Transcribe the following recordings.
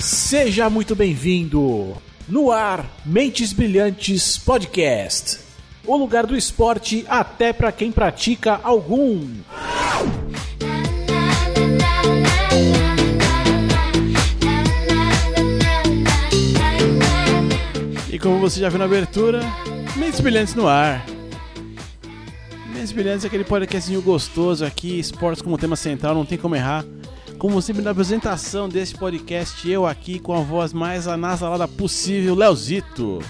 Seja muito bem-vindo no ar Mentes Brilhantes Podcast. O lugar do esporte até para quem pratica algum. E como você já viu na abertura, Mentes Brilhantes no ar. É aquele podcastinho gostoso aqui, esportes como tema central, não tem como errar. Como sempre na apresentação desse podcast, eu aqui com a voz mais anasalada possível, Leozito.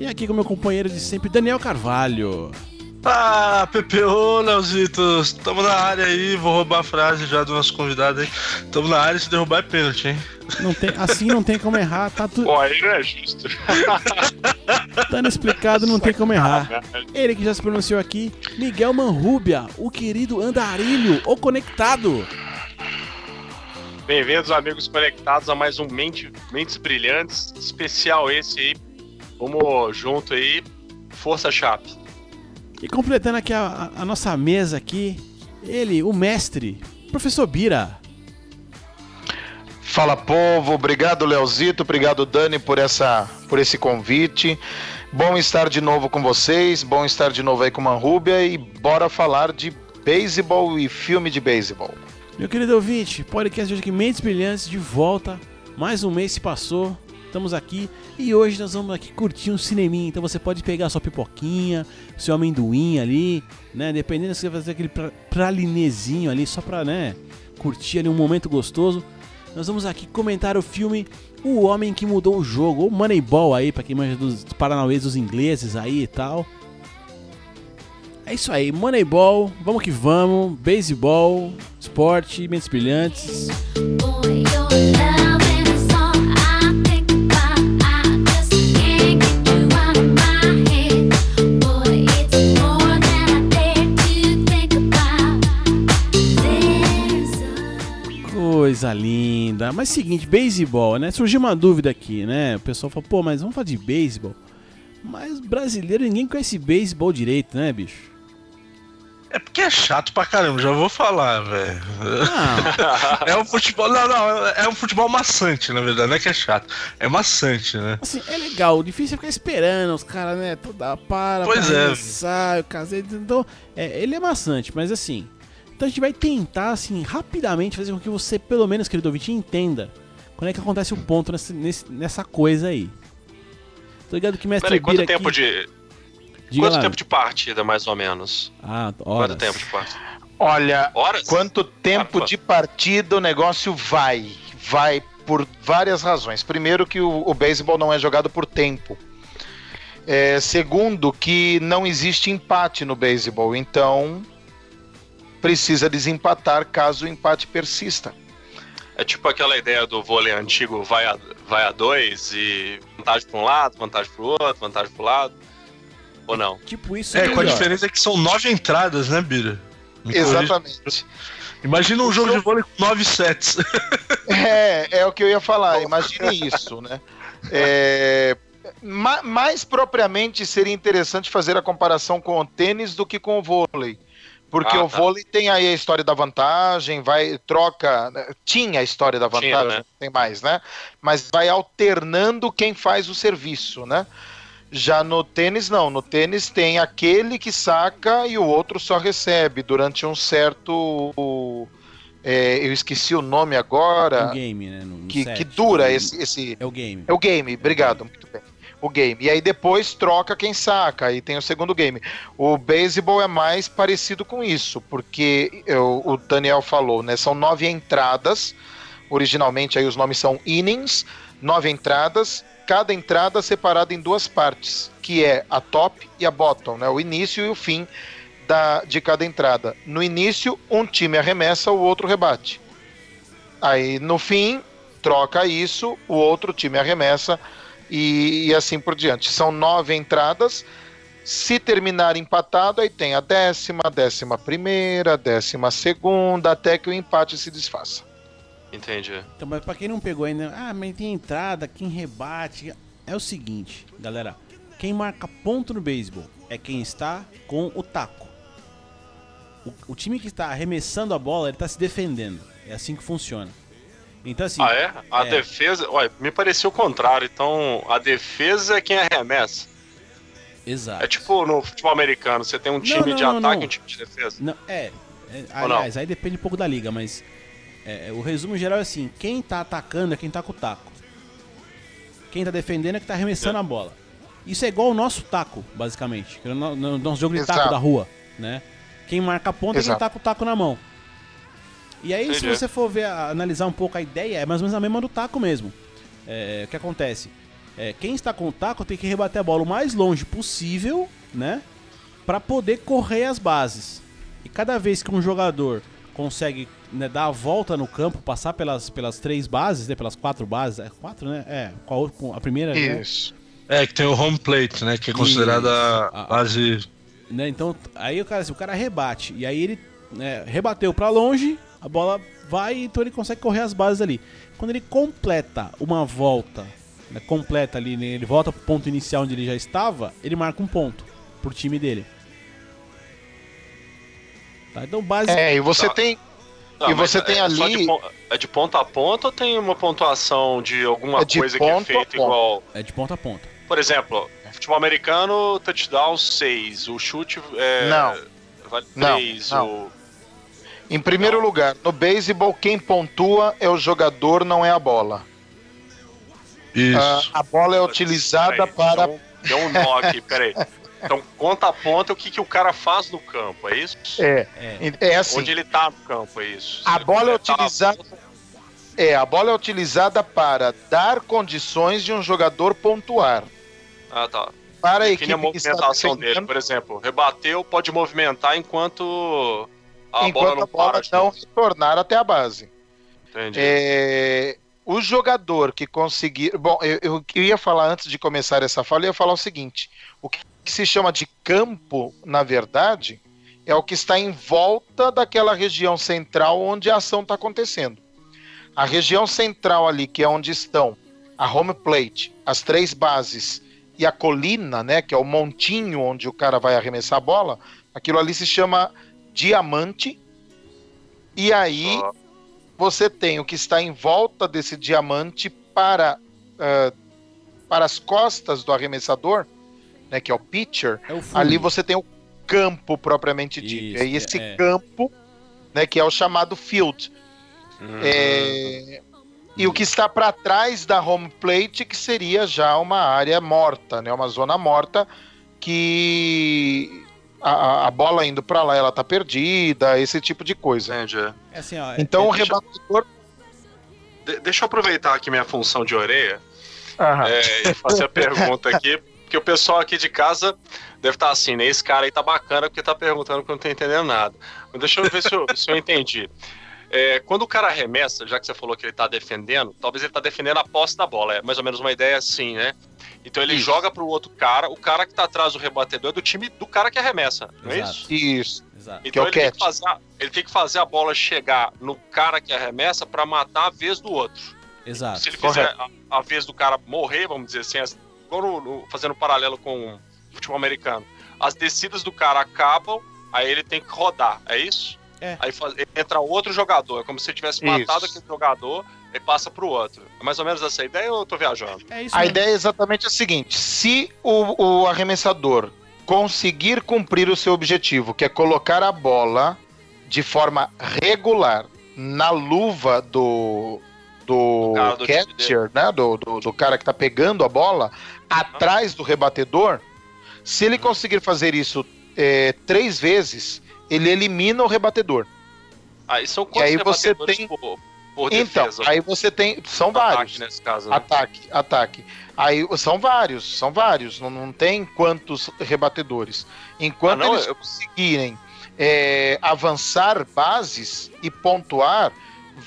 E aqui com meu companheiro de sempre, Daniel Carvalho. Ah, PPO, Leozito, tamo na área aí, vou roubar a frase já do nosso convidado aí. Tamo na área, se derrubar é pênalti, hein? Não tem, assim não tem como errar, tá tudo. Pô, aí não é justo. Dando explicado, não tem como errar. Ele que já se pronunciou aqui, Miguel Manrubia, o querido andarilho, o conectado. Bem-vindos, amigos conectados, a mais um Mente, Mentes Brilhantes, especial esse aí. Vamos junto aí, Força Chape. E completando aqui a, a, nossa mesa aqui, ele, o mestre, professor Bira. Fala povo, obrigado Leozito, obrigado Dani por essa por esse convite. Bom estar de novo com vocês, bom estar de novo aí com Manrúbia e bora falar de beisebol e filme de beisebol. Meu querido ouvinte, podcast de hoje aqui, Mentes Brilhantes, de volta. Mais um mês se passou, estamos aqui e hoje nós vamos aqui curtir um cineminha. Então você pode pegar sua pipoquinha, seu amendoim ali, né? Dependendo se você vai fazer aquele pra, pralinezinho ali, só pra, né, curtir ali um momento gostoso. Nós vamos aqui comentar o filme O Homem que Mudou o Jogo, ou Moneyball aí, pra quem manja dos paranauês dos ingleses aí e tal. É isso aí, Moneyball, vamos que vamos, beisebol, esporte, mentes brilhantes. Coisa linda. Mas seguinte, beisebol, né? Surgiu uma dúvida aqui, né? O pessoal falou, pô, mas vamos falar de beisebol. Mas brasileiro ninguém conhece beisebol direito, né, bicho? É porque é chato pra caramba, já vou falar, velho. é um futebol. Não, não, é um futebol maçante, na verdade, não é que é chato. É maçante, né? Assim, é legal, difícil é ficar esperando os caras, né? Toda para, Pois para, é. o caseiro. Então, é, ele é maçante, mas assim. Então a gente vai tentar, assim, rapidamente fazer com que você, pelo menos, querido ouvinte, entenda quando é que acontece o ponto nessa, nessa coisa aí. Tô ligado que mestre Peraí, quanto Bira tempo aqui... de. Diga Quanto lá. tempo de partida, mais ou menos? Ah, horas. Quanto tempo de partida? Olha, Horas? quanto tempo de partida o negócio vai? Vai por várias razões. Primeiro que o, o beisebol não é jogado por tempo. É, segundo que não existe empate no beisebol, então precisa desempatar caso o empate persista. É tipo aquela ideia do vôlei antigo, vai a, vai a dois e vantagem pra um lado, vantagem pro outro, vantagem pro lado. Ou não? Tipo isso É, com a diferença que são nove entradas, né, Bira? Me corrija. Exatamente. Imagina um jogo de vôlei com nove sets. É, é o que eu ia falar, imagine isso, né? É, ma- mais propriamente seria interessante fazer a comparação com o tênis do que com o vôlei. Porque Ah, o tá. vôlei tem aí a história da vantagem, vai, troca. né? Tinha a história da Tinha, vantagem, né? tem mais, né? Mas vai alternando quem faz o serviço, né? Já no tênis, não. No tênis tem aquele que saca e o outro só recebe durante um certo. é, eu esqueci o nome agora Um game, né? no- no que, set. que dura esse, esse. É o game. É o game, obrigado, muito bem. O game. E aí depois troca quem saca, aí tem o segundo game. O beisebol é mais parecido com isso, porque eu- o Daniel falou, né? São nove entradas. Originalmente aí os nomes são innings, nove entradas, cada entrada separada em duas partes, que é a top e a bottom, né? O início e o fim da, de cada entrada. No início, um time arremessa, o outro rebate. Aí no fim, troca isso, o outro time arremessa e, e assim por diante. São nove entradas. Se terminar empatado, aí tem a décima, décima primeira, décima segunda, até que o empate se desfaça. Entendi. Então, mas pra quem não pegou ainda, ah, mas tem entrada, quem rebate. É o seguinte, galera. Quem marca ponto no beisebol é é quem está com o taco. O, o time que está arremessando a bola, ele está se defendendo. É assim que funciona. Então, assim. Ah, é? A é. defesa. Olha, me pareceu o contrário. Então, a defesa é quem arremessa. Exato. É tipo no futebol americano: você tem um time não, de não, ataque não. e um time de defesa. Não, é. é não? aliás, aí depende um pouco da liga, mas é, o resumo geral é assim: quem tá atacando é quem tá com o taco. Quem tá defendendo é que tá arremessando É. a bola. Isso é igual o nosso taco, basicamente. que é no- no- nosso jogo de Exato. taco da rua, né? Quem marca a ponta é quem tá com o taco na mão. E aí, se Entendi. você for ver, a- analisar um pouco a ideia, é mais ou menos a mesma do taco mesmo. É, o que acontece? É, quem está com o taco tem que rebater a bola o mais longe possível, né? Pra poder correr as bases. E cada vez que um jogador consegue né, dar a volta no campo, passar pelas, pelas três bases, né, pelas quatro bases, é quatro, né? É, qual a primeira, né? Isso. É, que tem o home plate, né? Que é considerada a base. né? Então, aí o cara, assim, o cara rebate. E aí ele né, rebateu pra longe, a bola vai, então ele consegue correr as bases ali. Quando ele completa uma volta, né, completa ali, né, ele volta pro ponto inicial onde ele já estava, ele marca um ponto pro time dele. Tá? Então, base. É, e você Tá. tem. Tá, E você é tem ali- de é de ponta a ponta ou tem uma pontuação de alguma É de coisa que é feita igual. É de ponta a ponta. Por exemplo, futebol americano, touchdown 6. O chute é. Não. Vale Não, 3. não. O... Em primeiro lugar, no beisebol, quem pontua é o jogador, não é a bola. Isso. Ah, a bola é utilizada Peraí, para. Deu, deu um nó aqui, peraí. Então, conta a ponta, o que, que o cara faz no campo, é isso? É, É. é assim. Onde ele tá no campo, é isso. Se A bola é a utilizada- É, a bola é utilizada para dar condições de um jogador pontuar. Ah, tá. Para a Define equipe a que está movimentação dele, por exemplo. Rebateu, pode movimentar enquanto a bola enquanto não a bola para. não retornar até a base. Entendi. É, o jogador que conseguir. Bom, eu, eu- eu ia falar antes de começar essa fala, eu ia falar o seguinte: o que se chama de campo, na verdade, é o que está em volta daquela região central onde a ação está acontecendo. A região central ali, que é onde estão a home plate, as três bases e a colina, né, que é o montinho onde o cara vai arremessar a bola, aquilo ali se chama diamante. E aí você tem o que está em volta desse diamante para, ah, para as costas do arremessador, né, que é o pitcher. É o. Ali você tem o campo propriamente dito. Isso, e esse é. campo, né, que é o chamado field. hum, É, E o que está para trás da home plate, que seria já uma área morta, né, uma zona morta que a, a- bola indo para lá ela tá perdida, esse tipo de coisa. Entendi. É assim, ó, é- Então o deixa- rebatedor De- deixa eu aproveitar aqui minha função de orelha é, e fazer a pergunta aqui, porque o pessoal aqui de casa deve estar assim, né? Esse cara aí tá bacana porque tá perguntando que eu não tô entendendo nada. Mas deixa eu ver se eu, se eu entendi. É, quando o cara arremessa, já que você falou que ele tá defendendo, talvez ele tá defendendo a posse da bola. É mais ou menos uma ideia assim, né? Então ele Isso. joga pro outro cara, o cara que tá atrás do rebatedor é do time do cara que arremessa, não é isso? Isso. Exato. Que é Então o ele, tem fazer, a- ele tem que fazer a bola chegar no cara que arremessa pra matar a vez do outro. Exato. Se ele fizer a, a vez do cara morrer, vamos dizer assim, as- igual no- no- fazendo um paralelo com o futebol americano, as descidas do cara acabam, aí ele tem que rodar, é isso? É. Aí faz- entra outro jogador, é como se ele tivesse matado Isso. aquele jogador e passa pro outro. É mais ou menos essa ideia ou eu tô viajando? É isso A mesmo. ideia é exatamente a seguinte: se o, o arremessador conseguir cumprir o seu objetivo, que é colocar a bola de forma regular na luva do, do, Do cara do time catcher, né? Do, do, do cara que tá pegando a bola, atrás do rebatedor, se ele conseguir fazer isso é, três vezes, ele elimina o rebatedor. São E quantos aí você tem- por, por Então, defesa? aí você tem. São Ataque vários. nesse caso, né? Ataque, ataque. Aí são vários, são vários. Não, não tem quantos rebatedores. Enquanto Ah, não, eles eu- conseguirem é, avançar bases e pontuar,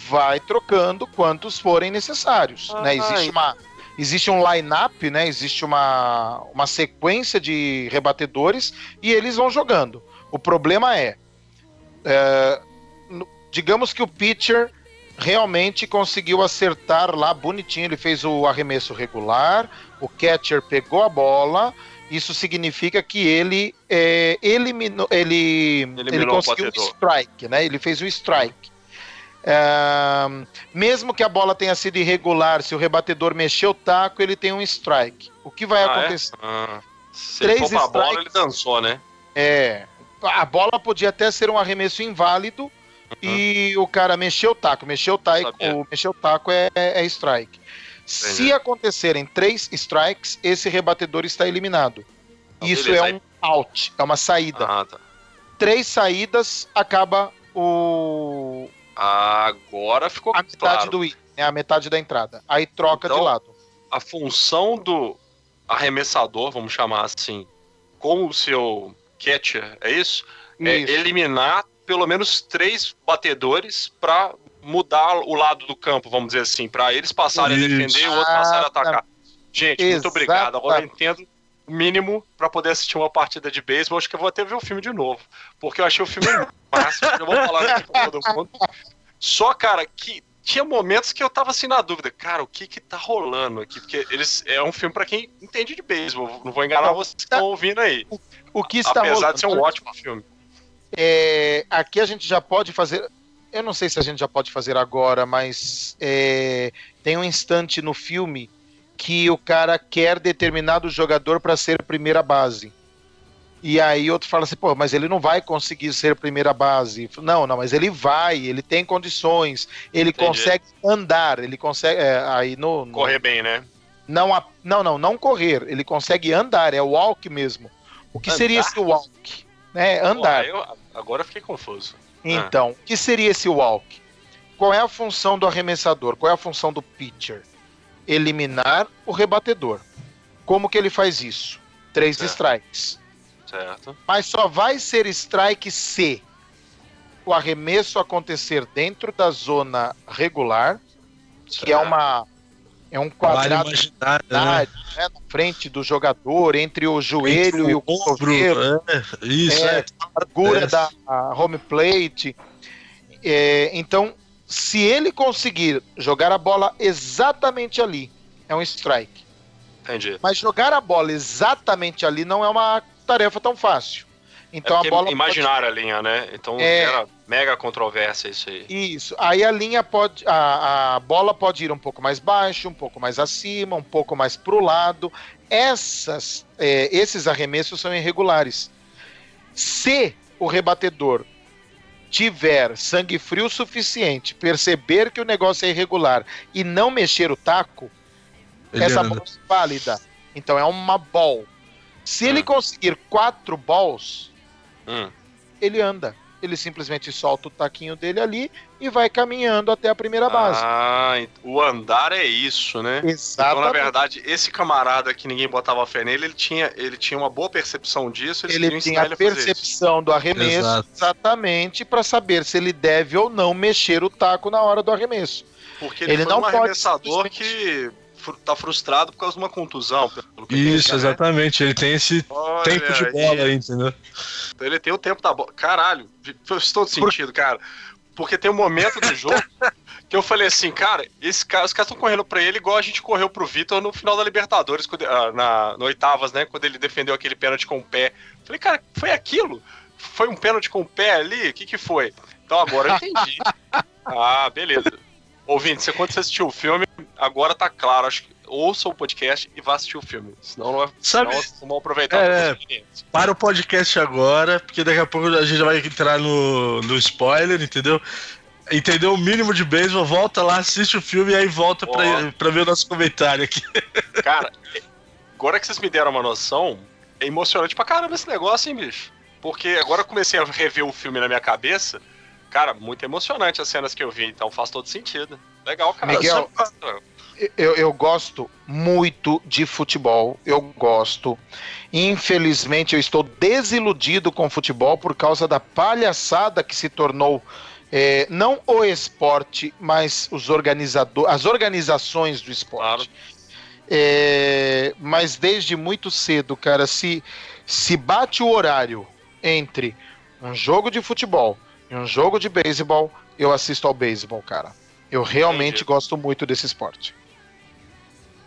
vai trocando quantos forem necessários. Ah, né? Existe uma existe um line-up, né? Existe uma, uma sequência de rebatedores e eles vão jogando. O problema é, é, digamos que o pitcher realmente conseguiu acertar lá bonitinho. Ele fez o arremesso regular, o catcher pegou a bola isso significa que ele é, eliminou, ele, eliminou ele conseguiu um strike, né? Ele fez um strike. Mesmo que a bola tenha sido irregular, se o rebatedor mexer o taco, ele tem um strike. O que vai ah, é? acontecer? É? Ah, se Três ele strikes, a bola, ele dançou, né? É. A bola podia até ser um arremesso inválido. E o cara mexeu o taco. Mexeu o taco, o, mexeu o taco é, é strike. Entendi. Se acontecerem três strikes, esse rebatedor está eliminado. Então, Isso beleza, é um out, é uma saída. Ah, tá. Três saídas, acaba o. Agora ficou a metade claro. do item, né, a metade da entrada. Aí troca então, de lado. A função do arremessador, vamos chamar assim, com o seu catcher, é isso? É isso. É eliminar pelo menos três batedores para mudar o lado do campo, vamos dizer assim, para eles passarem a defender e o outro passarem a atacar. Gente, Exatamente. muito obrigado. Agora eu entendo o mínimo para poder assistir uma partida de beisebol. Acho que eu vou até ver o filme de novo, porque eu achei o filme máximo. eu vou falar aqui pra todo mundo. Só, cara, que tinha momentos que eu tava assim na dúvida, cara, o que que tá rolando aqui? Porque eles é um filme para quem entende de beisebol. Não vou enganar vocês que estão ouvindo aí. O, o que está Apesar rolando, de ser um ótimo filme. É, aqui a gente já pode fazer eu não sei se a gente já pode fazer agora, mas é, tem um instante no filme que o cara quer determinado jogador para ser primeira base. E aí outro fala assim, pô, mas ele não vai conseguir ser primeira base. Não, não, mas ele vai, ele tem condições, ele Entendi. consegue andar, ele consegue. É, aí no, no, Correr bem, né? Não, não, não, não correr, ele consegue andar, é o walk mesmo. O que andar? seria esse walk? Né? Andar. Eu, agora fiquei confuso. Então, o ah. que seria esse walk? Qual é a função do arremessador? Qual é a função do pitcher? Eliminar o rebatedor. Como que ele faz isso? Três certo. strikes. Certo. Mas só vai ser strike se o arremesso acontecer dentro da zona regular, certo. que é uma é um quadrado né? né? na frente do jogador, entre o joelho entre e o cotovelo. É, isso, é, é. A largura é. da home plate. É, então, se ele conseguir jogar a bola exatamente ali, é um strike. Entendi. Mas jogar a bola exatamente ali não é uma tarefa tão fácil. Então é a bola. Imaginar pode... a linha, né? Então é... era mega controvérsia isso aí. Isso. Aí a linha pode. A, a bola pode ir um pouco mais baixo, um pouco mais acima, um pouco mais pro lado. Essas, é, esses arremessos são irregulares. Se o rebatedor tiver sangue frio suficiente, perceber que o negócio é irregular e não mexer o taco, ele essa anda. bola é válida. Então é uma ball. Se hum. ele conseguir quatro balls, hum. ele anda. Ele simplesmente solta o taquinho dele ali e vai caminhando até a primeira base. Ah, o andar é isso, né? Exatamente. Então, na verdade, esse camarada que ninguém botava fé nele, ele tinha, ele tinha uma boa percepção disso. Ele tinha a percepção do arremesso, Exato. exatamente, para saber se ele deve ou não mexer o taco na hora do arremesso. Porque ele, ele não um arremessador que tá frustrado por causa de uma contusão. Isso, pensa, exatamente. Né? Ele tem esse Olha tempo de bola aí, entendeu? Ele tem o tempo da bola. Caralho, faz todo sentido, cara. Porque tem um momento do jogo que eu falei assim, cara, esse cara, os caras estão correndo pra ele igual a gente correu pro Vitor no final da Libertadores, quando, ah, na, no oitavas, né? Quando ele defendeu aquele pênalti com o pé. Falei, cara, foi aquilo? Foi um pênalti com o pé ali? O que que foi? Então agora eu entendi. ah, beleza. Ouvinte, você quando você assistiu o filme, agora tá claro. Acho que ouça o podcast e vá assistir o filme. Senão não é Sabe, senão não vão aproveitar é, Para o podcast agora, porque daqui a pouco a gente vai entrar no, no spoiler, entendeu? Entendeu o mínimo de beisebol, volta lá, assiste o filme e aí volta oh. pra, pra ver o nosso comentário aqui. Cara, agora que vocês me deram uma noção, é emocionante pra caramba esse negócio, hein, bicho? Porque agora eu comecei a rever o filme na minha cabeça. Cara, muito emocionante as cenas que eu vi, então faz todo sentido. Legal, cara. Miguel, eu, eu gosto muito de futebol, eu gosto. Infelizmente, eu estou desiludido com o futebol por causa da palhaçada que se tornou é, não o esporte, mas os organizadores, as organizações do esporte. Claro. É, mas desde muito cedo, cara, se, se bate o horário entre um jogo de futebol e um jogo de beisebol, eu assisto ao beisebol, cara. Eu realmente entendi. gosto muito desse esporte.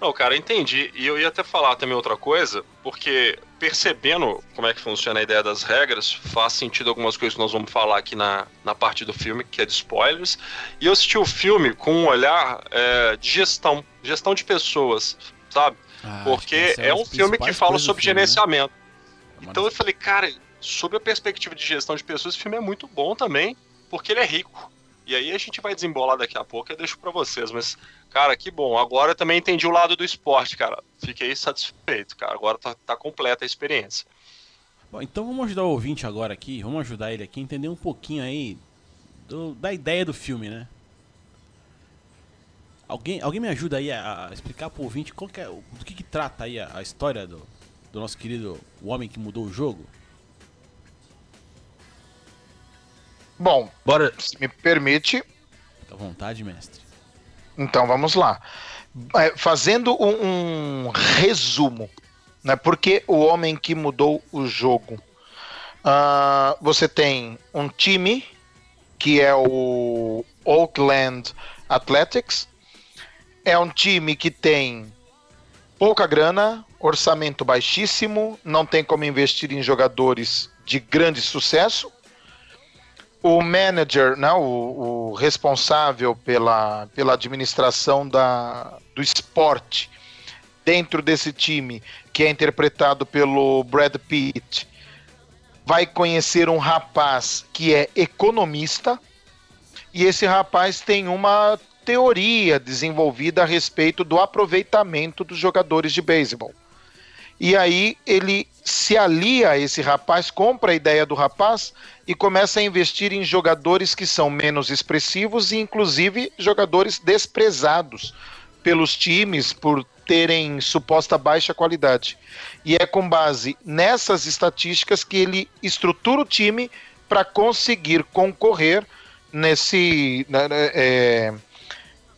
Não, cara, entendi. E eu ia até falar também outra coisa, porque percebendo como é que funciona a ideia das regras, faz sentido algumas coisas que nós vamos falar aqui na, na parte do filme, que é de spoilers. E eu assisti o filme com um olhar é, de gestão, gestão de pessoas, sabe? Ah, Porque é um filme que fala sobre filme, né? gerenciamento. Né? Então eu falei, cara, sob a perspectiva de gestão de pessoas, esse filme é muito bom também, porque ele é rico. E aí a gente vai desembolar daqui a pouco, eu deixo para vocês, mas cara, que bom. Agora eu também entendi o lado do esporte, cara. Fiquei satisfeito, cara. Agora tá, tá completa a experiência. Bom, então vamos ajudar o ouvinte agora aqui, vamos ajudar ele aqui a entender um pouquinho aí do, da ideia do filme, né? Alguém, alguém me ajuda aí a, a explicar pro ouvinte qual que é, do que, que trata aí a, a história do, do nosso querido O Homem que Mudou o Jogo? Bom, bora. Se me permite. Fica à vontade, mestre. Então vamos lá. É, fazendo um, um resumo, né? Porque o homem que mudou o jogo. Uh, você tem um time que é o Oakland Athletics. É um time que tem pouca grana, orçamento baixíssimo, não tem como investir em jogadores de grande sucesso o manager, né, o, o, responsável pela, pela administração da, do esporte dentro desse time, que é interpretado pelo Brad Pitt, vai conhecer um rapaz que é economista, e esse rapaz tem uma teoria desenvolvida a respeito do aproveitamento dos jogadores de beisebol. E aí ele se alia a esse rapaz, compra a ideia do rapaz e começa a investir em jogadores que são menos expressivos e, inclusive, jogadores desprezados pelos times por terem suposta baixa qualidade. E é com base nessas estatísticas que ele estrutura o time para conseguir concorrer nesse. Né, né é,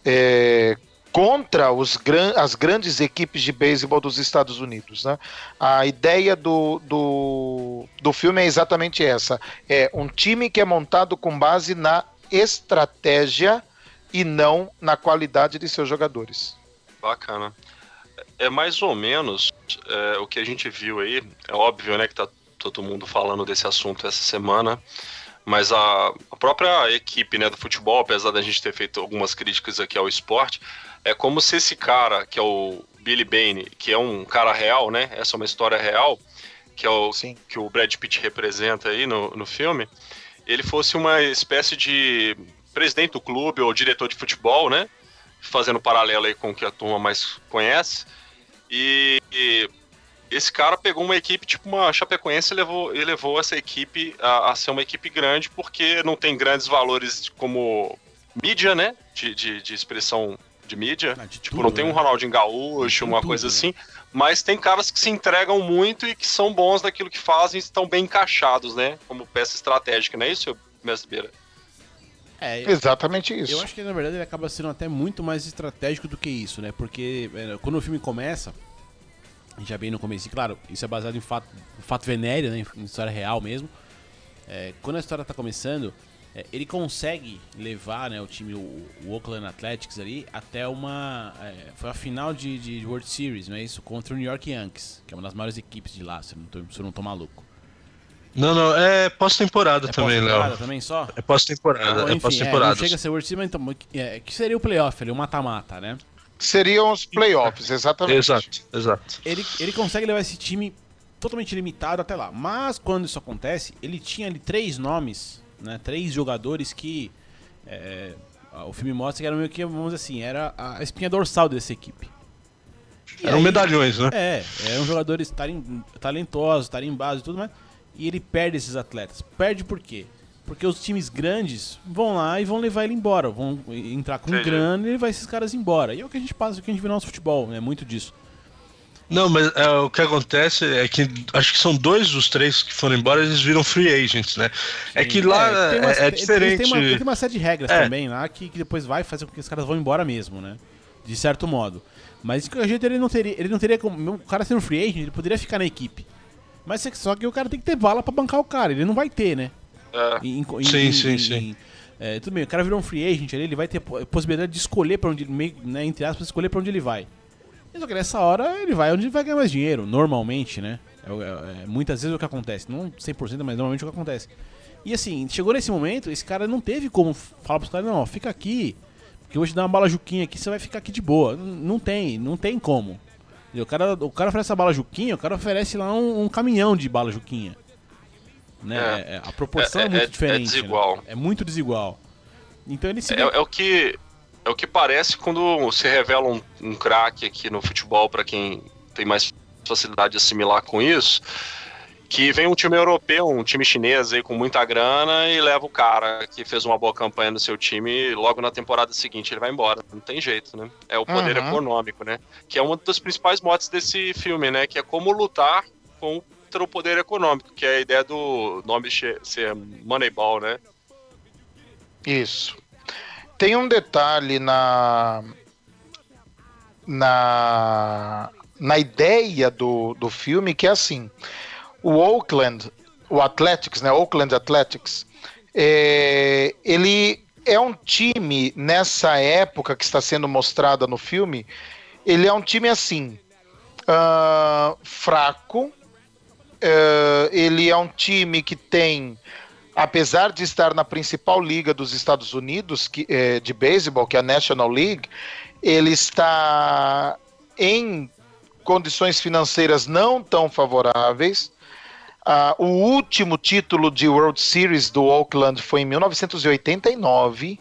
é, contra os gran as grandes equipes de beisebol dos Estados Unidos. Né? A ideia do, do, do filme é exatamente essa: é um time que é montado com base na estratégia e não na qualidade de seus jogadores. Bacana. É mais ou menos é, o que a gente viu aí. É óbvio, né, que tá todo mundo falando desse assunto essa semana mas a, própria equipe né, do futebol, apesar da gente ter feito algumas críticas aqui ao esporte, é como se esse cara, que é o Billy Bane, que é um cara real, né? Essa é uma história real, que é o Sim. que o Brad Pitt representa aí no, no filme, ele fosse uma espécie de presidente do clube ou diretor de futebol, né? Fazendo paralelo aí com o que a turma mais conhece. E, e esse cara pegou uma equipe tipo uma Chapecoense e levou, e levou essa equipe a, a, ser uma equipe grande porque não tem grandes valores como mídia, né? De, de, de expressão de mídia. Ah, de tipo, tudo, não tem um né? Ronaldinho Gaúcho, uma tudo, coisa né? assim. Mas tem caras que se entregam muito e que são bons naquilo que fazem e estão bem encaixados, né? Como peça estratégica, não é isso, Mestre Beira? É, Exatamente isso. Eu acho que na verdade ele acaba sendo até muito mais estratégico do que isso, né? Porque é, quando o filme começa, já bem no começo, claro, isso é baseado em fato, fato venéreo, né? Em história real mesmo. É, quando a história está começando, é, ele consegue levar né, o time, o, o, Oakland Athletics ali, até uma. É, foi a final de, de, World Series, não é isso? Contra o New York Yankees, que é uma das maiores equipes de lá, se eu não tô, se eu não tô maluco. Não, não, é pós-temporada é também, Léo. Pós-temporada também só? É pós-temporada, é pós-temporada. É, chega a ser World Series, mas então, é, que seria o playoff ali, o mata-mata, né? Seriam os playoffs, exatamente. Exato, exato. Ele, ele consegue levar esse time totalmente limitado até lá. Mas quando isso acontece, ele tinha ali três nomes né? Três jogadores que é, o filme mostra que eram meio que, vamos dizer assim, era a espinha dorsal dessa equipe. E eram aí, medalhões, né? É, eram jogadores talentosos, tarimbados e tudo mais. E ele perde esses atletas. Perde por quê? Porque os times grandes vão lá e vão levar ele embora. Vão entrar com Entendi. grana e levar esses caras embora. E é o que a gente passa, o que a gente vê no nosso futebol, né? Muito disso. Não, mas é, o que acontece é que acho que são dois dos três que foram embora, eles viram free agents, né? Sim. É que lá é, uma, é, é diferente. Tem uma, tem uma, série de regras é. também lá que, que, depois vai fazer com que os caras vão embora mesmo, né? De certo modo. Mas de qualquer jeito ele não teria, ele não teria como. O cara sendo free agent, ele poderia ficar na equipe. Mas só que o cara tem que ter bala para bancar o cara, ele não vai ter, né? É. Em, em, sim, em, sim, sim. É, tudo bem, o cara virou um free agent ali, ele vai ter possibilidade de escolher para onde, meio, né, entre aspas, escolher para onde ele vai. Só que nessa hora ele vai onde ele vai ganhar mais dinheiro, normalmente, né? É, é, é, muitas vezes é o que acontece. Não 100%, mas normalmente é o que acontece. E assim, chegou nesse momento, esse cara não teve como falar pros caras, não, ó, fica aqui, porque eu vou te dar uma bala juquinha aqui, você vai ficar aqui de boa. Não, não tem, não tem como. O cara, o cara oferece a bala juquinha, o cara oferece lá um, um caminhão de bala juquinha. Né? É. é a proporção é, é muito diferente. É desigual. Né? É muito desigual. Então ele se... é o que é o que parece quando se revela um, um craque aqui no futebol para quem tem mais facilidade de assimilar com isso que vem um time europeu, um time chinês aí com muita grana e leva o cara que fez uma boa campanha no seu time e logo na temporada seguinte ele vai embora. Não tem jeito, né? É o poder uhum. econômico, né? Que é uma das principais motes desse filme, né? Que é como lutar contra o poder econômico, que é a ideia do nome ser Moneyball, né? Isso. Tem um detalhe na na na ideia do, do filme que é assim o Oakland, o Athletics, né? Oakland Athletics, é, ele é um time nessa época que está sendo mostrada no filme. Ele é um time assim uh, fraco. Uh, ele é um time que tem, apesar de estar na principal liga dos Estados Unidos que, é, de beisebol, que é a National League, ele está em condições financeiras não tão favoráveis. Uh, o último título de World Series do Oakland foi em 1989.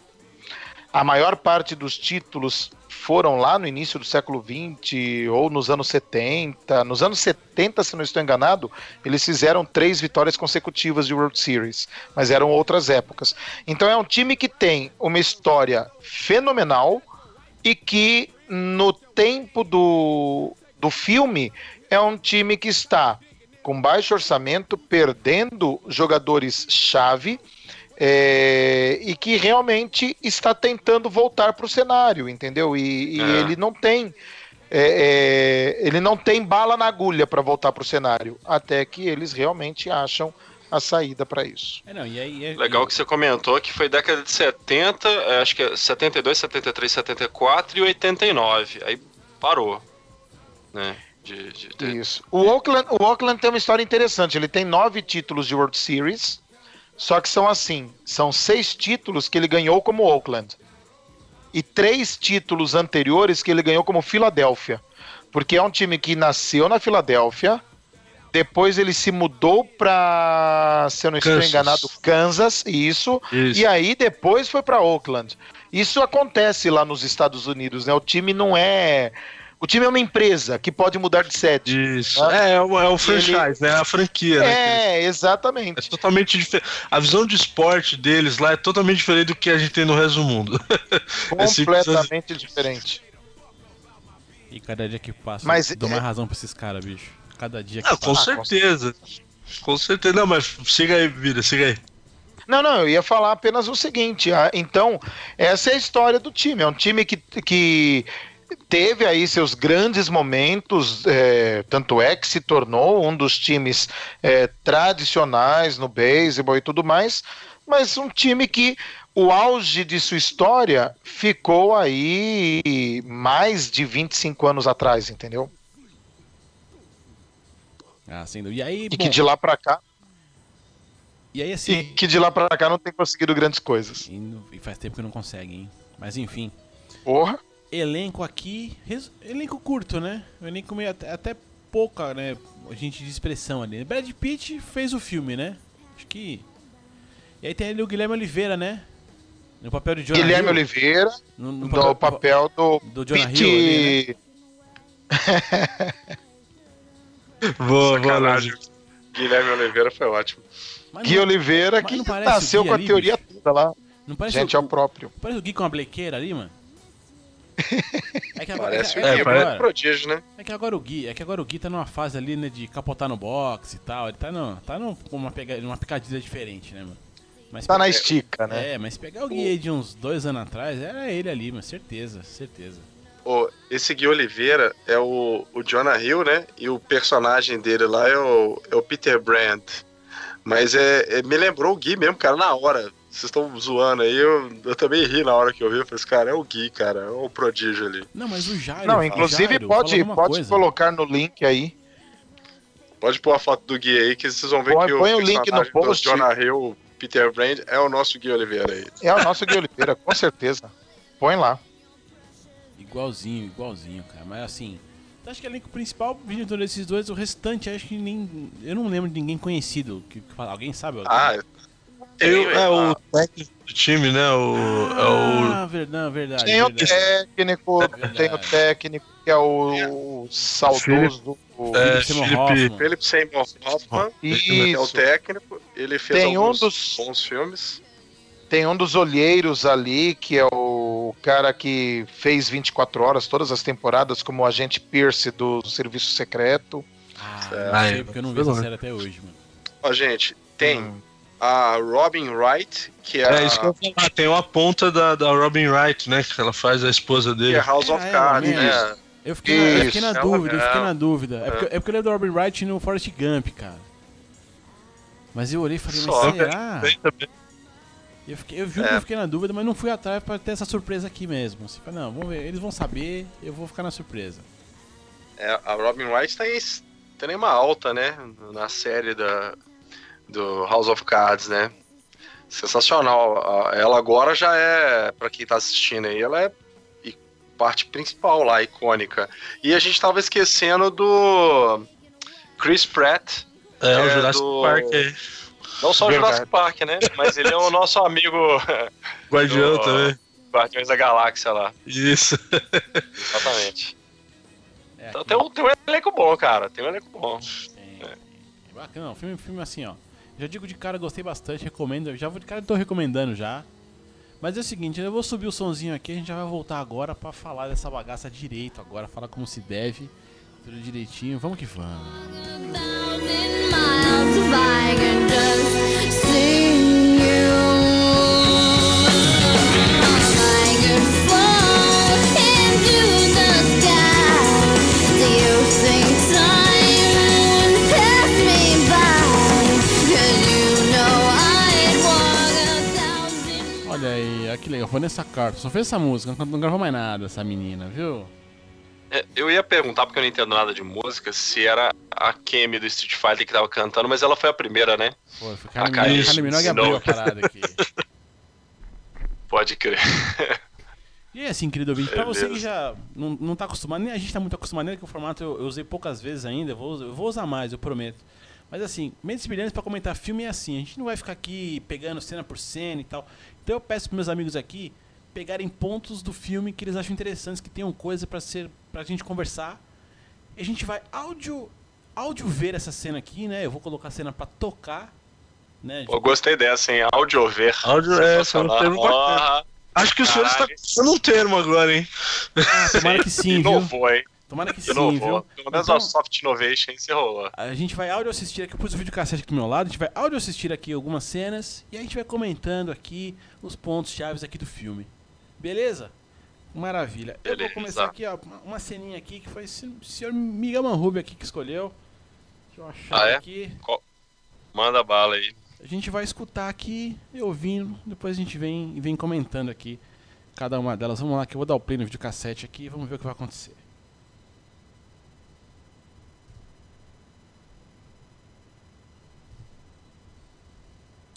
A maior parte dos títulos foram lá no início do século XX ou nos anos 70. Nos anos 70, se não estou enganado, eles fizeram três vitórias consecutivas de World Series, mas eram outras épocas. Então é um time que tem uma história fenomenal e que no tempo do, do filme é um time que está com baixo orçamento, perdendo jogadores-chave. É, e que realmente está tentando voltar para o cenário, entendeu? E, e é. ele não tem é, é ele não tem bala na agulha para voltar para o cenário, até que eles realmente acham a saída para isso. É, não, e aí, e, Legal que você comentou que foi década de 70, é, acho que é 72, 73, 74 e 89. Aí parou, né? De, de, de... Isso. O Oakland, o Oakland tem uma história interessante. Ele tem nove títulos de World Series, só que são assim: são seis títulos que ele ganhou como Oakland e três títulos anteriores que ele ganhou como Filadélfia, porque é um time que nasceu na Filadélfia. Depois ele se mudou para, se eu não estou enganado, Kansas, isso, isso. E aí depois foi para Oakland. Isso acontece lá nos Estados Unidos, né? O time não é o time é uma empresa que pode mudar de sede. Isso. Né? É, é, o, é o franchise, Ele... é a franquia. Né, é, né? exatamente. É totalmente diferente. A visão de esporte deles lá é totalmente diferente do que a gente tem no resto do mundo. É Completamente diferente. E cada dia que passa, mas, dou mais é... razão pra esses caras, bicho. Cada dia que ah, passa. Com certeza. Com certeza. Não, mas siga aí, vida, siga aí. Não, não, eu ia falar apenas o seguinte. Ah, então, essa é a história do time. É um time que, que teve aí seus grandes momentos, é, tanto é que se tornou um dos times é, tradicionais no beisebol e tudo mais, mas um time que o auge de sua história ficou aí mais de 25 anos atrás, entendeu? Ah, sim. E aí, e bom... que de lá para cá e aí assim. E que de lá para cá não tem conseguido grandes coisas. E faz tempo que não consegue, hein? Mas enfim. Porra elenco aqui, elenco curto, né? Elenco meio até, até pouca, né? A gente de expressão ali. Brad Pitt fez o filme, né? Acho que. E aí tem ali o Guilherme Oliveira, né? No papel de Jonah Guilherme Hill. Oliveira, no, no papel, papel do, do Jonah Pitt... Hill. Ali, né? boa, boa, Guilherme Oliveira foi ótimo. Mas Gui não, Oliveira, que nasceu com a ali, teoria bicho? toda lá. Não parece Gente, o, é o próprio. Parece o Gui com uma blequeira ali, mano. É que agora, parece é, é, é, agora, prodígio, né? É que agora o Gui, é que agora o Gui tá numa fase ali, né, de capotar no box e tal. Ele tá, no, tá numa, pega, numa picadilha diferente, né, mano? Mas tá na estica, né? É, mas pegar o Gui aí de uns dois anos atrás, era ele ali, mano, certeza, certeza. Oh, esse Gui Oliveira é o, o Jonah Hill, né? E o personagem dele lá é o, é o Peter Brand. Mas é, é, me lembrou o Gui mesmo, cara, na hora. Vocês estão zoando aí, eu, eu também ri na hora que eu vi. Eu falei, cara, é o Gui, cara, é o prodígio ali. Não, mas o Jairo. Não, inclusive Jairo, pode, pode colocar no link aí. Pode pôr a foto do Gui aí, que vocês vão ver Põe- que põe o o link no post. Jonah Hill, Peter Brand, é o nosso Gui Oliveira aí. É o nosso Gui Oliveira, com certeza. Põe lá. Igualzinho, igualzinho, cara. Mas assim, acho que o elenco principal, vindo desses dois, o restante acho que nem. Eu não lembro de ninguém conhecido. Que, que fala. Alguém sabe? Alguém? Ah, Eu, é o ah, técnico do time, né? O, é o. Ah, verdade, verdade. Tem o técnico, Verdade. tem o técnico que é o saudoso. o- É, Seymour Felipe- Seymour Hoffman, é o Isso. técnico, ele fez Tem um alguns dos- bons filmes. Tem um dos olheiros ali, que é o cara que fez 24 horas, todas as temporadas, como o agente Pierce do Serviço Secreto. Ah, É. não sei, Ai, porque eu não vi essa série até hoje, mano. Ó, gente, tem Hum. A Robin Wright, que é, É a, isso que eu falar. Tem uma ponta da, da Robin Wright, né? Que ela faz a esposa que dele. é House of ela Cards, mesmo. né? Eu fiquei, na, eu fiquei na Isso. dúvida, eu fiquei É. na dúvida. É porque, é porque eu lembro do Robin Wright no Forrest Gump, cara. Mas eu olhei e falei, mas Só. será? Tem também. Eu, fiquei, eu juro É. que eu fiquei na dúvida, mas não fui atrás pra ter essa surpresa aqui mesmo. Assim, falei, não, vamos ver, eles vão saber, eu vou ficar na surpresa. É, a Robin Wright tá em extrema alta, né? Na série da, do House of Cards, né? Sensacional. Ela agora já é, pra quem tá assistindo aí, ela é parte principal lá, icônica. E a gente tava esquecendo do Chris Pratt. É, o É, Jurassic do- Park aí. Não só o. Jurassic Park, né? Mas ele é o nosso amigo Guardião do- também. Guardiões da Galáxia lá. Isso. Exatamente. É, Então tem um, tem um elenco bom, cara. Tem um elenco bom. tem- tem- é bacana, não, filme, filme assim, ó. Já digo de cara, gostei bastante, recomendo. Já vou de cara, tô recomendando já. Mas é o seguinte, eu vou subir o sonzinho aqui, a gente já vai voltar agora pra falar dessa bagaça direito agora, falar como se deve, tudo direitinho. Vamos que vamos. Olha aí, olha que legal, Vanessa Carter, só fez essa música, não, gravou mais nada essa menina, viu? É, Eu ia perguntar, porque eu não entendo nada de música, se era a Kemi do Street Fighter que tava cantando, mas ela foi a primeira, né? Pô, foi Ah, Kylie Minogue abriu a parada aqui. Pode crer. E assim, querido ouvinte, pra você que já não, não tá acostumado, nem a gente tá muito acostumado, nem que o formato eu, eu usei poucas vezes ainda, eu vou, eu vou usar mais, eu prometo. Mas assim, Mentes Brilhantes pra comentar filme é assim, a gente não vai ficar aqui pegando cena por cena e tal. Então eu peço pros meus amigos aqui pegarem pontos do filme que eles acham interessantes, que tenham coisa pra ser pra gente conversar. E a gente vai áudio áudio ver essa cena aqui, né? Eu vou colocar a cena pra tocar, né? Eu gostei dessa, hein? Audiover. Áudio é, foi um Sensacional. termo bacana. Ah, Acho que o senhor está usando um termo agora, hein? Ah, tomara que sim, viu? Inovou, hein? Tomara que sim, Inovou. viu? Pelo menos Então- a Soft Innovation rolou. A gente vai áudio assistir aqui, eu pus o vídeo cassete aqui do meu lado, a gente vai áudio assistir aqui algumas cenas e a gente vai comentando aqui os pontos chaves aqui do filme. Beleza? Maravilha. Eu vou Beleza. começar aqui, ó, uma- ceninha aqui que foi o senhor Miguel Manrubio aqui que escolheu. Deixa eu achar Ah, é? aqui. Manda bala aí. A gente vai escutar aqui, e ouvindo, depois a gente vem vem comentando aqui cada uma delas. Vamos lá que eu vou dar o play no vídeo cassete aqui e vamos ver o que vai acontecer.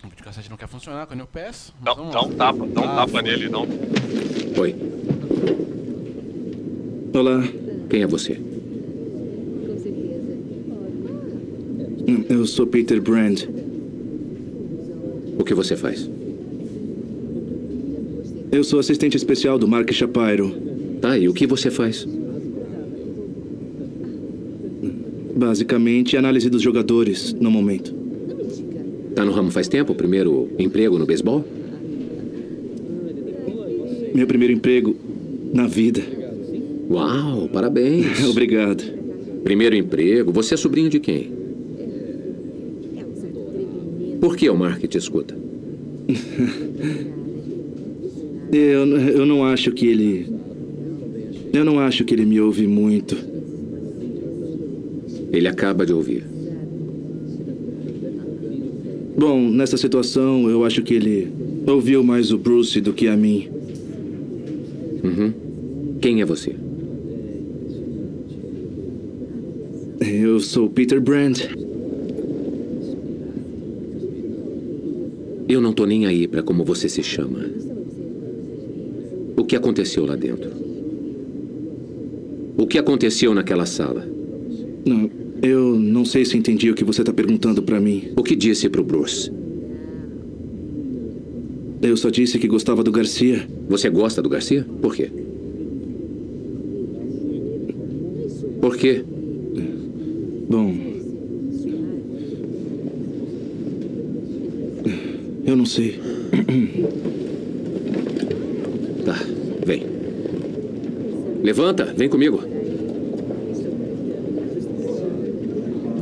O videocassete não quer funcionar quando eu peço. mas Dá, um tapa, dá um Ah, tapa foi. nele, não. Oi. Olá, quem é você? Hum, Eu sou Peter Brand. O que você faz? Eu sou assistente especial do Mark Shapiro. Tá, e o que você faz? Basicamente, análise dos jogadores no momento. Tá no ramo faz tempo? Primeiro emprego no beisebol? Meu primeiro emprego na vida. Uau, parabéns. Obrigado. Primeiro emprego. Você é sobrinho de quem? Por que o Mark te escuta? Eu, eu não acho que ele. Eu não acho que ele me ouve muito. Ele acaba de ouvir. Bom, nessa situação, eu acho que ele ouviu mais o Bruce do que a mim. Uhum. Quem é você? Eu sou Peter Brandt. Eu não tô nem aí pra como você se chama. O que aconteceu lá dentro? O que aconteceu naquela sala? Não, eu não sei se entendi o que você está perguntando para mim. O que disse pro Bruce? Eu só disse que gostava do Garcia. Você gosta do Garcia? Por quê? Por quê? Bom. Eu não sei. Tá, vem. Levanta, vem comigo.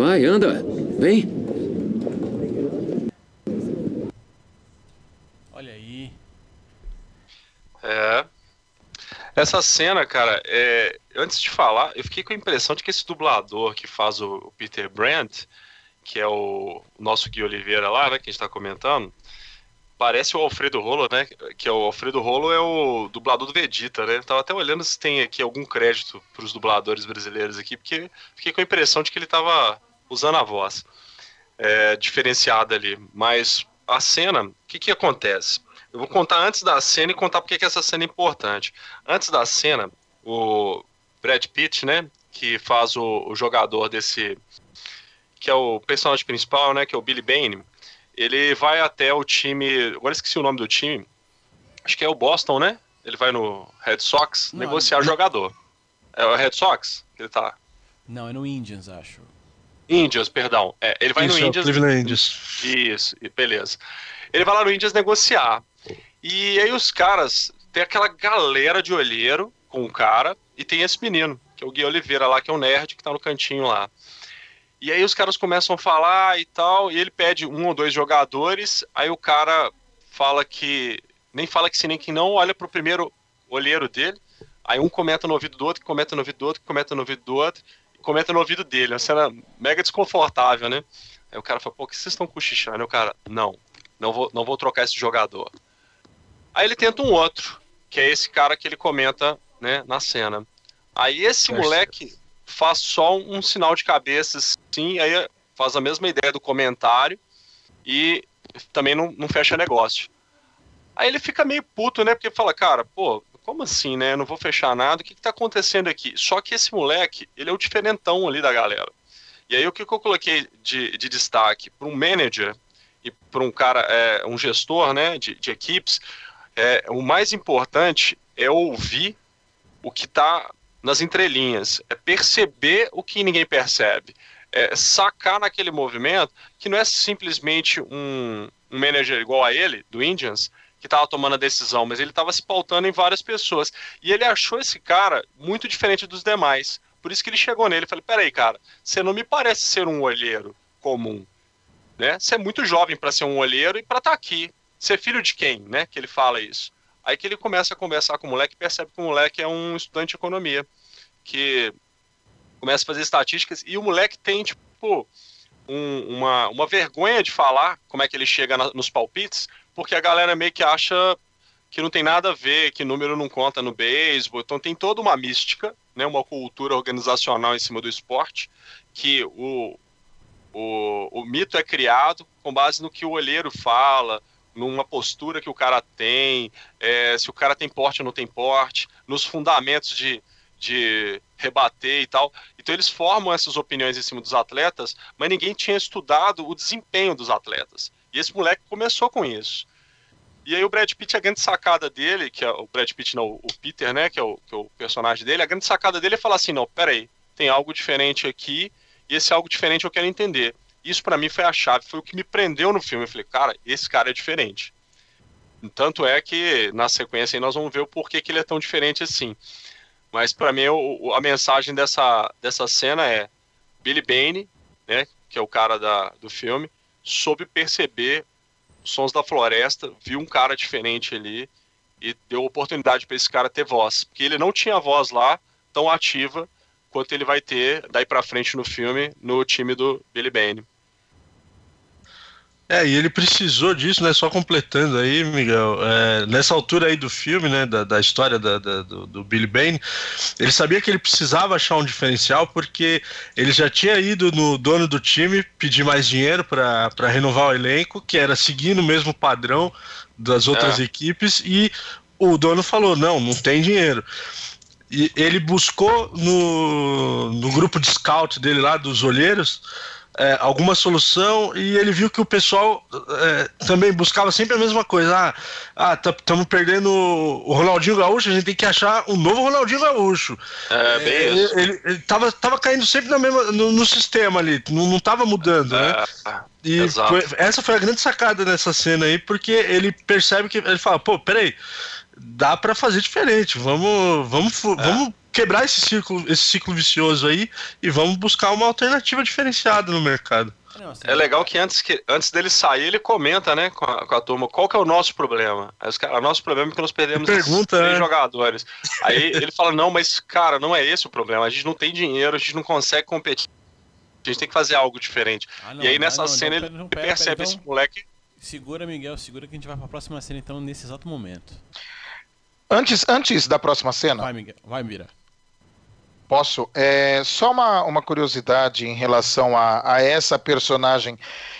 Vai, anda, vem. Olha aí. É. Essa cena, cara, é, antes de falar, eu fiquei com a impressão de que esse dublador que faz o, Peter Brandt, que é o, o nosso Gui Oliveira lá, né, que a gente tá comentando, parece o Alfredo Rolo, né? Que é o Alfredo Rolo é o dublador do Vegeta, né? Eu tava até olhando se tem aqui algum crédito pros dubladores brasileiros aqui, porque fiquei com a impressão de que ele tava usando a voz é, diferenciada ali. Mas a cena, o que que acontece? Eu vou contar antes da cena e contar porque que essa cena é importante. Antes da cena, o Brad Pitt, né? Que faz o, o jogador desse. Que é o personagem principal, né? Que é o Billy Bane ele vai até o time. Agora esqueci o nome do time. Acho que é o Boston, né? Ele vai no Red Sox Não, negociar não. jogador. É o Red Sox que ele tá. Não, é no Indians, acho. Indians, perdão. É, ele vai Isso, no é Indians. Cleveland Indians. Isso, beleza. Ele vai lá no Indians negociar. E aí os caras, tem aquela galera de olheiro com o cara, e tem esse menino, que é o Gui Oliveira lá, que é um nerd que tá no cantinho lá. E aí os caras começam a falar e tal, e ele pede um ou dois jogadores, aí o cara fala que. Nem fala que sim, nem que não, olha pro primeiro olheiro dele, aí um comenta no ouvido do outro, que comenta no ouvido do outro, que comenta no ouvido do outro, comenta no ouvido dele. Uma cena mega desconfortável, né? Aí o cara fala, pô, o que vocês estão cochichando? Aí o cara, não, não vou, não vou trocar esse jogador. Aí ele tenta um outro, que é esse cara que ele comenta, né, na cena. Aí esse moleque faz só um, sinal de cabeça, assim, aí faz a mesma ideia do comentário e também não, não fecha negócio. Aí ele fica meio puto, né, porque fala, cara, pô, como assim, né, não vou fechar nada, o que que tá acontecendo aqui? Só que esse moleque, ele é o diferentão ali da galera. E aí o que, que eu coloquei de, de destaque para um manager e para um cara, é, um gestor, né, de, de equipes, é, o mais importante é ouvir o que está nas entrelinhas, é perceber o que ninguém percebe, é sacar naquele movimento que não é simplesmente um, um manager igual a ele, do Indians, que estava tomando a decisão, mas ele estava se pautando em várias pessoas. E ele achou esse cara muito diferente dos demais. Por isso que ele chegou nele e falou: peraí, cara, você não me parece ser um olheiro comum. Né? Você é muito jovem para ser um olheiro e para estar aqui. Você é filho de quem, né? Que ele fala isso. Aí que ele começa a conversar com o moleque e percebe que o moleque é um estudante de economia. Que começa a fazer estatísticas e o moleque tem, tipo, um- uma, uma vergonha de falar como é que ele chega na- nos palpites, porque a galera meio que acha que não tem nada a ver, que número não conta no beisebol. Então tem toda uma mística, né, uma cultura organizacional em cima do esporte, que o, o, o mito é criado com base no que o olheiro fala, numa postura que o cara tem, é, se o cara tem porte ou não tem porte, nos fundamentos de, de rebater e tal. Então eles formam essas opiniões em cima dos atletas, mas ninguém tinha estudado o desempenho dos atletas. E esse moleque começou com isso. E aí o Brad Pitt, a grande sacada dele, que é o Brad Pitt, não, o Peter, né, que é o, que é o personagem dele, a grande sacada dele é falar assim, não, peraí, tem algo diferente aqui, e esse algo diferente eu quero entender. Isso pra mim foi a chave, foi o que me prendeu no filme. Eu falei, cara, esse cara é diferente. Tanto é que na sequência nós vamos ver o porquê que ele é tão diferente assim. Mas pra mim o- a mensagem dessa, dessa cena é Billy Bane, né, que é o cara da, do filme, soube perceber os sons da floresta, viu um cara diferente ali e deu oportunidade para esse cara ter voz, porque ele não tinha voz lá tão ativa quanto ele vai ter daí pra frente no filme no time do Billy Bane. É, e ele precisou disso, né? Só completando aí, Miguel. é, nessa altura aí do filme, né? Da, da história da- da- do, do Billy Bane, ele sabia que ele precisava achar um diferencial porque ele já tinha ido no dono do time pedir mais dinheiro para renovar o elenco, que era seguindo o mesmo padrão das outras É. equipes, e o dono falou: não, não tem dinheiro. E ele buscou no, no grupo de scout dele lá, dos olheiros, é, alguma solução e ele viu que o pessoal é, também buscava sempre a mesma coisa. Ah, estamos perdendo o Ronaldinho Gaúcho, a gente tem que achar um novo Ronaldinho Gaúcho. É, bem ele, isso. ele, ele tava, tava caindo sempre na mesma, no, no sistema ali, não, não tava mudando, né? É, E foi- essa foi a grande sacada nessa cena aí, porque ele percebe que ele fala, pô, peraí, dá pra fazer diferente, vamos, vamos, É. vamos quebrar esse ciclo, esse ciclo vicioso aí e vamos buscar uma alternativa diferenciada no mercado. É legal que antes, que antes dele sair, ele comenta, né, com a, com a turma, qual que é o nosso problema? Aí os caras, o nosso problema é que nós perdemos pergunta, três né? jogadores. Aí ele fala, não, mas, cara, não é esse o problema. A gente não tem dinheiro, a gente não consegue competir. A gente tem que fazer algo diferente. Ah, não, e aí ah, nessa não, cena não, ele não, pera, percebe pera, esse então- moleque. Segura, Miguel, segura que a gente vai pra próxima cena então nesse exato momento. Antes, antes da próxima cena, Vai, Miguel. Vai, Mira. Posso? É, só uma, uma curiosidade em relação a, a essa personagem,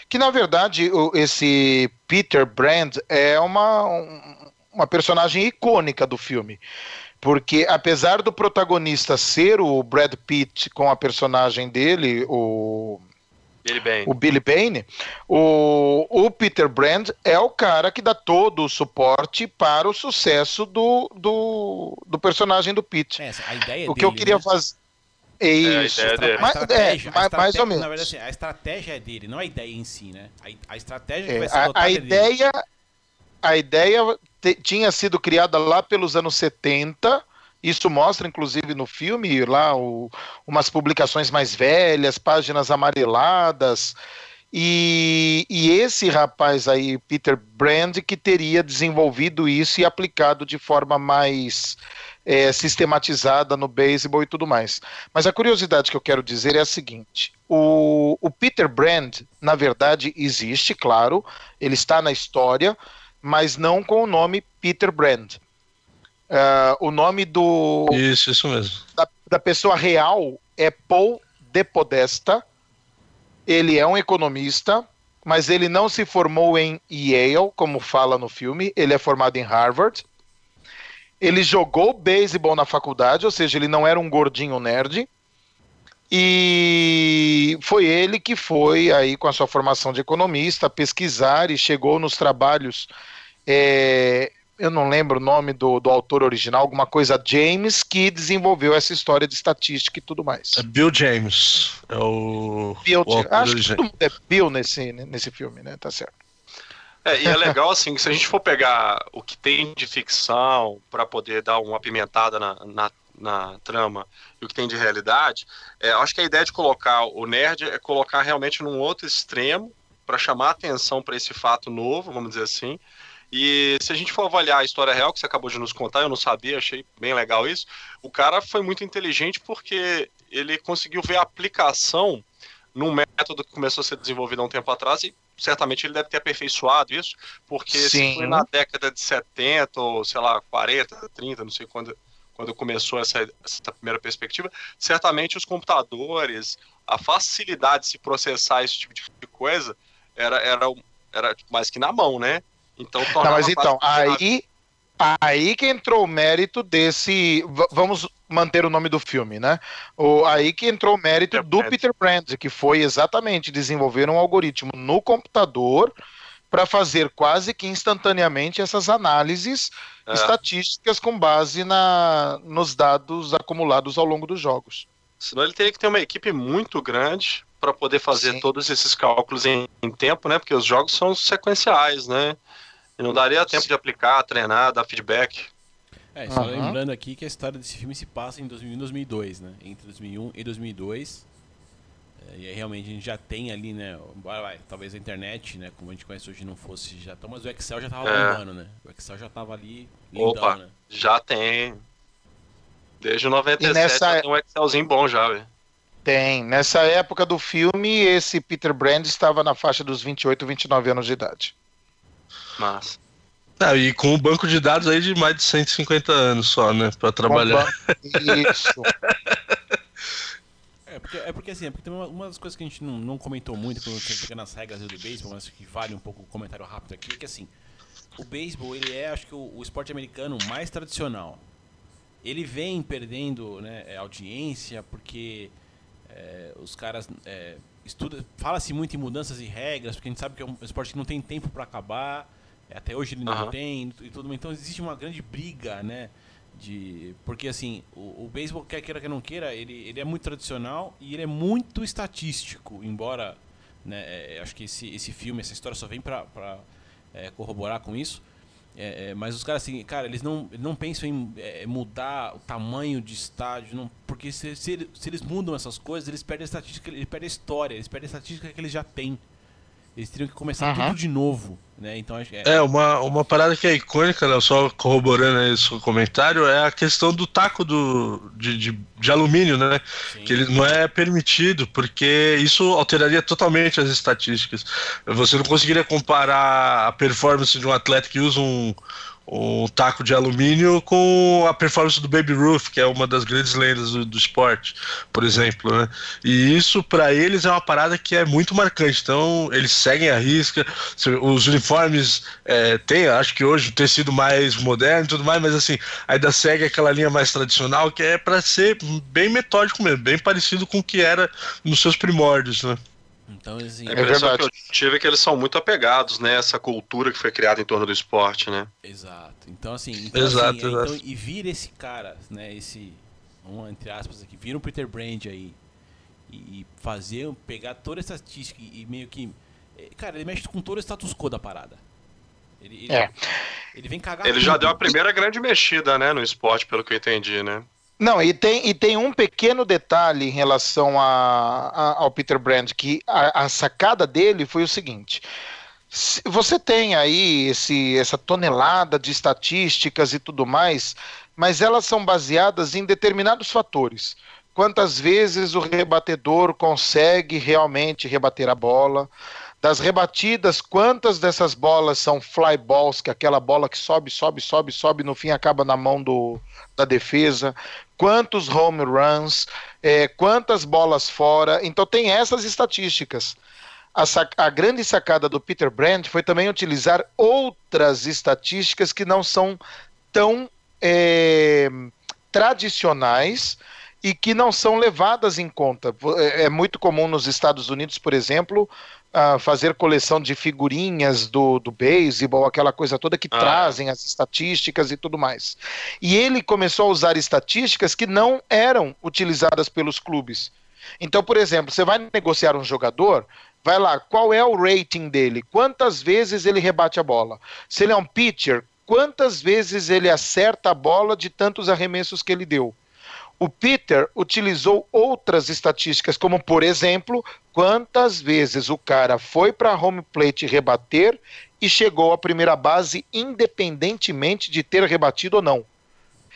que na verdade o- esse Peter Brand é uma, um- uma personagem icônica do filme. Porque apesar do protagonista ser o Brad Pitt com a personagem dele, o, Ele bem. o Billy Bane, o, o Peter Brand é o cara que dá todo o suporte para o sucesso do, do, do personagem do Pitt. É, a ideia O que eu dele, queria né? fazer. É a isso. ideia dele. A Mas- estratégia, é, a mais, ou menos. Na verdade, assim, a estratégia é dele, não a ideia em si, né? A, a estratégia que É, vai ser a, adotada a é dele. ideia, a ideia te- tinha sido criada lá pelos anos 70. Isso mostra, inclusive, no filme, lá o- umas publicações mais velhas, páginas amareladas. E, e esse rapaz aí, Peter Brand, que teria desenvolvido isso e aplicado de forma mais é, sistematizada no beisebol e tudo mais. Mas a curiosidade que eu quero dizer é a seguinte: o, o Peter Brand, na verdade, existe, claro, ele está na história, mas não com o nome Peter Brand. Ah, o nome do, Isso, isso mesmo. da, da pessoa real é Paul De Podesta. Ele é um economista, mas ele não se formou em Yale, como fala no filme. Ele é formado em Harvard. Ele jogou beisebol na faculdade, ou seja, ele não era um gordinho nerd. E foi ele que foi aí com a sua formação de economista pesquisar e chegou nos trabalhos. é, eu não lembro o nome do, do autor original, alguma coisa James, que desenvolveu essa história de estatística e tudo mais. É Bill James. É o. Bill, o autor acho que todo mundo é Bill nesse, nesse filme, né? Tá certo. É, e é legal assim, que se a gente for pegar o que tem de ficção para poder dar uma apimentada na, na, na trama e o que tem de realidade, é, eu acho que a ideia de colocar o nerd é colocar realmente num outro extremo para chamar atenção para esse fato novo, vamos dizer assim. E se a gente for avaliar a história real que você acabou de nos contar, eu não sabia, achei bem legal isso. O cara foi muito inteligente porque ele conseguiu ver a aplicação num método que começou a ser desenvolvido há um tempo atrás e certamente ele deve ter aperfeiçoado isso, porque se Sim. foi na década de 70 ou sei lá, 40, 30, não sei quando, quando começou essa, essa primeira perspectiva, certamente os computadores, a facilidade de se processar esse tipo de coisa era, era, era mais que na mão, né? Então, Não, tornava mas então, aí, aí que entrou o mérito desse. Vamos manter o nome do filme, né? O, aí que entrou o mérito Peter do Brand. Peter Brand, que foi exatamente desenvolver um algoritmo no computador para fazer quase que instantaneamente essas análises É. estatísticas com base na, nos dados acumulados ao longo dos jogos. Senão ele teria que ter uma equipe muito grande para poder fazer Sim. todos esses cálculos em, em tempo, né? Porque os jogos são sequenciais, né? E não daria tempo de aplicar, treinar, dar feedback. É, só Aham. lembrando aqui que a história desse filme se passa em 2001 e 2002, né? Entre 2001 e 2002. É, e aí realmente a gente já tem ali, né? Embora, vai, talvez a internet, né? Como a gente conhece hoje não fosse já tão, mas o Excel já tava É. bombando, né? O Excel já tava ali lindão, Opa. né? Já tem. Desde o 97 E nessa- já tem um Excelzinho bom já, velho. Tem. Nessa época do filme, esse Peter Brand estava na faixa dos 28, 29 anos de idade. Mas. Ah, e com um banco de dados aí de mais de 150 anos só, né? Pra trabalhar. Isso. É porque, é porque assim, é porque tem uma, uma das coisas que a gente não, não comentou muito quando você fica nas regras do beisebol, mas que vale um pouco o comentário rápido aqui, é que assim, o beisebol ele é, acho que, o, o esporte americano mais tradicional. Ele vem perdendo né, é, audiência porque é, os caras é, estudam, fala-se muito em mudanças e regras, porque a gente sabe que é um esporte que não tem tempo para acabar, até hoje ele não Aham. tem e tudo, então existe uma grande briga, né? De, porque assim, o, o beisebol, quer queira que não queira, ele, ele é muito tradicional e ele é muito estatístico, embora né, é, acho que esse, esse filme, essa história só vem pra, pra é, corroborar com isso. É, é, mas os caras, assim, cara, eles não, eles não pensam em é, mudar o tamanho de estádio, não, porque se, se, se eles mudam essas coisas, eles perdem a estatística, eles perdem a história, eles perdem a estatística que eles já têm. Eles teriam que começar Aham. tudo de novo, né? Então é, É, uma, uma parada que é icônica, né, só corroborando aí o seu comentário, é a questão do taco do, de, de, de alumínio, né? sim. Que ele não é permitido, porque isso alteraria totalmente as estatísticas. Você não conseguiria comparar a performance de um atleta que usa um, um taco de alumínio com a performance do Baby Ruth, que é uma das grandes lendas do, do esporte, por exemplo, né? E isso para eles é uma parada que é muito marcante. Então eles seguem a risca. Os uniformes é, tem, acho que hoje tem sido mais moderno e tudo mais, mas assim ainda segue aquela linha mais tradicional que é para ser bem metódico mesmo, bem parecido com o que era nos seus primórdios, né? Então, assim, A impressão verdade. que eu tive é que eles são muito apegados, né? Essa cultura que foi criada em torno do esporte, né? Exato. Então, assim, então, Exato, assim, é, então, exato. e vira esse cara, né? Esse, um, entre aspas aqui, vira um Peter Brand aí e, e fazer, pegar toda essa estatística e, e meio que. é, Cara, ele mexe com todo o status quo da parada. Ele, ele, É. ele vem cagar Ele já tudo. deu a primeira grande mexida, né? No esporte, pelo que eu entendi, né? Não, e tem, e tem um pequeno detalhe em relação a, a- ao Peter Brand, que a, a sacada dele foi o seguinte. se- Você tem aí esse, essa tonelada de estatísticas e tudo mais, mas elas são baseadas em determinados fatores. Quantas vezes o rebatedor consegue realmente rebater a bola? Das rebatidas, quantas dessas bolas são fly balls, que é aquela bola que sobe, sobe, sobe, sobe, no fim acaba na mão do, da defesa? Quantos home runs? É, quantas bolas fora? Então tem essas estatísticas. A, a grande sacada do Peter Brand foi também utilizar outras estatísticas que não são tão é, tradicionais e que não são levadas em conta. É é muito comum nos Estados Unidos, por exemplo, fazer coleção de figurinhas do, do beisebol, aquela coisa toda que Ah, trazem as estatísticas e tudo mais. E ele começou a usar estatísticas que não eram utilizadas pelos clubes. Então, por exemplo, você vai negociar um jogador, vai lá, qual é o rating dele? Quantas vezes ele rebate a bola? Se ele é um pitcher, quantas vezes ele acerta a bola de tantos arremessos que ele deu? O Peter utilizou outras estatísticas, como por exemplo, quantas vezes o cara foi para home plate rebater e chegou à primeira base independentemente de ter rebatido ou não.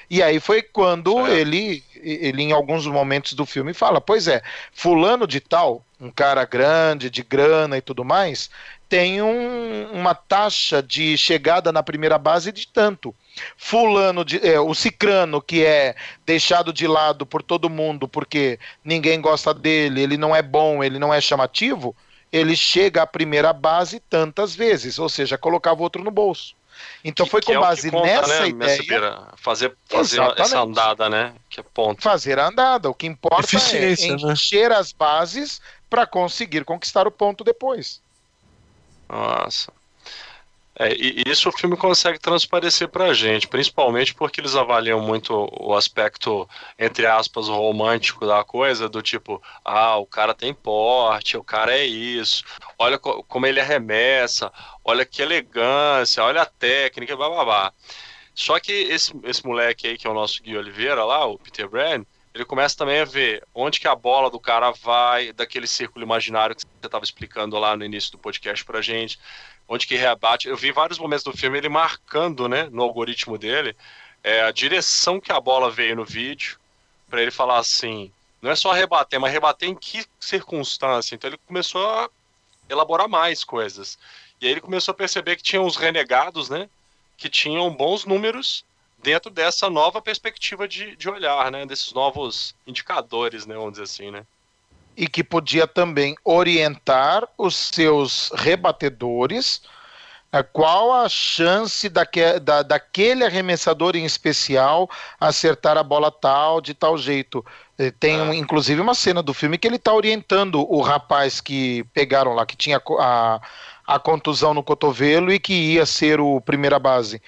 E aí foi quando É. ele, ele, em alguns momentos do filme, fala: Pois é, Fulano de Tal, um cara grande, de grana e tudo mais, tem um- uma taxa de chegada na primeira base de tanto. Fulano, de, é, o Cicrano, que é deixado de lado por todo mundo porque ninguém gosta dele, ele não é bom, ele não é chamativo, ele chega à primeira base tantas vezes, ou seja, colocava outro no bolso. Então Que- foi com é base conta, nessa né, ideia Messebeira? Fazer, fazer Exatamente. essa andada, né? Que é ponto. fazer a andada. O que importa é Eficiência, né? encher as bases para conseguir conquistar o ponto depois. Nossa. É, e isso o filme consegue transparecer pra gente, principalmente porque eles avaliam muito o aspecto, entre aspas, romântico da coisa, do tipo, ah, o cara tem porte, o cara é isso, olha co- como ele arremessa, olha que elegância, olha a técnica, blá. Só que esse, esse moleque aí, que é o nosso Gui Oliveira lá, o Peter Brand, ele começa também a ver onde que a bola do cara vai, daquele círculo imaginário que você estava explicando lá no início do podcast pra gente, onde que rebate. Eu vi vários momentos do filme ele marcando, né, no algoritmo dele, é, a direção que a bola veio no vídeo, para ele falar assim, não é só rebater, mas rebater em que circunstância. Então ele começou a elaborar mais coisas. E aí ele começou a perceber que tinha os renegados, né? Que tinham bons números dentro dessa nova perspectiva de, de olhar, né? Desses novos indicadores, né? Vamos dizer assim, né? E que podia também orientar os seus rebatedores a qual a chance daque, da, daquele arremessador em especial acertar a bola tal, de tal jeito. Eh, Tem um- inclusive uma cena do filme que ele está orientando o rapaz que pegaram lá, que tinha a, a contusão no cotovelo e que ia ser o primeira base.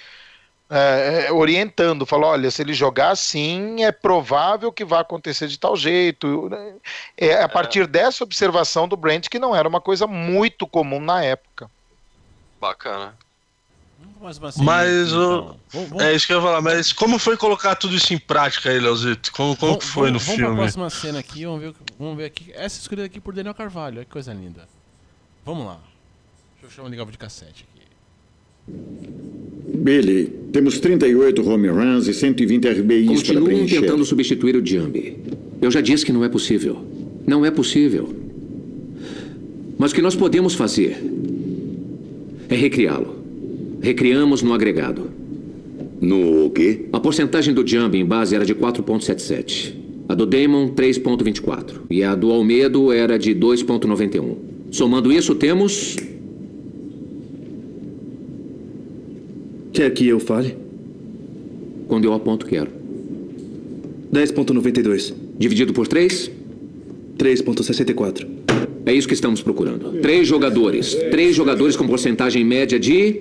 É, é, orientando, falou: olha, se ele jogar assim, é provável que vai acontecer de tal jeito. É a partir dessa observação do Brent, que não era uma coisa muito comum na época. Bacana. Mas o. então. Vamos- vamos- É isso que eu ia falar, mas como foi colocar tudo isso em prática aí, Leozito? Como, como vamos- que foi no vamos, Vamos pra filme? próxima cena aqui, vamos ver, vamos ver aqui. Essa é escolhida aqui por Daniel Carvalho, olha que coisa linda. Vamos lá. Deixa eu chamar ligar o videocassete aqui. Billy, temos 38 home runs e 120 RBIs para Continuam preencher. tentando substituir o Jambi. Eu já disse que não é possível. Não é possível. Mas o que nós podemos fazer é recriá-lo. Recriamos no agregado. No quê? A porcentagem do Jambi em base era de 4,77. A do Damon, 3,24. E a do Almedo era de 2,91. Somando isso, temos. Quer que eu fale? Quando eu aponto, quero. 10.92. Dividido por 3? 3.64. É isso que estamos procurando. Três jogadores. Três jogadores com porcentagem média de.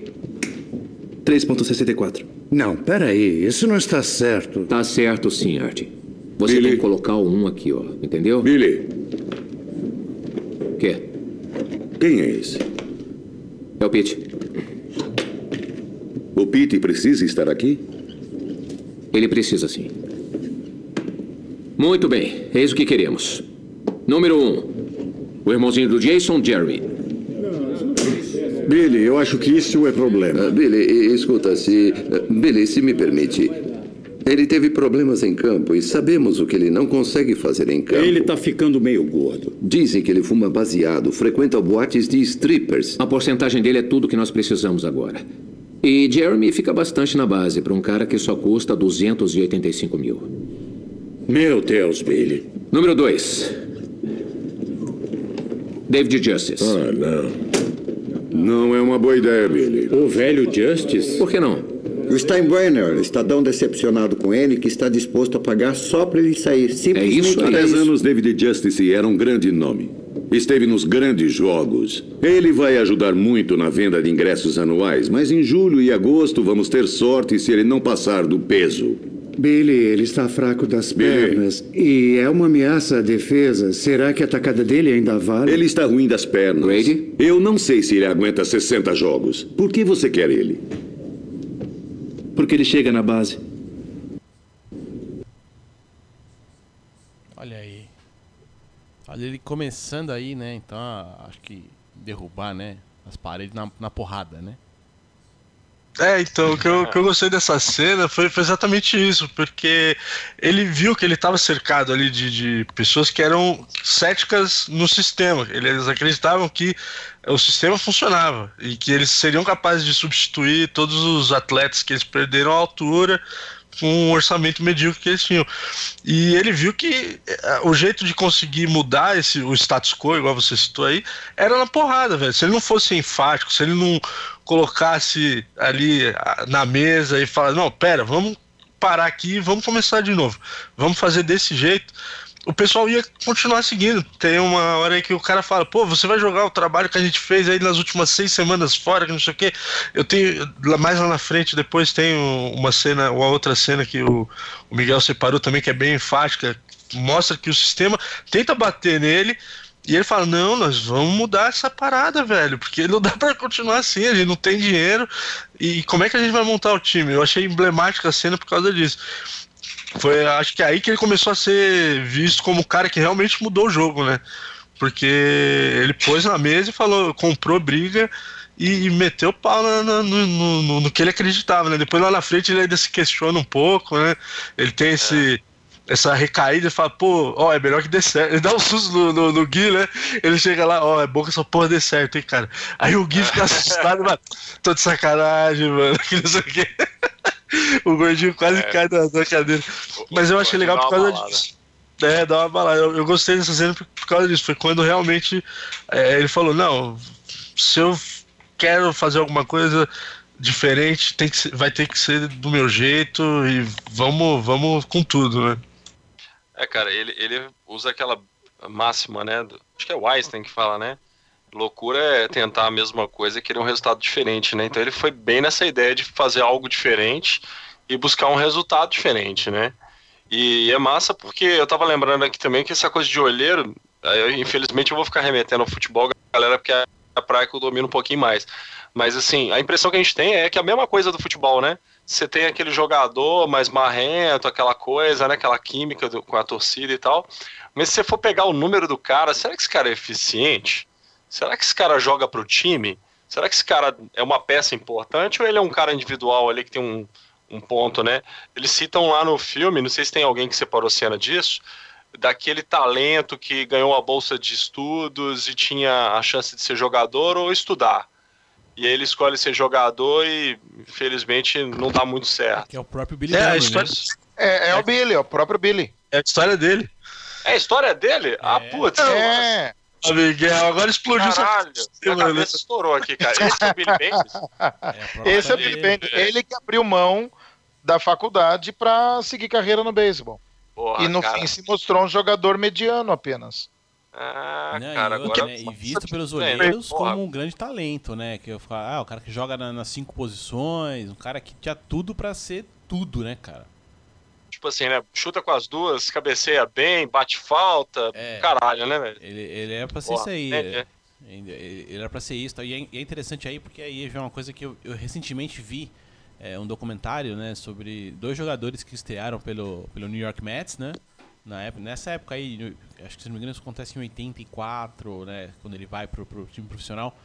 3.64. Não, peraí, isso não está certo. Tá certo sim, Art. Você Billy. tem que colocar o 1 aqui, ó. Entendeu? Billy, Quê? quem é esse? É o Pete. O Pete precisa estar aqui? Ele precisa sim. Muito bem, eis o que queremos. Número 1. O irmãozinho do Jason, Jeremy. Billy, eu acho que isso é problema. Ah, Billy, escuta, se. ah, Billy, se me permite. Ele teve problemas em campo e sabemos o que ele não consegue fazer em campo. Ele tá ficando meio gordo. Dizem que ele fuma baseado, frequenta boates de strippers. A porcentagem dele é tudo que nós precisamos agora. E Jeremy fica bastante na base para um cara que só custa 285 mil. Meu Deus, Billy. Número 2. David Justice. Ah, não. Não é uma boa ideia, Billy. O velho Justice? Por que não? O Steinbrenner está tão decepcionado com ele que está disposto a pagar só para ele sair. Simplesmente Há é 10 isso. anos, David Justice era um grande nome. Esteve nos grandes jogos. Ele vai ajudar muito na venda de ingressos anuais, mas em julho e agosto vamos ter sorte se ele não passar do peso. Billy, ele está fraco das Billy. pernas e é uma ameaça à defesa. Será que a tacada dele ainda vale? Ele está ruim das pernas. Grady? Eu não sei se ele aguenta 60 jogos. Por que você quer ele? Porque ele chega na base. Olha aí. Olha ele começando aí, né? Então, acho que derrubar, né? As paredes na, na porrada, né? É, então, o que eu, que eu gostei dessa cena foi, foi exatamente isso, porque ele viu que ele estava cercado ali de, de pessoas que eram céticas no sistema. Eles acreditavam que o sistema funcionava e que eles seriam capazes de substituir todos os atletas que eles perderam a altura com o orçamento medíocre que eles tinham. E ele viu que eh, o jeito de conseguir mudar esse, o status quo, igual você citou aí, era na porrada, velho. Se ele não fosse enfático, se ele não colocasse ali na mesa e falar, não, pera, vamos parar aqui e vamos começar de novo. Vamos fazer desse jeito. O pessoal ia continuar seguindo. Tem uma hora aí que o cara fala, pô, você vai jogar o trabalho que a gente fez aí nas últimas seis semanas fora, que não sei o quê. Eu tenho, mais lá na frente, depois tem um- uma cena, uma outra cena que o, o Miguel separou também, que é bem enfática, mostra que o sistema tenta bater nele, e ele fala: Não, nós vamos mudar essa parada, velho, porque não dá pra continuar assim, a gente não tem dinheiro. E como é que a gente vai montar o time? Eu achei emblemática a cena por causa disso. Foi, acho que é aí que ele começou a ser visto como o cara que realmente mudou o jogo, né? Porque ele pôs na mesa e falou, comprou briga e, e meteu o pau na- na- no, no- no- que ele acreditava, né? Depois lá na frente ele ainda se questiona um pouco, né? Ele tem esse essa recaída, ele fala, pô, ó, é melhor que dê certo. Ele dá um susto no, no, no Gui, né? Ele chega lá, ó, é bom que essa porra dê certo, hein, cara. Aí o Gui fica assustado, mano, tô de sacanagem, mano, que não sei o quê. O gordinho quase É. cai da, da cadeira. Mas eu achei legal por causa disso. É, dá uma balada. Eu, eu gostei dessa cena por, por causa disso. Foi quando realmente é, ele falou: não, se eu quero fazer alguma coisa diferente, tem que ser- vai ter que ser do meu jeito e vamos, vamos com tudo, né? É, cara, ele, ele usa aquela máxima, né? do- acho que é o Einstein que fala, né? Loucura é tentar a mesma coisa e querer um resultado diferente, né? Então ele foi bem nessa ideia de fazer algo diferente e buscar um resultado diferente, né? E é massa porque eu tava lembrando aqui também que essa coisa de olheiro, eu, infelizmente eu vou ficar remetendo ao futebol, galera, porque é a praia que eu domino um pouquinho mais. Mas assim, a impressão que a gente tem é que é a mesma coisa do futebol, né? Você tem aquele jogador mais marrento, aquela coisa, né? Aquela química do- com a torcida e tal. Mas se você for pegar o número do cara, será que esse cara é eficiente? Será que esse cara joga pro time? Será que esse cara é uma peça importante ou ele é um cara individual ali que tem um, um ponto, né? Eles citam lá no filme, não sei se tem alguém que separou cena disso, daquele talento que ganhou a bolsa de estudos e tinha a chance de ser jogador ou estudar. E aí ele escolhe ser jogador e, infelizmente, não dá muito certo. Que é o próprio Billy É, a Dunham, história, né? É, é o Billy, é o próprio Billy. é a história dele. É a história dele? Ah, putz, É. Ah, Miguel, agora explodiu essa caralho. Cabeça estourou aqui, cara. Esse é o Billy Bendis? É Esse é o dele. Billy Bendis. Ele que abriu mão da faculdade pra seguir carreira no beisebol. Porra, E no cara. fim se mostrou um jogador mediano apenas. Ah, Né, cara, e, né, e visto pelos olheiros porra. como um grande talento, né? Que eu falo, ah, o cara que joga na- nas cinco posições, um cara que tinha tudo pra ser tudo, né, cara? Tipo assim, né? Chuta com as duas, cabeceia bem, bate falta. É. Caralho, né, velho? Ele, ele era pra ser Porra, isso aí. é, é. é. Ele era pra ser isso. E é, e é interessante aí, porque aí já é uma coisa que eu, eu recentemente vi é, um documentário, né, sobre dois jogadores que estrearam pelo, pelo New York Mets, né? Na época, nessa época aí, acho que se não me engano isso acontece em 84, né? Quando ele vai pro, pro time profissional.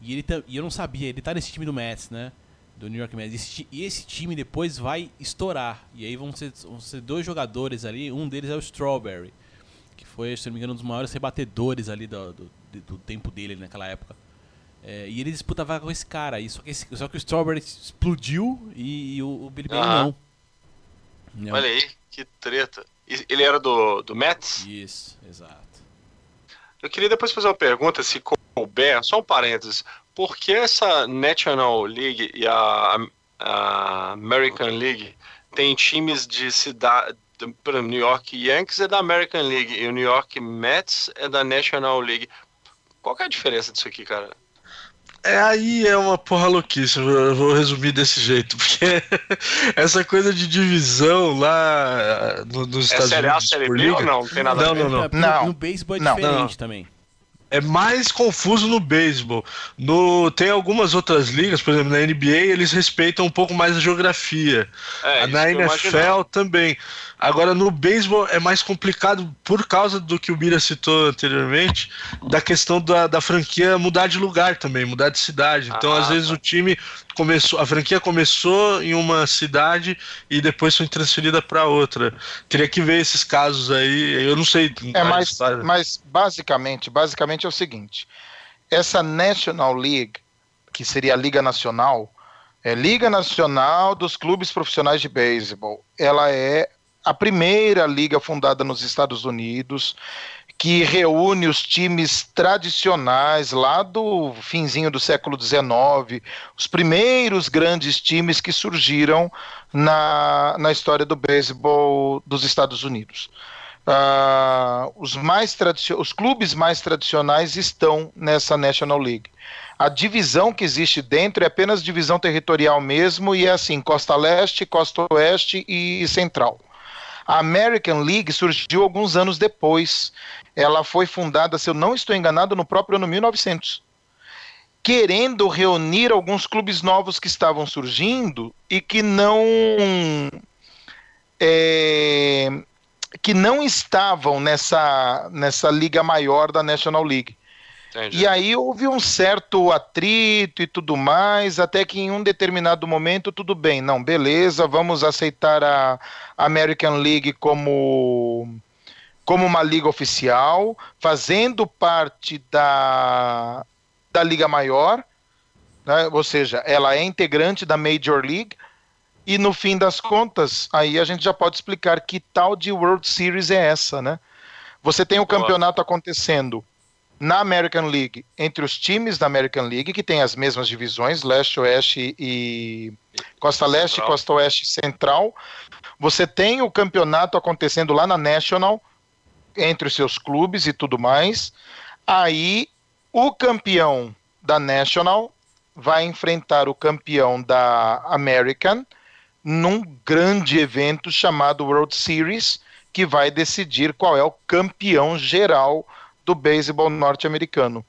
E, ele tá- e eu não sabia, ele tá nesse time do Mets, né? Do New York Mets. E esse time depois vai estourar. E aí vão ser, vão ser dois jogadores ali, um deles é o Strawberry que foi, se não me engano, um dos maiores rebatedores ali do, do, do tempo dele naquela época. É, e ele disputava com esse cara aí, só que, esse- só que o Strawberry explodiu e, e o, o Billy Bang Aham. não. Não. Olha aí, que treta. Ele era do, do Mets? Isso, exato. Eu queria depois fazer uma pergunta, se couber, só um parênteses. Por que essa National League e a, a American League tem times de cidade. Exemplo, New York Yankees é da American League e o New York Mets é da National League. Qual que é a diferença disso aqui, cara? É, aí é uma porra louquice, eu vou- resumir desse jeito, porque essa coisa de divisão lá no- nos É Estados Série A, Unidos Série por B ou não? Não tem nada a não, ver? não, não. É, no, no beisebol é Não. diferente Não. também. É mais confuso no beisebol. No, tem algumas outras ligas, por exemplo, na NBA, eles respeitam um pouco mais a geografia. É, na NFL também. Agora, no beisebol é mais complicado por causa do que o Bira citou anteriormente, da questão da, da franquia mudar de lugar também, mudar de cidade. Então, Ah, às vezes, tá. o time começou, a franquia começou em uma cidade e depois foi transferida para outra. Teria que ver esses casos aí. Eu não sei. É, mas, mas basicamente, basicamente é o seguinte: essa National League, que seria a Liga Nacional, é Liga Nacional dos Clubes Profissionais de Beisebol. Ela é a primeira liga fundada nos Estados Unidos que reúne os times tradicionais lá do finzinho do século XIX, os primeiros grandes times que surgiram na, na história do beisebol dos Estados Unidos. Ah, os, mais os clubes mais tradicionais estão nessa National League. A divisão que existe dentro é apenas divisão territorial mesmo, e é assim: Costa Leste, Costa Oeste e Central. A American League surgiu alguns anos depois. Ela foi fundada, se eu não estou enganado, no próprio ano 1900. Querendo reunir alguns clubes novos que estavam surgindo e que não. é, que não estavam nessa, nessa liga maior da National League. E aí houve um certo atrito e tudo mais, até que em um determinado momento tudo bem, não, beleza, vamos aceitar a American League como como uma liga oficial, fazendo parte da da liga maior, né? ou seja, ela é integrante da Major League. E no fim das contas, aí a gente já pode explicar que tal de World Series é essa, né? Você tem o campeonato acontecendo na American League entre os times da American League, que tem as mesmas divisões, leste, oeste e costa leste, Central. costa oeste e central. Você tem o campeonato acontecendo lá na National, entre os seus clubes e tudo mais. Aí o campeão da National vai enfrentar o campeão da American num grande evento chamado World Series, que vai decidir qual é o campeão geral do beisebol norte-americano.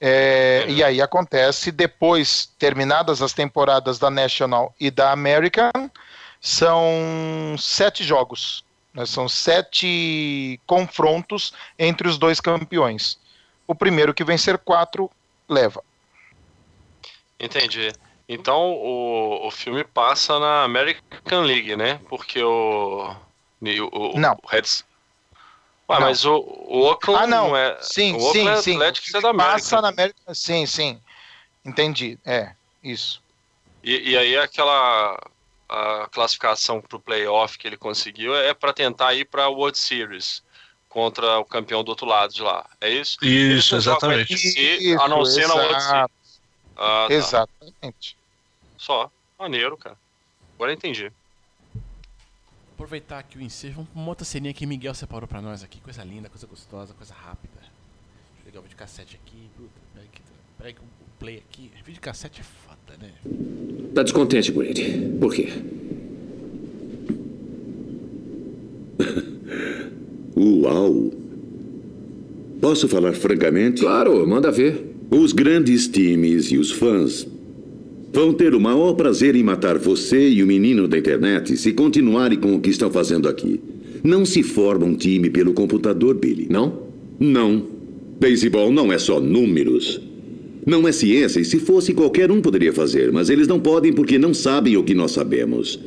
É, E aí acontece, depois, terminadas as temporadas da National e da American, são sete jogos. né? São sete confrontos entre os dois campeões. O primeiro que vencer quatro leva. Entendi. Então o, o filme passa na American League, né? Porque o. o, o Não. O Reds. Ué, Não. mas o, o Oakland Ah, não. é. Sim, o sim, Oakland sim. Athletics é da América. Passa na América. Sim, sim. Entendi. É, isso. E, e aí aquela a classificação para o playoff que ele conseguiu é para tentar ir para a World Series contra o campeão do outro lado de lá. É isso? Isso, exatamente. Isso, a não ser na World. Series. Ah, tá. Exatamente. Só. Maneiro, cara. Agora eu entendi. Aproveitar aqui o ensejo, vamos pra uma outra ceninha que Miguel separou pra nós aqui. Coisa linda, coisa gostosa, coisa rápida. Deixa eu pegar o videocassete aqui. Puta, peraí que, peraí que o play aqui. Videocassete é foda, né? Tá descontente, Brady. Por quê? Uau! Posso falar francamente? Claro, manda ver. Os grandes times e os fãs vão ter o maior prazer em matar você e o menino da internet se continuarem com o que estão fazendo aqui. Não se forma um time pelo computador, Billy. Não? Não. Beisebol não é só números. Não é ciência, e se fosse qualquer um poderia fazer, mas eles não podem porque não sabem o que nós sabemos.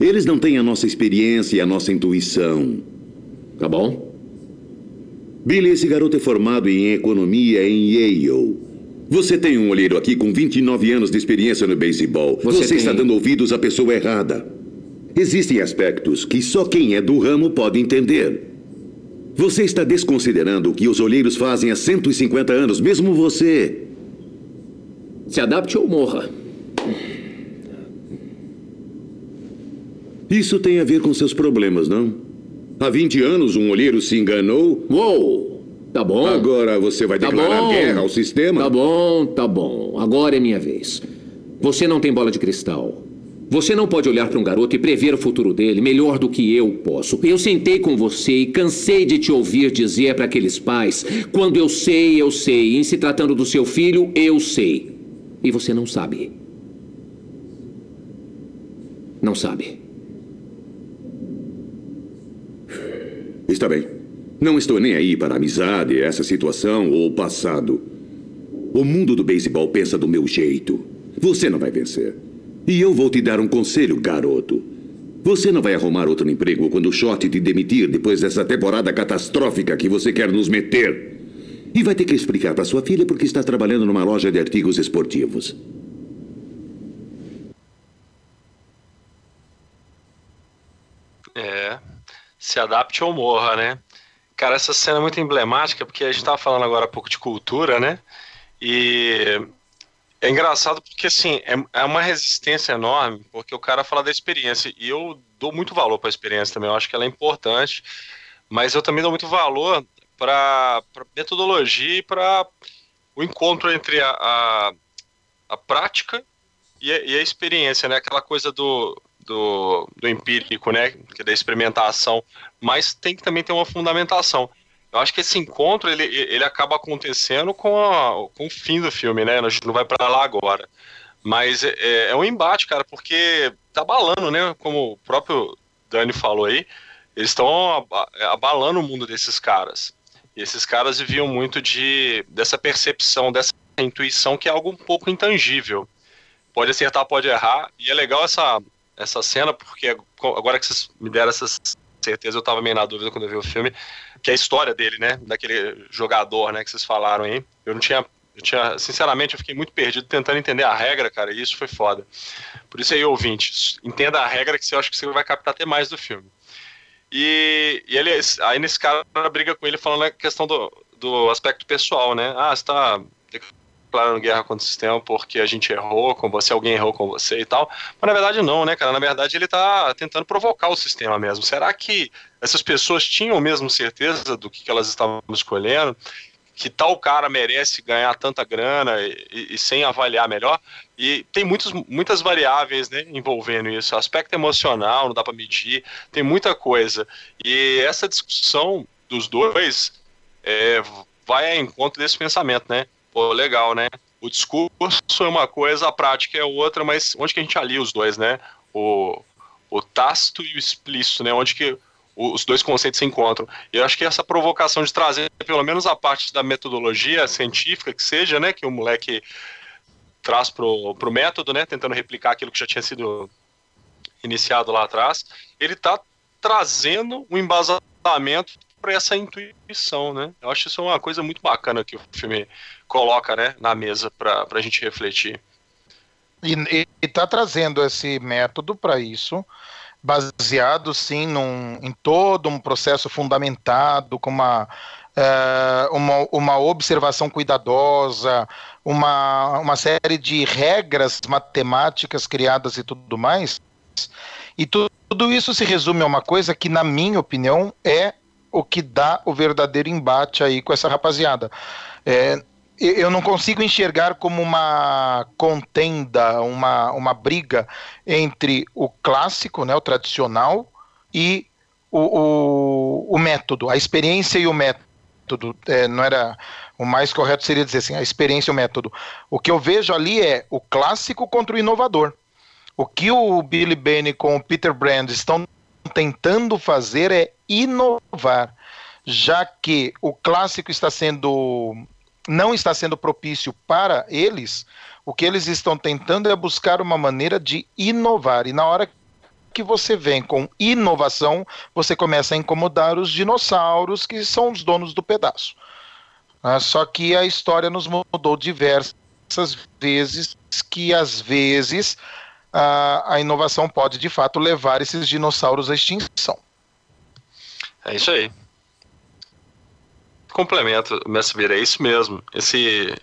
Eles não têm a nossa experiência e a nossa intuição. Tá bom? Billy, esse garoto é formado em economia em Yale. Você tem um olheiro aqui com 29 anos de experiência no beisebol. Você Você, tem- está dando ouvidos à pessoa errada. Existem aspectos que só quem é do ramo pode entender. Você está desconsiderando o que os olheiros fazem há 150 anos, mesmo você. Se adapte ou morra. Isso tem a ver com seus problemas, não? Há 20 anos um olheiro se enganou. Uou! Tá bom. Agora você vai Tá declarar bom. guerra ao sistema? Tá bom, tá bom. Agora é minha vez. Você não tem bola de cristal. Você não pode olhar para um garoto e prever o futuro dele melhor do que eu posso. Eu sentei com você e cansei de te ouvir dizer para aqueles pais: quando eu sei, eu sei. Em se tratando do seu filho, eu sei. E você não sabe. Não sabe. Está bem. Não estou nem aí para amizade, essa situação ou passado. O mundo do beisebol pensa do meu jeito. Você não vai vencer. E eu vou te dar um conselho, garoto. Você não vai arrumar outro emprego quando o Short te demitir depois dessa temporada catastrófica que você quer nos meter. E vai ter que explicar para sua filha porque está trabalhando numa loja de artigos esportivos. É. Se adapte ou morra, né? Cara, essa cena é muito emblemática porque a gente tava falando agora há pouco de cultura, né? E é engraçado porque, assim, é, é uma resistência enorme, porque o cara fala da experiência. E eu dou muito valor para a experiência também, eu acho que ela é importante, mas eu também dou muito valor para metodologia e para o encontro entre a, a, a prática e a, e a experiência, né? Aquela coisa do, do, do empírico, né? Que é da experimentação, mas tem que também ter uma fundamentação. Eu acho que esse encontro ele, ele acaba acontecendo com, a, com o fim do filme, né? A gente não vai para lá agora. Mas é, é um embate, cara, porque tá abalando, né? Como o próprio Dani falou aí, eles estão aba- abalando o mundo desses caras. E esses caras viviam muito de dessa percepção, dessa intuição que é algo um pouco intangível. Pode acertar, pode errar. E é legal essa, essa cena, porque agora que vocês me deram essa certeza, eu tava meio na dúvida quando eu vi o filme, que é a história dele, né? Daquele jogador, né, que vocês falaram aí. Eu não tinha. Eu tinha, sinceramente, eu fiquei muito perdido tentando entender a regra, cara, e isso foi foda. Por isso aí, ouvintes, entenda a regra que você acha que você vai captar até mais do filme. E, e ele, aí nesse cara briga com ele falando a questão do, do aspecto pessoal, né? Ah, você tá declarando guerra contra o sistema porque a gente errou com você, alguém errou com você e tal. Mas na verdade não, né, cara? Na verdade ele tá tentando provocar o sistema mesmo. Será que essas pessoas tinham mesmo certeza do que, que elas estavam escolhendo? Que tal cara merece ganhar tanta grana e, e, sem avaliar melhor? E tem muitos, muitas variáveis né, envolvendo isso. Aspecto emocional não dá para medir, tem muita coisa. E essa discussão dos dois é, vai ao encontro desse pensamento, né? Pô, legal, né? O discurso é uma coisa, a prática é outra, mas onde que a gente alia os dois, né? O, o tácito e o explícito, né? Onde que os dois conceitos se encontram. Eu acho que essa provocação de trazer pelo menos a parte da metodologia científica que seja, né? Que o moleque traz pro, pro método, né? Tentando replicar aquilo que já tinha sido iniciado lá atrás. Ele está trazendo um embasamento para essa intuição, né? Eu acho isso uma coisa muito bacana que o filme coloca, né, na mesa para a gente refletir. E está trazendo esse método para isso, baseado sim num, em todo um processo fundamentado, com uma, é, uma, uma observação cuidadosa, uma, uma série de regras matemáticas criadas e tudo mais. E tu, tudo isso se resume a uma coisa que, na minha opinião, é o que dá o verdadeiro embate aí com essa rapaziada. É, eu não consigo enxergar como uma contenda, uma, uma briga entre o clássico, né, o tradicional, e o, o, o método, a experiência e o método. É, não era o mais correto seria dizer assim, a experiência e o método. O que eu vejo ali é o clássico contra o inovador. O que o Billy Bane com o Peter Brand estão tentando fazer é inovar, já que o clássico está sendo não está sendo propício para eles, o que eles estão tentando é buscar uma maneira de inovar. E na hora que você vem com inovação, você começa a incomodar os dinossauros, que são os donos do pedaço. Ah, só que a história nos mudou diversas vezes, que às vezes a, a inovação pode de fato levar esses dinossauros à extinção. É isso aí complemento, Mestre Vira, é isso mesmo. Esse,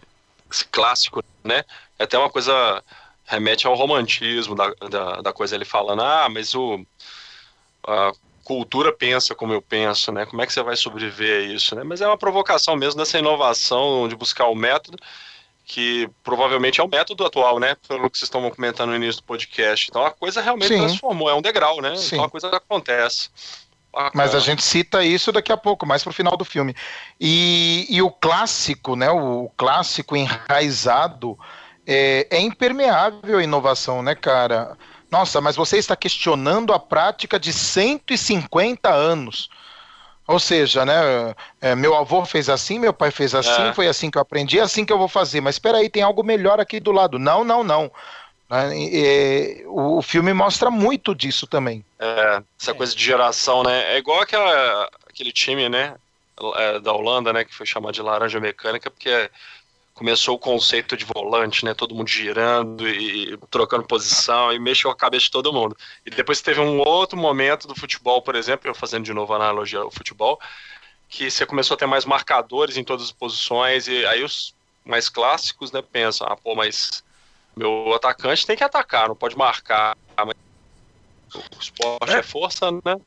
esse clássico, né? É até uma coisa remete ao romantismo da, da, da, coisa ele falando, ah, mas o a cultura pensa como eu penso, né? Como é que você vai sobreviver a isso, né? Mas é uma provocação mesmo dessa inovação de buscar o método que provavelmente é o método atual, né? Pelo que vocês estão comentando no início do podcast. Então a coisa realmente Sim. transformou, é um degrau, né? Sim. Então a coisa acontece. Bacana. Mas a gente cita isso daqui a pouco, mais pro final do filme. E, e o clássico, né? O clássico enraizado é, é impermeável à inovação, né, cara? Nossa, mas você está questionando a prática de 150 anos. Ou seja, né, é, meu avô fez assim, meu pai fez assim, é. foi assim que eu aprendi, é assim que eu vou fazer. Mas espera aí, tem algo melhor aqui do lado. Não, não, não. Né? E, o filme mostra muito disso também. É, essa é. coisa de geração, né? É igual aquela, aquele time, né? É, da Holanda, né? Que foi chamado de laranja mecânica, porque começou o conceito de volante, né? Todo mundo girando e, e trocando posição e mexeu a cabeça de todo mundo. E depois teve um outro momento do futebol, por exemplo, eu fazendo de novo a analogia ao futebol, que você começou a ter mais marcadores em todas as posições e aí os mais clássicos, né, pensam, ah, pô, mas meu atacante tem que atacar, não pode marcar. Mas o esporte é, é força, né?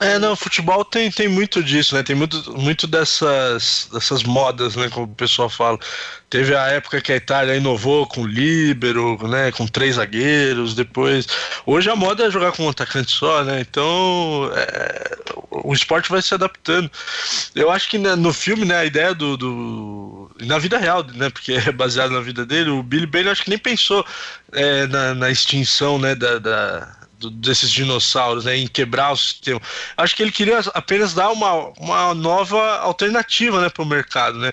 É, não, futebol tem, tem muito disso, né? Tem muito, muito dessas, dessas modas, né? Como o pessoal fala. Teve a época que a Itália inovou com líbero, né? Com três zagueiros, depois... Hoje a moda é jogar com um atacante só, né? Então, é, o esporte vai se adaptando. Eu acho que né, no filme, né? A ideia do, do... Na vida real, né? Porque é baseado na vida dele, o Billy Bane acho que nem pensou é, na, na extinção, né? da, da desses dinossauros, né, em quebrar o sistema. Acho que ele queria apenas dar uma, uma nova alternativa, né, para o mercado, né,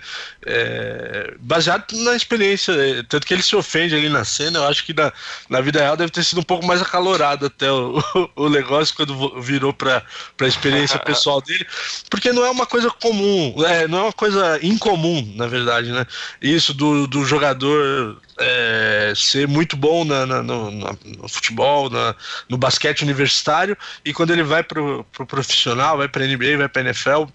É, baseado na experiência, é, tanto que ele se ofende ali na cena. Eu acho que na, na vida real deve ter sido um pouco mais acalorado até o, o negócio quando virou para a experiência pessoal dele, porque não é uma coisa comum, é, não é uma coisa incomum, na verdade, né? Isso do, do jogador é, ser muito bom na, na- no, na- no futebol, no basquete universitário, e quando ele vai pro, pro profissional, vai pra NBA, vai pra NFL,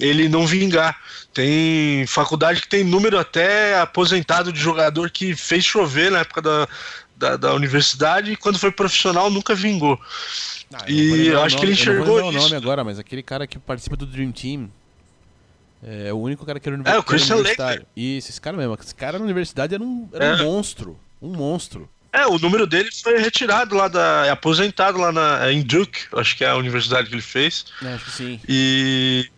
ele não vingar. Tem faculdade que tem número até aposentado de jogador que fez chover na época da, da, da universidade e quando foi profissional nunca vingou. Ah, e eu acho o que ele nome- eu não vou enxergou o nome agora, mas aquele cara que participa do Dream Team é o único cara que era É, o Christian universitário. Isso, esse cara mesmo. Esse cara na universidade era um, era um É. monstro. Um monstro. É, o número dele foi retirado lá da. É aposentado lá na, em Duke, acho que é a universidade que ele fez. É, acho que sim. E.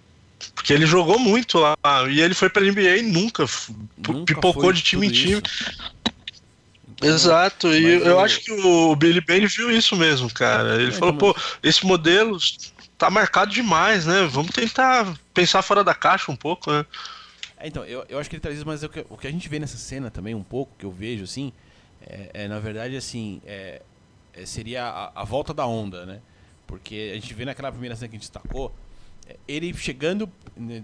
Porque ele jogou muito lá. E ele foi pra NBA e nunca, Nunca pipocou de time em time. isso. Exato, e eu o- acho que o Billy Bane viu isso mesmo, cara. Ele É, falou, então, pô, esse modelo tá marcado demais, né? Vamos tentar pensar fora da caixa um pouco, né? É, então, eu, eu acho que ele traz isso, mas o que, o que a gente vê nessa cena também, um pouco, que eu vejo, assim, é, é, na verdade, assim, é, é, seria a, a volta da onda, né? Porque a gente vê naquela primeira cena que a gente destacou, é, ele chegando, né,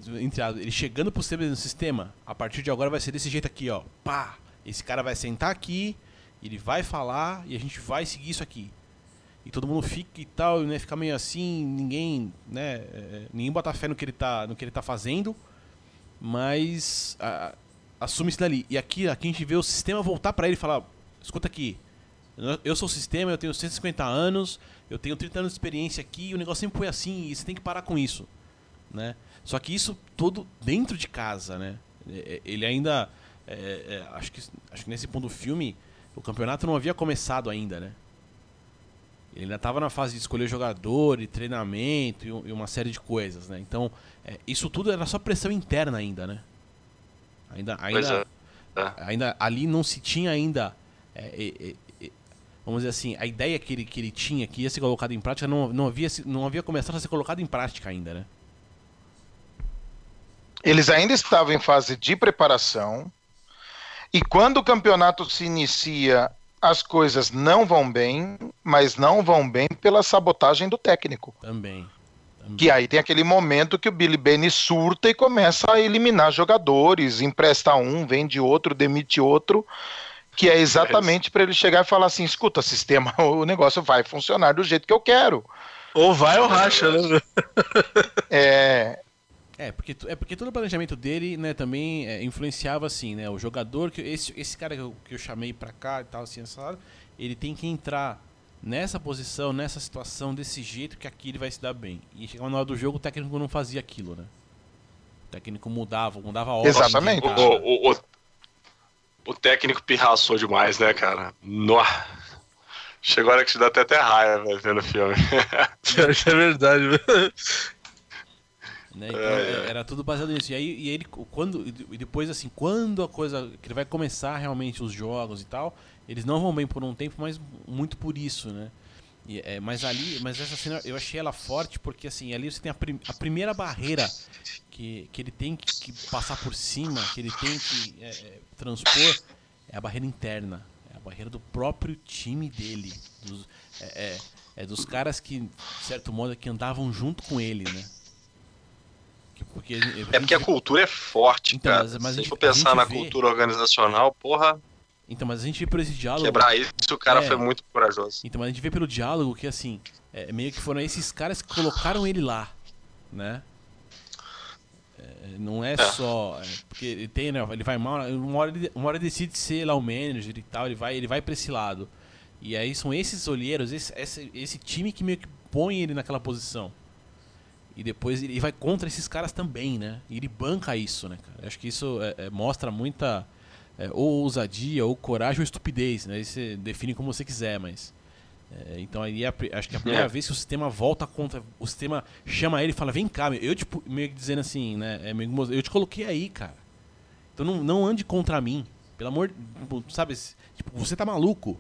ele chegando pro sistema, no sistema, a partir de agora vai ser desse jeito aqui, ó, pá, esse cara vai sentar aqui, ele vai falar e a gente vai seguir isso aqui. E todo mundo fica e tal, né, fica meio assim, ninguém, né, é, ninguém bota fé no que ele tá, no que ele tá fazendo, mas a- assume-se dali. E aqui, aqui a gente vê o sistema voltar pra ele e falar: escuta aqui, eu sou o sistema, eu tenho 150 anos, eu tenho 30 anos de experiência aqui, o negócio sempre foi assim, e você tem que parar com isso. Né? Só que isso todo dentro de casa, né? É, é, Ele ainda. é, é, acho, que, acho que nesse ponto do filme, o campeonato não havia começado ainda, né? Ele ainda estava na fase de escolher jogador e treinamento e, e uma série de coisas, né? Então, é, isso tudo era só pressão interna ainda, né? Ainda, ainda, é. ainda ali não se tinha ainda, vamos dizer assim, a ideia que ele, que ele tinha que ia ser colocada em prática não, não, havia, não havia começado a ser colocada em prática ainda, né? Eles ainda estavam em fase de preparação. E quando o campeonato se inicia, as coisas não vão bem, mas não vão bem pela sabotagem do técnico. Também. também. Que aí tem aquele momento que o Billy Bane surta e começa a eliminar jogadores, empresta um, vende outro, demite outro, que é exatamente para ele chegar e falar assim: escuta, sistema, o negócio vai funcionar do jeito que eu quero. Ou vai ou racha, né? É, É, porque, é porque todo o planejamento dele, né, também é, influenciava assim, né? O jogador, que esse, esse cara que eu, que eu chamei pra cá e tal, assim, sabe? Ele tem que entrar nessa posição, nessa situação, desse jeito que aqui ele vai se dar bem. E chegava na hora do jogo, o técnico não fazia aquilo, né? O técnico mudava, mudava a ordem. Exatamente. do O, o, o, o técnico pirraçou demais, né, cara? Nó. Chegou a hora que te dá até, até raiva velho, vendo o filme. Isso é verdade. Né? Então, é, era tudo baseado nisso. E aí e ele quando e depois assim, quando a coisa que ele vai começar realmente os jogos e tal, eles não vão bem por um tempo, mas muito por isso, né? E, é, mas ali, mas essa cena eu achei ela forte porque assim, ali você tem a, prim- a primeira barreira que, que ele tem que, que passar por cima, que ele tem que é, é, transpor, é a barreira interna, é a barreira do próprio time dele, dos, é, é, é dos caras que, de certo modo, que andavam junto com ele, né? Que- Porque, É porque a cultura é forte, Então, cara. mas- mas a Se gente- for a pensar gente na vê- cultura organizacional, porra, Então, mas a gente vê por esse diálogo. quebrar isso, o cara É. foi muito corajoso. Então, mas a gente vê pelo diálogo que, assim, é, meio que foram esses caras que colocaram ele lá, né? É, não é, É. só. é, porque ele tem, né? Ele vai mal. Uma hora ele, uma hora ele decide ser lá o manager e tal, ele vai, ele vai pra esse lado. E aí são esses olheiros, esse, esse, esse time que meio que põe ele naquela posição. E depois ele vai contra esses caras também, né? E ele banca isso, né, cara? Eu acho que isso é, é, mostra muita é, ou ousadia, ou coragem, ou estupidez, né? Aí você define como você quiser, mas. é, então aí é a acho que é a primeira É. vez que o sistema volta contra. O sistema chama ele e fala, vem cá, meu. eu tipo, meio que dizendo assim, né? É, eu te coloquei aí, cara. Então não, não ande contra mim. Pelo amor. tipo, Sabe? Tipo, você tá maluco.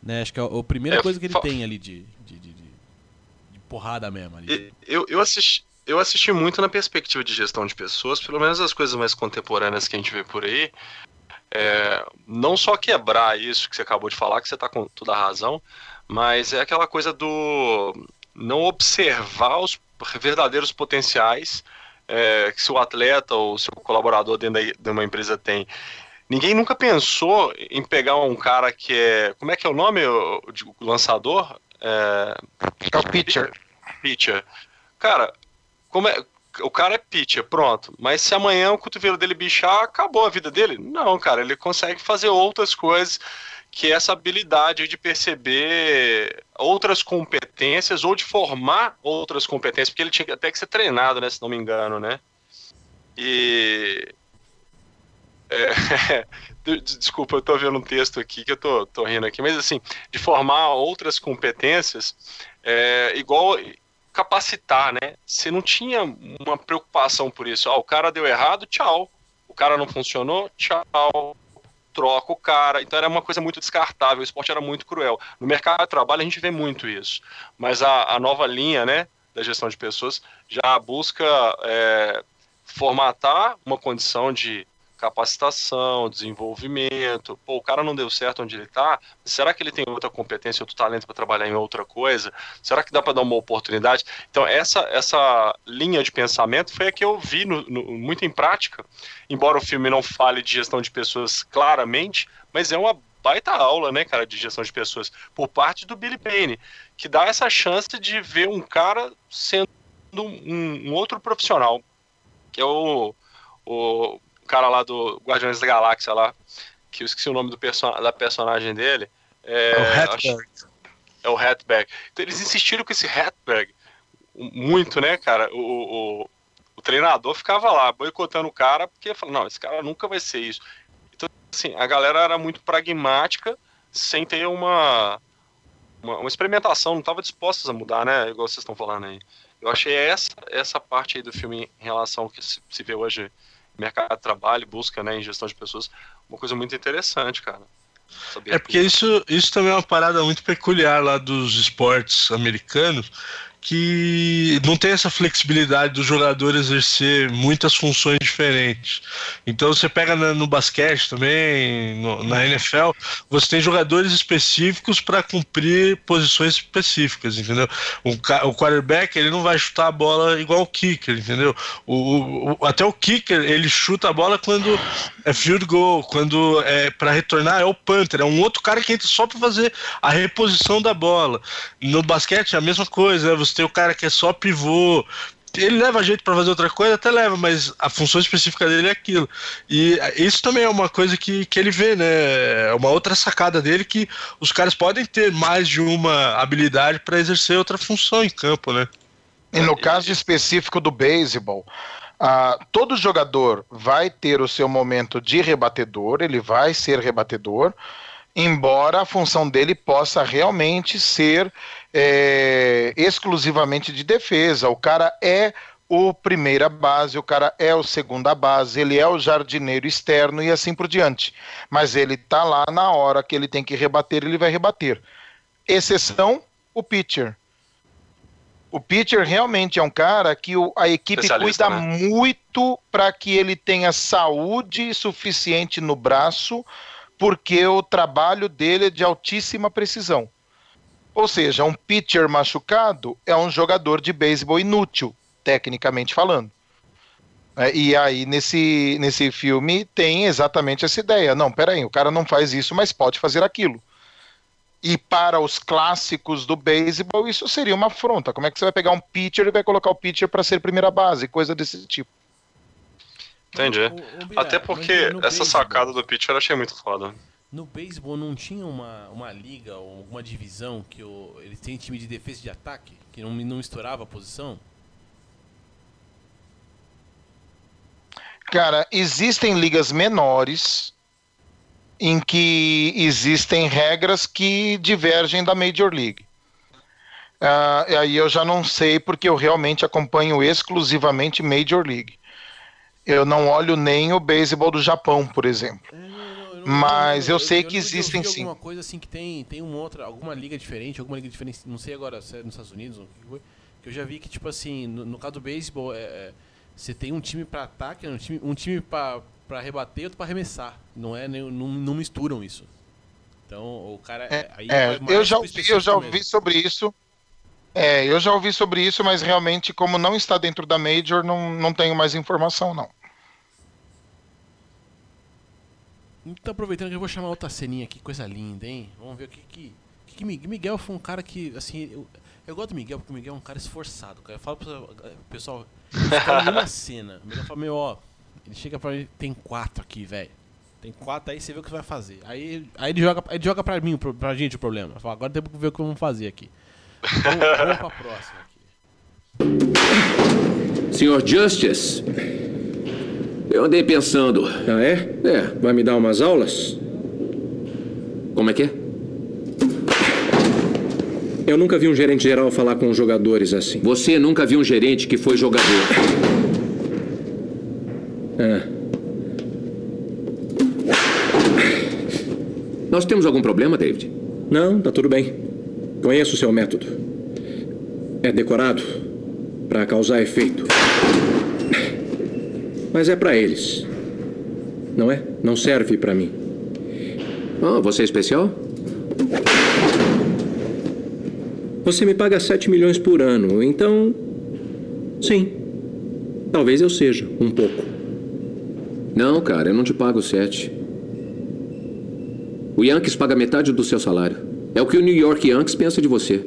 Né? Acho que é a, a primeira coisa que ele tem ali de- de- de porrada mesmo. Ali. Eu, eu, assisti, eu assisti muito na perspectiva de gestão de pessoas, pelo menos as coisas mais contemporâneas que a gente vê por aí. É, não só quebrar isso que você acabou de falar, que você está com toda a razão, mas é aquela coisa do não observar os verdadeiros potenciais é, que se o atleta ou se o colaborador dentro de uma empresa tem. Ninguém nunca pensou em pegar um cara que é. Como é que é o nome o, o lançador? É, É o pitcher. pitcher. Cara, como é. O cara é pitcher, pronto. Mas se amanhã o cotovelo dele bichar, acabou a vida dele? Não, cara, ele consegue fazer outras coisas que é essa habilidade de perceber outras competências ou de formar outras competências, porque ele tinha até que ser treinado, né, se não me engano, né? E é, Desculpa, eu tô vendo um texto aqui que eu tô, tô rindo aqui, mas assim, de formar outras competências, é, igual capacitar, né? Você não tinha uma preocupação por isso. Ah, o cara deu errado, tchau. O cara não funcionou, tchau. Troca o cara. Então era uma coisa muito descartável. O esporte era muito cruel. No mercado de trabalho a gente vê muito isso. Mas a, a nova linha, né, da gestão de pessoas já busca é, formatar uma condição de capacitação, desenvolvimento. Pô, o cara não deu certo onde ele está. Será que ele tem outra competência, outro talento para trabalhar em outra coisa? Será que dá para dar uma oportunidade? Então, essa, essa linha de pensamento foi a que eu vi no- no- muito em prática. Embora o filme não fale de gestão de pessoas claramente, mas é uma baita aula, né, cara, de gestão de pessoas por parte do Billy Payne, que dá essa chance de ver um cara sendo um, um outro profissional, que é o, o cara lá do Guardiões da Galáxia lá, que eu esqueci o nome do perso da personagem dele. É, É o Hatberg. é o Hatberg. Então eles insistiram com esse Hatberg muito, né, cara? O, o, o treinador ficava lá boicotando o cara porque falou, não, esse cara nunca vai ser isso. Então, assim, a galera era muito pragmática, sem ter uma, uma, uma experimentação, não estava dispostas a mudar, né? Igual vocês estão falando aí. Eu achei essa, essa parte aí do filme em relação ao que se, se vê hoje mercado de trabalho, busca né, em gestão de pessoas, uma coisa muito interessante, cara. Saber É porque isso, isso também é uma parada muito peculiar lá dos esportes americanos, que não tem essa flexibilidade do jogador exercer muitas funções diferentes. Então você pega na- no basquete também, no- na NFL, você tem jogadores específicos para cumprir posições específicas, entendeu? O, o quarterback ele não vai chutar a bola igual o kicker, entendeu? O- o- até o kicker ele chuta a bola quando é field goal, quando é para retornar é o punter, é um outro cara que entra só para fazer a reposição da bola. No basquete é a mesma coisa, né? você tem o cara que é só pivô. Ele leva jeito para fazer outra coisa, até leva, mas a função específica dele é aquilo. E isso também é uma coisa que, que ele vê, né? É uma outra sacada dele que os caras podem ter mais de uma habilidade para exercer outra função em campo, né? E no caso específico do beisebol, ah, todo jogador vai ter o seu momento de rebatedor, ele vai ser rebatedor, embora a função dele possa realmente ser é, exclusivamente de defesa. O cara é o primeira base, o cara é o segunda base, ele é o jardineiro externo e assim por diante. Mas ele tá lá na hora que ele tem que rebater, ele vai rebater. Exceção, o pitcher. O pitcher realmente é um cara que o- a equipe cuida né? muito para que ele tenha saúde suficiente no braço, porque o trabalho dele é de altíssima precisão. Ou seja, um pitcher machucado é um jogador de beisebol inútil, tecnicamente falando. É, e aí, nesse, nesse filme, tem exatamente essa ideia. Não, peraí, o cara não faz isso, mas pode fazer aquilo. E para os clássicos do beisebol, isso seria uma afronta. Como é que você vai pegar um pitcher e vai colocar o pitcher para ser primeira base? Coisa desse tipo. Entendi. Até porque no essa beisebol- sacada do pitcher eu achei muito foda. No beisebol não tinha uma, uma liga ou alguma divisão que o, eles têm time de defesa e de ataque? Que não, não misturava a posição? Cara, existem ligas menores em que existem regras que divergem da Major League. E aí eu já não sei porque eu realmente acompanho exclusivamente Major League. Eu não olho nem o beisebol do Japão, por exemplo. Mas eu sei não que existem sim. alguma coisa assim que tem, tem uma outra, alguma liga diferente, alguma liga diferente, não sei agora se é nos Estados Unidos ou o que foi, que eu já vi que, tipo assim, no, no caso do beisebol, é, é, você tem um time pra ataque, um time, um time pra, pra rebater e outro pra arremessar. Não é, não, não misturam isso. Então, o cara... É, é, eu já ouvi, eu já ouvi sobre isso. É, eu já ouvi sobre isso, mas realmente, como não está dentro da Major, não, não tenho mais informação, não. Então, aproveitando que eu vou chamar outra ceninha aqui, coisa linda, hein? Vamos ver o que que... que, que Miguel, foi um cara que, assim, eu, eu gosto do Miguel porque o Miguel é um cara esforçado, cara. Eu falo pro pessoal, escolhe uma cena. O Miguel fala, meu, ó, ele chega pra mim, tem quatro aqui, velho. Tem quatro aí, você vê o que vai fazer. Aí, aí ele, joga, ele joga pra mim, pra gente o problema. Fala, agora temos que ver o que vamos fazer aqui. Vamos, vamos pra próxima aqui. Senhor Justice, eu andei pensando. Ah, é? É. Vai me dar umas aulas? Como é que é? Eu nunca vi um gerente geral falar com os jogadores assim. Você nunca viu um gerente que foi jogador. É. Nós temos algum problema, David? Não, tá tudo bem. Conheço o seu método. É decorado para causar efeito. Mas é para eles. Não é? Não serve para mim. Ah, você é especial? Você me paga 7 milhões por ano, então. Sim. Talvez eu seja, um pouco. Não, cara, eu não te pago sete. O Yankees paga metade do seu salário. É o que o New York Yankees pensa de você.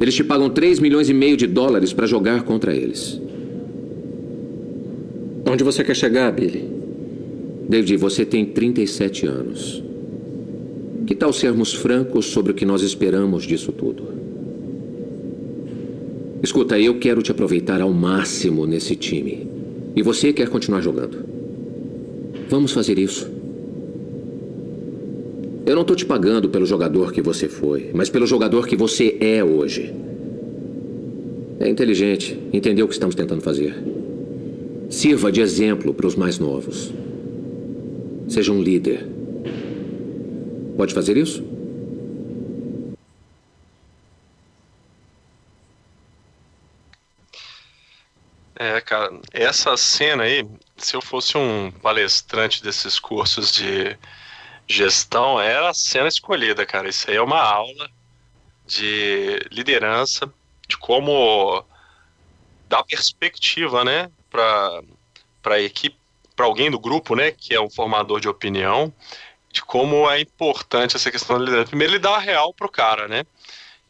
Eles te pagam 3 milhões e meio de dólares para jogar contra eles. Onde você quer chegar, Billy? David, você tem 37 anos. Que tal sermos francos sobre o que nós esperamos disso tudo? Escuta, eu quero te aproveitar ao máximo nesse time. E você quer continuar jogando. Vamos fazer isso. Eu não estou te pagando pelo jogador que você foi, mas pelo jogador que você é hoje. É inteligente, entendeu o que estamos tentando fazer. Sirva de exemplo para os mais novos. Seja um líder. Pode fazer isso? É, cara, essa cena aí, se eu fosse um palestrante desses cursos de gestão, era a cena escolhida, cara. Isso aí é uma aula de liderança, de como dar perspectiva, né, para para a equipe, para alguém do grupo, né, que é um formador de opinião, de como é importante essa questão da liderança. Primeiro, ele dá a real pro cara, né?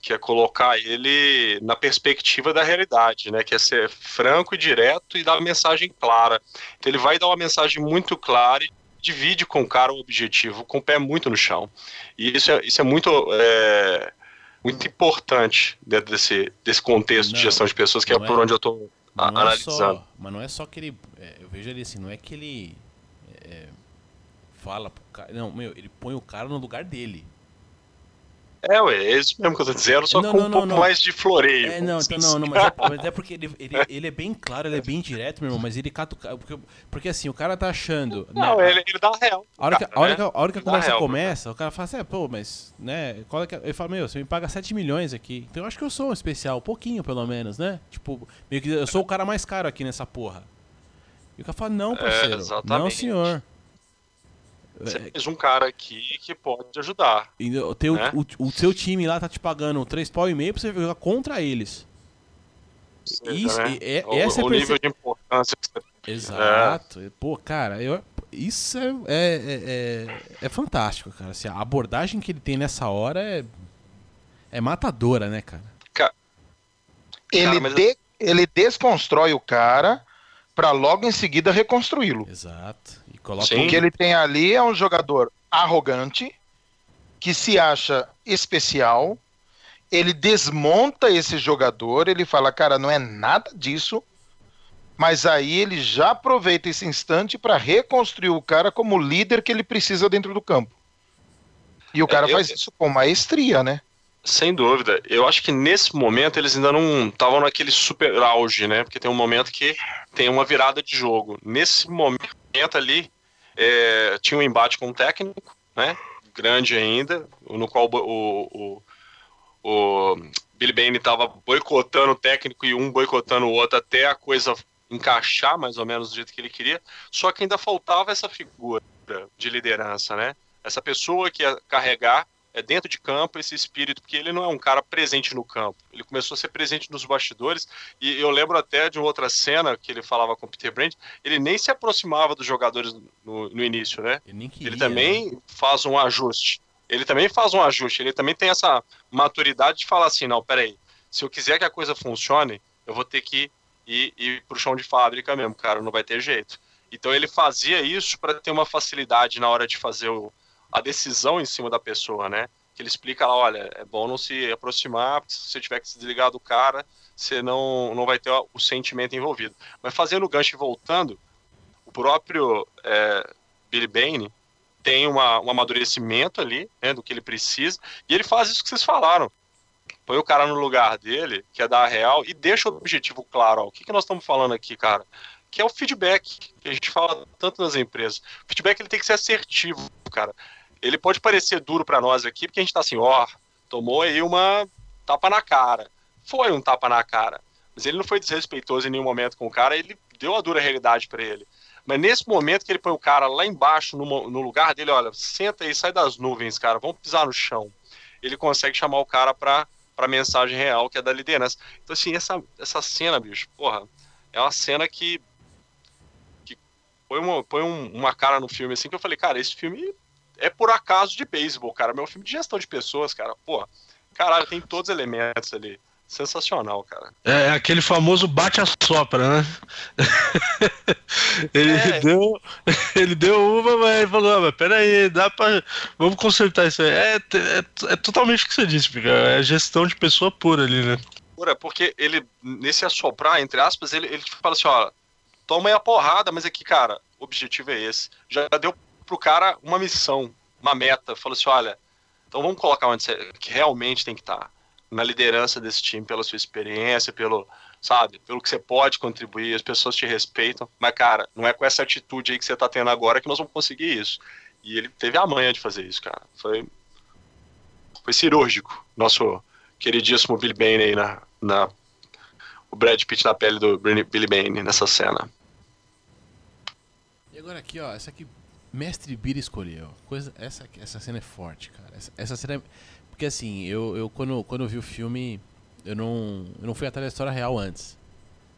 que é colocar ele na perspectiva da realidade, né? Que é ser franco e direto e dar uma mensagem clara. Então ele vai dar uma mensagem muito clara e divide com o cara o objetivo, com o pé muito no chão. E isso é, isso é muito, é, muito importante dentro desse, desse contexto de Não, gestão de pessoas, que é por é- onde eu estou Não é só, mas não é só que ele. é, eu vejo ele assim, não é que ele é, fala pro cara. Não, meu, ele põe o cara no lugar dele. É, ué, é isso mesmo que eu tô dizendo, só Não, com não, um não, pouco não. mais de floreio. É, não, então, não, não, mas é, mas é porque ele, ele, ele é bem claro, ele é bem direto, meu irmão, mas ele cata. Porque, porque assim, o cara tá achando. Não, né, ele, ele dá a real. A hora, que, cara, a, hora né? que, a hora que a conversa real começa, o cara fala assim, é, pô, mas, né, qual é que é? Ele fala, meu, você me paga 7 milhões aqui. Então eu acho que eu sou um especial, um pouquinho pelo menos, né? Tipo, meio que eu sou o cara mais caro aqui nessa porra. E o cara fala, não, É, parceiro. não, exatamente. senhor. Você fez um cara aqui que pode ajudar. E o, teu, Né? o, o seu time lá tá te pagando 3 pau e meio pra você jogar contra eles. Isso, né? é, o, essa é o perce- nível de importância que você tem. Exato. Pô, cara, eu, isso é, é, é, é, é fantástico, cara. Assim, a abordagem que ele tem nessa hora é, é matadora, né, cara? Ele, mas- de- ele desconstrói o cara pra logo em seguida reconstruí-lo. Exato. Coloca O que ele tem ali é um jogador arrogante, que se acha especial. Ele desmonta esse jogador, ele fala, cara, não é nada disso. Mas aí ele já aproveita esse instante para reconstruir o cara como líder que ele precisa dentro do campo. E o cara É, eu- faz isso com maestria, né? Sem dúvida. Eu acho que nesse momento eles ainda não estavam naquele super auge, né? Porque tem um momento que tem uma virada de jogo. Nesse momento ali, é, tinha um embate com o técnico, né? Grande ainda, no qual o, o, o Billy Bane estava boicotando o técnico e um boicotando o outro até a coisa encaixar mais ou menos do jeito que ele queria. Só que ainda faltava essa figura de liderança, né? Essa pessoa que ia carregar é dentro de campo esse espírito, porque ele não é um cara presente no campo. Ele começou a ser presente nos bastidores, e eu lembro até de uma outra cena que ele falava com o Peter Brand, ele nem se aproximava dos jogadores no, no início, né? Ele, queria, ele também faz um ajuste. Ele também faz um ajuste, ele também tem essa maturidade de falar assim, não, peraí, se eu quiser que a coisa funcione, eu vou ter que ir, ir pro chão de fábrica mesmo, cara, não vai ter jeito. Então ele fazia isso para ter uma facilidade na hora de fazer o, a decisão em cima da pessoa, né? Que ele explica lá, olha, é bom não se aproximar, porque se você tiver que se desligar do cara, você não, não vai ter o sentimento envolvido. Mas fazendo o gancho e voltando, o próprio é, Billy Bane tem uma, um amadurecimento ali, né, do que ele precisa, e ele faz isso que vocês falaram. Põe o cara no lugar dele, que é dar a real, e deixa o objetivo claro. Ó, o que, que nós estamos falando aqui, cara? Que é o feedback, que a gente fala tanto nas empresas. O feedback ele tem que ser assertivo, cara ele pode parecer duro para nós aqui, porque a gente tá assim, ó, tomou aí uma tapa na cara. Foi um tapa na cara. Mas ele não foi desrespeitoso em nenhum momento com o cara, ele deu a dura realidade para ele. Mas nesse momento que ele põe o cara lá embaixo, no, no lugar dele, olha, senta aí, sai das nuvens, cara, vamos pisar no chão. Ele consegue chamar o cara pra, pra mensagem real, que é da liderança. Então, assim, essa, essa cena, bicho, porra, é uma cena que. que põe, uma, põe um, uma cara no filme, assim, que eu falei, cara, esse filme é por acaso de beisebol, cara. Meu filme de gestão de pessoas, cara. Pô, caralho, tem todos os elementos ali. Sensacional, cara. É aquele famoso bate a sopra, né? ele, é. deu, ele deu uma, mas falou: ah, mas peraí, dá pra. Vamos consertar isso aí. É, é, é totalmente o que você disse, Pica. É gestão de pessoa pura ali, né? Pura, porque ele, nesse assoprar, entre aspas, ele, ele fala assim: ó, toma aí a porrada, mas aqui, cara, o objetivo é esse. Já deu pro cara uma missão, uma meta. Falou assim: olha, então vamos colocar onde você que realmente tem que estar. Tá. Na liderança desse time, pela sua experiência, pelo, sabe, pelo que você pode contribuir, as pessoas te respeitam. Mas, cara, não é com essa atitude aí que você tá tendo agora que nós vamos conseguir isso. E ele teve a manha de fazer isso, cara. Foi, foi cirúrgico. Nosso queridíssimo Billy Bane aí na, na. O Brad Pitt na pele do Billy Bane nessa cena. E agora aqui, ó, essa aqui Mestre Bira escolheu. Coisa, essa, essa cena é forte, cara. Essa, essa cena é, Porque assim, eu, eu quando, quando eu vi o filme, eu não, eu não fui atrás da história real antes.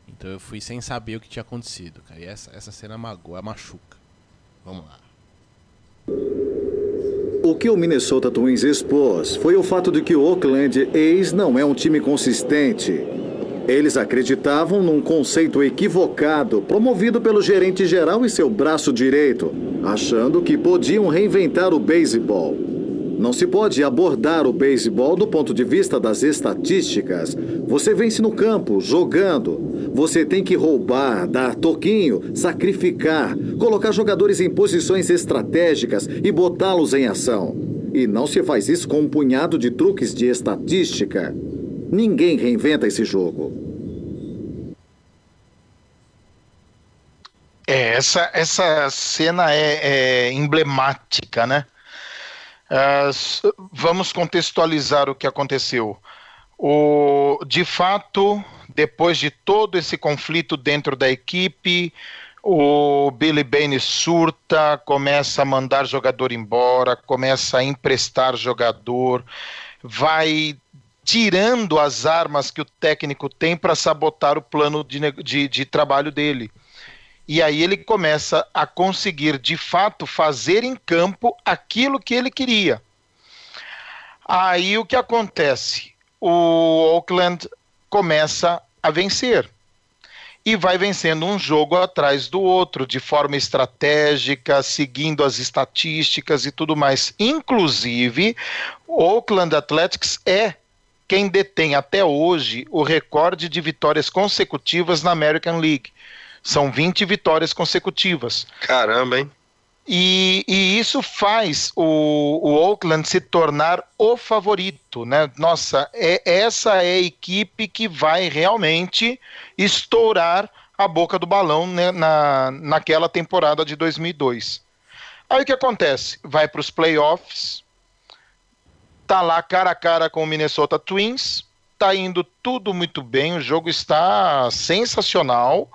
Então eu fui sem saber o que tinha acontecido, cara. E essa, essa cena magoa, machuca. Vamos lá. O que o Minnesota Twins expôs foi o fato de que o Oakland A's não é um time consistente. Eles acreditavam num conceito equivocado promovido pelo gerente geral e seu braço direito, achando que podiam reinventar o beisebol. Não se pode abordar o beisebol do ponto de vista das estatísticas. Você vence no campo, jogando. Você tem que roubar, dar toquinho, sacrificar, colocar jogadores em posições estratégicas e botá-los em ação. E não se faz isso com um punhado de truques de estatística. Ninguém reinventa esse jogo. É, essa, essa cena é, é emblemática, né? Uh, vamos contextualizar o que aconteceu. O, de fato, depois de todo esse conflito dentro da equipe, o Billy Bane surta, começa a mandar jogador embora, começa a emprestar jogador, vai tirando as armas que o técnico tem para sabotar o plano de, de, de trabalho dele. E aí ele começa a conseguir de fato fazer em campo aquilo que ele queria. Aí o que acontece? O Oakland começa a vencer. E vai vencendo um jogo atrás do outro, de forma estratégica, seguindo as estatísticas e tudo mais. Inclusive, o Oakland Athletics é quem detém até hoje o recorde de vitórias consecutivas na American League. São 20 vitórias consecutivas. Caramba, hein? E, e, isso faz o, o, Oakland se tornar o favorito, né? Nossa, é, essa é a equipe que vai realmente estourar a boca do balão né, na, naquela temporada de 2002. Aí o que acontece? Vai para os playoffs, tá lá cara a cara com o Minnesota Twins, tá indo tudo muito bem, o jogo está sensacional,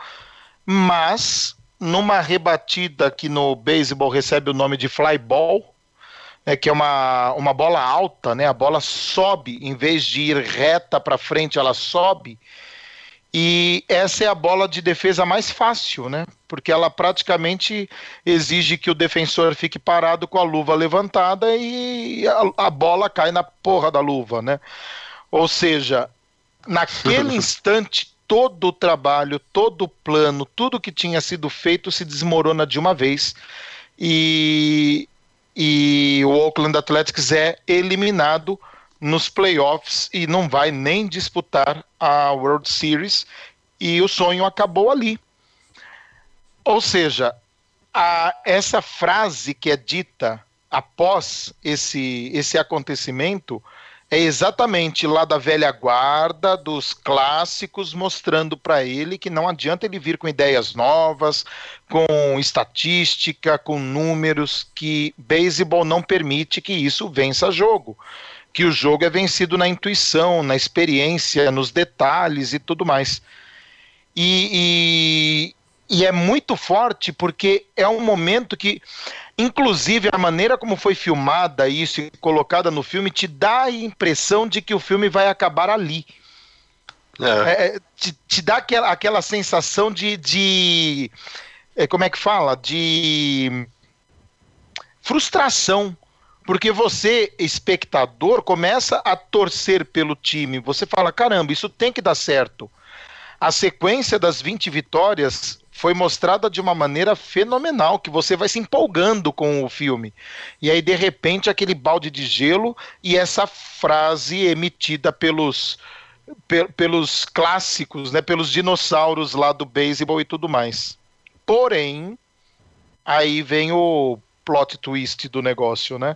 mas numa rebatida que no beisebol recebe o nome de fly ball, né, que é uma, uma bola alta, né? A bola sobe, em vez de ir reta para frente, ela sobe. E essa é a bola de defesa mais fácil, né? Porque ela praticamente exige que o defensor fique parado com a luva levantada e a, a bola cai na porra da luva, né? Ou seja, naquele instante, todo o trabalho, todo o plano, tudo que tinha sido feito se desmorona de uma vez. E, e o Oakland Athletics é eliminado nos playoffs e não vai nem disputar a World Series e o sonho acabou ali. Ou seja, a, essa frase que é dita após esse, esse acontecimento é exatamente lá da velha guarda, dos clássicos, mostrando para ele que não adianta ele vir com ideias novas, com estatística, com números, que beisebol não permite que isso vença jogo. Que o jogo é vencido na intuição, na experiência, nos detalhes e tudo mais. E, e, e é muito forte porque é um momento que Inclusive, a maneira como foi filmada isso e colocada no filme te dá a impressão de que o filme vai acabar ali. É. É, te, te, dá aquela, aquela sensação de. de é, como é que fala? De frustração. Porque você, espectador, começa a torcer pelo time. Você fala: caramba, isso tem que dar certo. A sequência das 20 vitórias foi mostrada de uma maneira fenomenal, que você vai se empolgando com o filme. E aí, de repente, aquele balde de gelo e essa frase emitida pelos, pe pelos clássicos, né, pelos dinossauros lá do beisebol e tudo mais. Porém, aí vem o plot twist do negócio, né?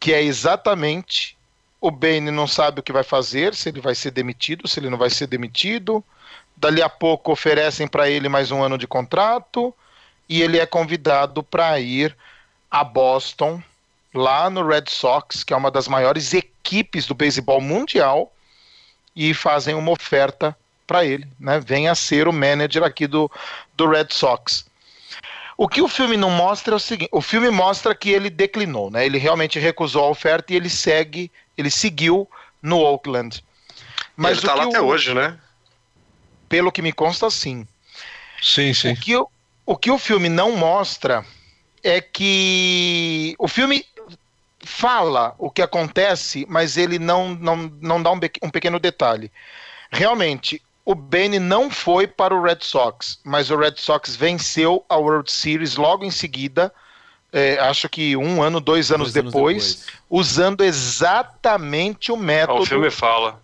Que é exatamente o Bane não sabe o que vai fazer, se ele vai ser demitido, se ele não vai ser demitido Dali a pouco oferecem para ele mais um ano de contrato e ele é convidado para ir a Boston, lá no Red Sox, que é uma das maiores equipes do beisebol mundial, e fazem uma oferta para ele, né? Venha ser o manager aqui do, do Red Sox. O que o filme não mostra é o seguinte: o filme mostra que ele declinou, né? Ele realmente recusou a oferta e ele segue, ele seguiu no Oakland. Mas ele tá lá o, até hoje, né? Pelo que me consta, sim. Sim, sim. O que, o, o que o filme não mostra é que o filme fala o que acontece, mas ele não, não, não dá um, um pequeno detalhe. Realmente, o Benny não foi para o Red Sox, mas o Red Sox venceu a World Series logo em seguida. É, acho que um ano, dois anos, dois depois, anos depois, usando exatamente o método. O filme fala.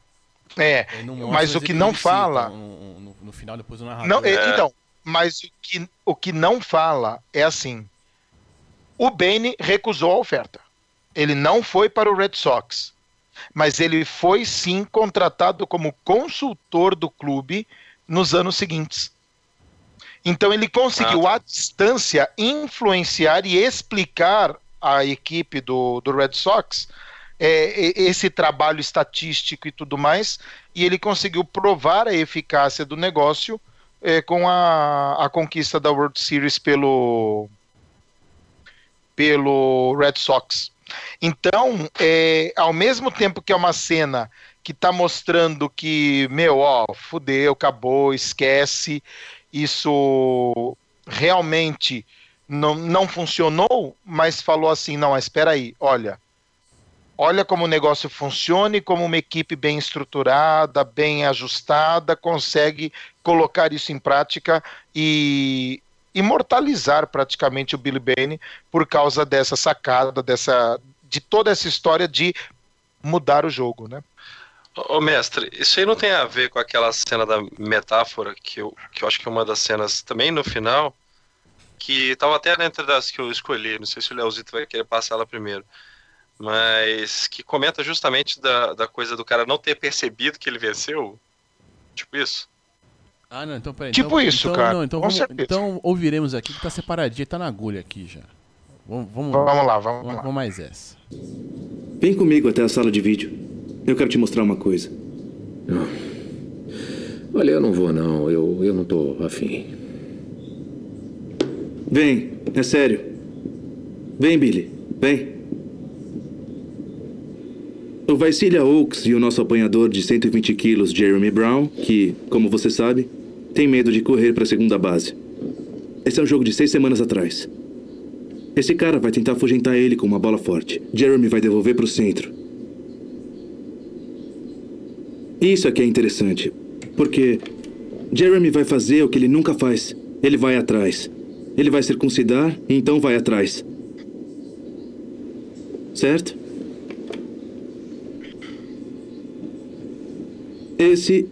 É, mas o que não fala. No, no, no, final, depois do narrador. Não, é. Então, mas o que, o que não fala é assim: o Bane recusou a oferta. Ele não foi para o Red Sox, mas ele foi sim contratado como consultor do clube nos anos seguintes. Então ele conseguiu ah, tá. à distância influenciar e explicar a equipe do, do Red Sox é, esse trabalho estatístico e tudo mais, e ele conseguiu provar a eficácia do negócio é, com a, a conquista da World Series pelo, pelo Red Sox. Então, é, ao mesmo tempo que é uma cena que está mostrando que, meu, ó, fudeu, acabou, esquece, isso realmente não, não funcionou, mas falou assim, não, espera aí, olha, Olha como o negócio funciona e como uma equipe bem estruturada, bem ajustada, consegue colocar isso em prática e imortalizar praticamente o Billy Bane por causa dessa sacada, dessa de toda essa história de mudar o jogo, né? Ô, mestre, isso aí não tem a ver com aquela cena da metáfora que eu, que eu acho que é uma das cenas também no final, que estava até dentro das que eu escolhi, não sei se o Leozito vai querer passar ela primeiro mas que comenta justamente da, da coisa do cara não ter percebido que ele venceu. Tipo isso. Ah, não, então peraí. Tipo então, isso, então, cara. Não, então, vamos, então ouviremos aqui que tá separadinho, tá na agulha aqui já. Vamos, vamos, Vamos lá, vamos vamos, lá. vamos mais essa. Vem comigo até a sala de vídeo. Eu quero te mostrar uma coisa. Olha, eu não vou não, eu, eu não tô afim. Vem, é sério. Vem, Billy. Vem. O Vaicilia Oaks e o nosso apanhador de 120 quilos, Jeremy Brown, que, como você sabe, tem medo de correr para a segunda base. Esse é um jogo de seis semanas atrás. Esse cara vai tentar afugentar ele com uma bola forte. Jeremy vai devolver para o centro. Isso que é interessante. Porque Jeremy vai fazer o que ele nunca faz. Ele vai atrás. Ele vai circuncidar então vai atrás. Certo? Esse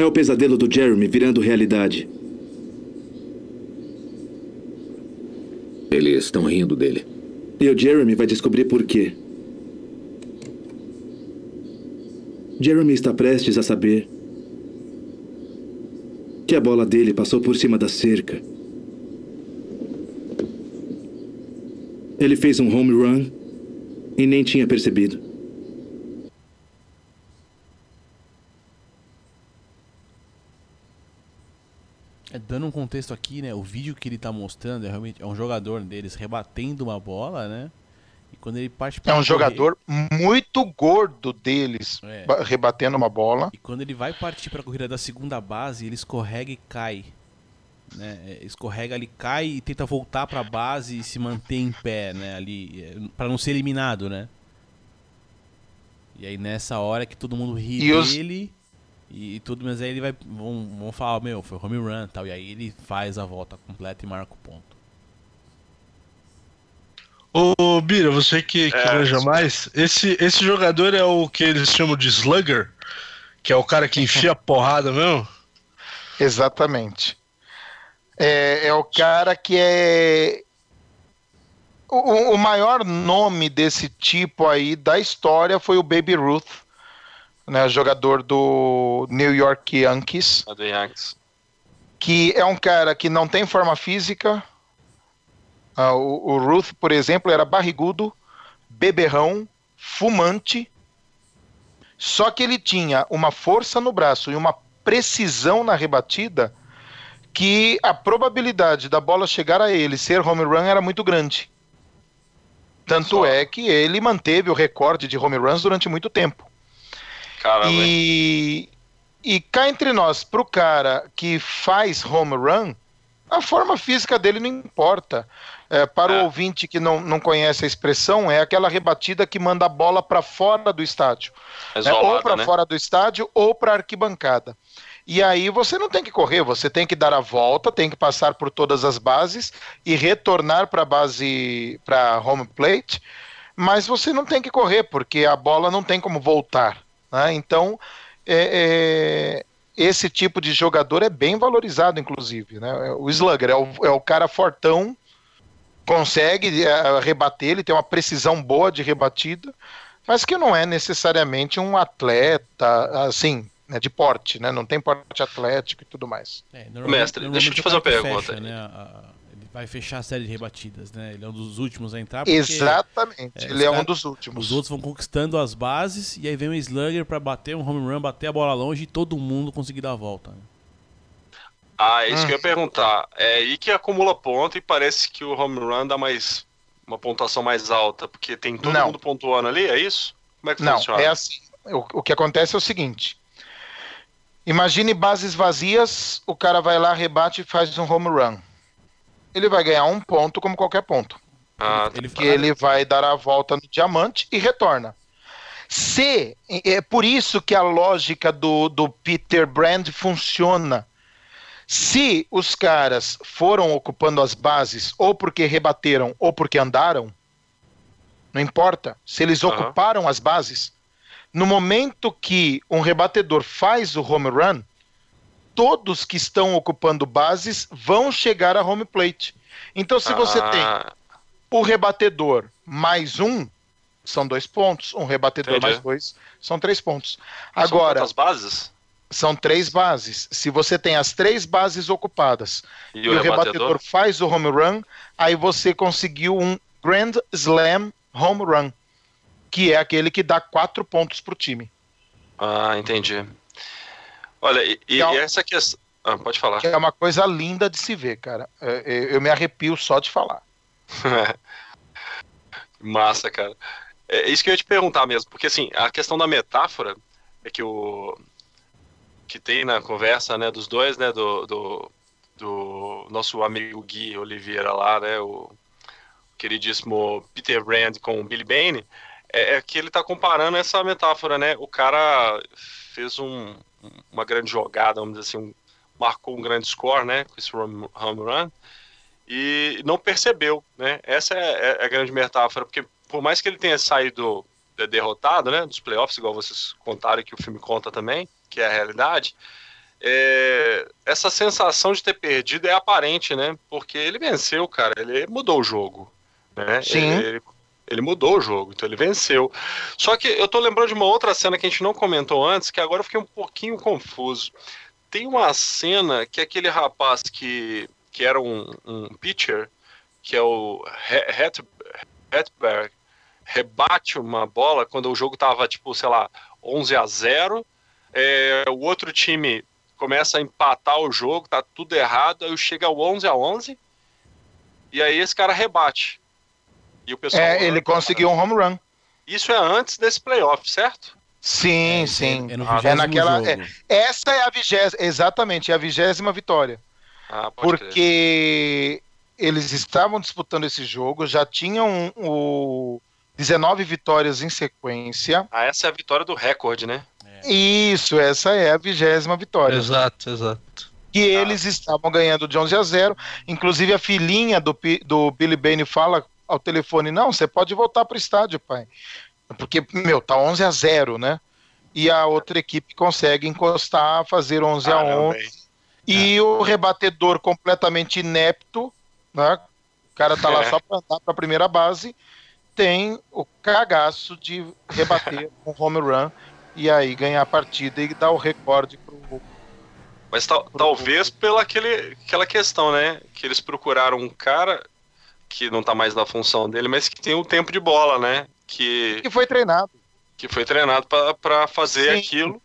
é o pesadelo do Jeremy virando realidade. Eles estão rindo dele. E o Jeremy vai descobrir por quê. Jeremy está prestes a saber que a bola dele passou por cima da cerca. Ele fez um home run e nem tinha percebido. É, dando um contexto aqui, né? O vídeo que ele tá mostrando é realmente é um jogador deles rebatendo uma bola, né? E quando ele parte É um correr- jogador muito gordo deles, É. ba- rebatendo uma bola. E quando ele vai partir pra corrida da segunda base, ele escorrega e cai. Né? É, Escorrega ali, cai e tenta voltar pra base e se manter em pé, né? Ali, é, pra não ser eliminado, né? E aí nessa hora que todo mundo ri E dele e, e tudo, mas aí ele vai. Vão, vão falar, meu, foi home run e tal. E aí ele faz a volta completa e marca o ponto. Ô, Bira, você que, que É, manja mais, esse, esse jogador é o que eles chamam de slugger? Que é o cara que enfia a porrada mesmo? Exatamente. É, é o cara que é. O, o maior nome desse tipo aí da história foi o Baby Ruth, né, jogador do New York Yankees, do Yankees. que é um cara que não tem forma física. Ah, o, o Ruth, por exemplo, era barrigudo, beberrão, fumante. Só que ele tinha uma força no braço e uma precisão na rebatida que a probabilidade da bola chegar a ele ser home run era muito grande. Tanto é que ele manteve o recorde de home runs durante muito tempo. Caramba? E, e cá entre nós, pro cara que faz home run, a forma física dele não importa. É, para o ouvinte que não, não conhece a expressão, é aquela rebatida que manda a bola para fora do estádio. É né? Ou isolada, para né? fora do estádio ou para arquibancada. E aí você não tem que correr, você tem que dar a volta, tem que passar por todas as bases e retornar para a base, para home plate, mas você não tem que correr, porque a bola não tem como voltar. Né? Então, é- é, esse tipo de jogador é bem valorizado, inclusive. né? O slugger é o, é o cara fortão, consegue é, rebater, ele tem uma precisão boa de rebatida, mas que não é necessariamente um atleta, assim, né, de porte, né? Não tem porte atlético e tudo mais. É, Mestre, deixa eu te fazer uma pergunta. fecha, né, a- vai fechar a série de rebatidas, né? Ele é um dos últimos a entrar. porque, Exatamente, é, ele os é um dos últimos. Os outros vão conquistando as bases e aí vem o Slugger pra bater um home run, bater a bola longe e todo mundo conseguir dar a volta. né? Ah, é isso Hum. que eu ia perguntar. É aí que acumula ponto e parece que o home run dá mais uma pontuação mais alta, porque tem todo Não. mundo pontuando ali, é isso? Como é que Não, funciona? é assim. O, o que acontece é o seguinte: imagine bases vazias, o cara vai lá, rebate e faz um home run. Ele vai ganhar um ponto como qualquer ponto. Ah, Ele que ele vai dar a volta no diamante e retorna. Se é por isso que a lógica do, do Peter Brand funciona. Se os caras foram ocupando as bases ou porque rebateram ou porque andaram, não importa. Se eles ocuparam as bases, no momento que um rebatedor faz o home run, todos que estão ocupando bases vão chegar a home plate. Então, se você tem Ah, o rebatedor mais um, são dois pontos. Um rebatedor Entendi. mais dois, são três pontos. Agora, quantas bases? são três bases. Se você tem as três bases ocupadas E, e, o rebatedor? faz o home run, aí você conseguiu um Grand Slam Home Run, que é aquele que dá quatro pontos pro time. Ah, entendi. Olha, e, e é- essa questão. Ah, pode falar. Que é uma coisa linda de se ver, cara. É, é, Eu me arrepio só de falar. Massa, cara. É isso que eu ia te perguntar mesmo, porque assim, a questão da metáfora é que o que tem na conversa, né, dos dois, né, do, do, do nosso amigo Gui Oliveira lá, né, o queridíssimo Peter Brand com o Billy Bane, é, é que ele tá comparando essa metáfora, né, o cara fez um, uma grande jogada, vamos dizer assim, um- marcou um grande score, né, com esse home run, e não percebeu, né? Essa é, é a grande metáfora, porque por mais que ele tenha saído de- derrotado, né, dos playoffs, igual vocês contaram que o filme conta também, que é a realidade, é, essa sensação de ter perdido é aparente, né? Porque ele venceu, cara, ele mudou o jogo, né? Sim. Ele, ele mudou o jogo, então ele venceu. Só que eu tô lembrando de uma outra cena que a gente não comentou antes, que agora eu fiquei um pouquinho confuso. Tem uma cena que aquele rapaz que, que era um, um pitcher, que é o He- Het- Hetberg, rebate uma bola quando o jogo tava, tipo, sei lá, 11 a 0 é, o outro time começa a empatar o jogo, tá tudo errado, aí chega ao 11 a 11 e aí esse cara rebate. E o pessoal É, ele conseguiu um home run. Isso é antes desse playoff, certo? Sim, sim. é no É, vigésimo naquela. jogo. é- essa é a vigésima, exatamente, é a vigésima vitória. Ah, pode crer. Porque eles estavam disputando esse jogo, já tinham o 19 vitórias em sequência. Ah, essa é a vitória do recorde, né? Isso, essa é a vigésima vitória. Exato, exato. Que eles estavam ganhando de 11 a 0. Inclusive a filhinha do, do Billy Bane fala ao telefone: Não, você pode voltar pro estádio, pai. Porque, meu, tá 11 a 0, né? E a outra equipe consegue encostar, fazer 11 a Caramba, 11. hein? E o rebatedor completamente inepto, né? O cara tá lá É. só pra andar pra primeira base. Tem o cagaço de rebater um home run e aí ganhar a partida e dar o recorde pro. Mas tal- talvez pela aquele, aquela questão, né? Que eles procuraram um cara que não tá mais na função dele, mas que tem o tempo de bola, né? Que, Que foi treinado. que foi treinado para fazer Sim. aquilo,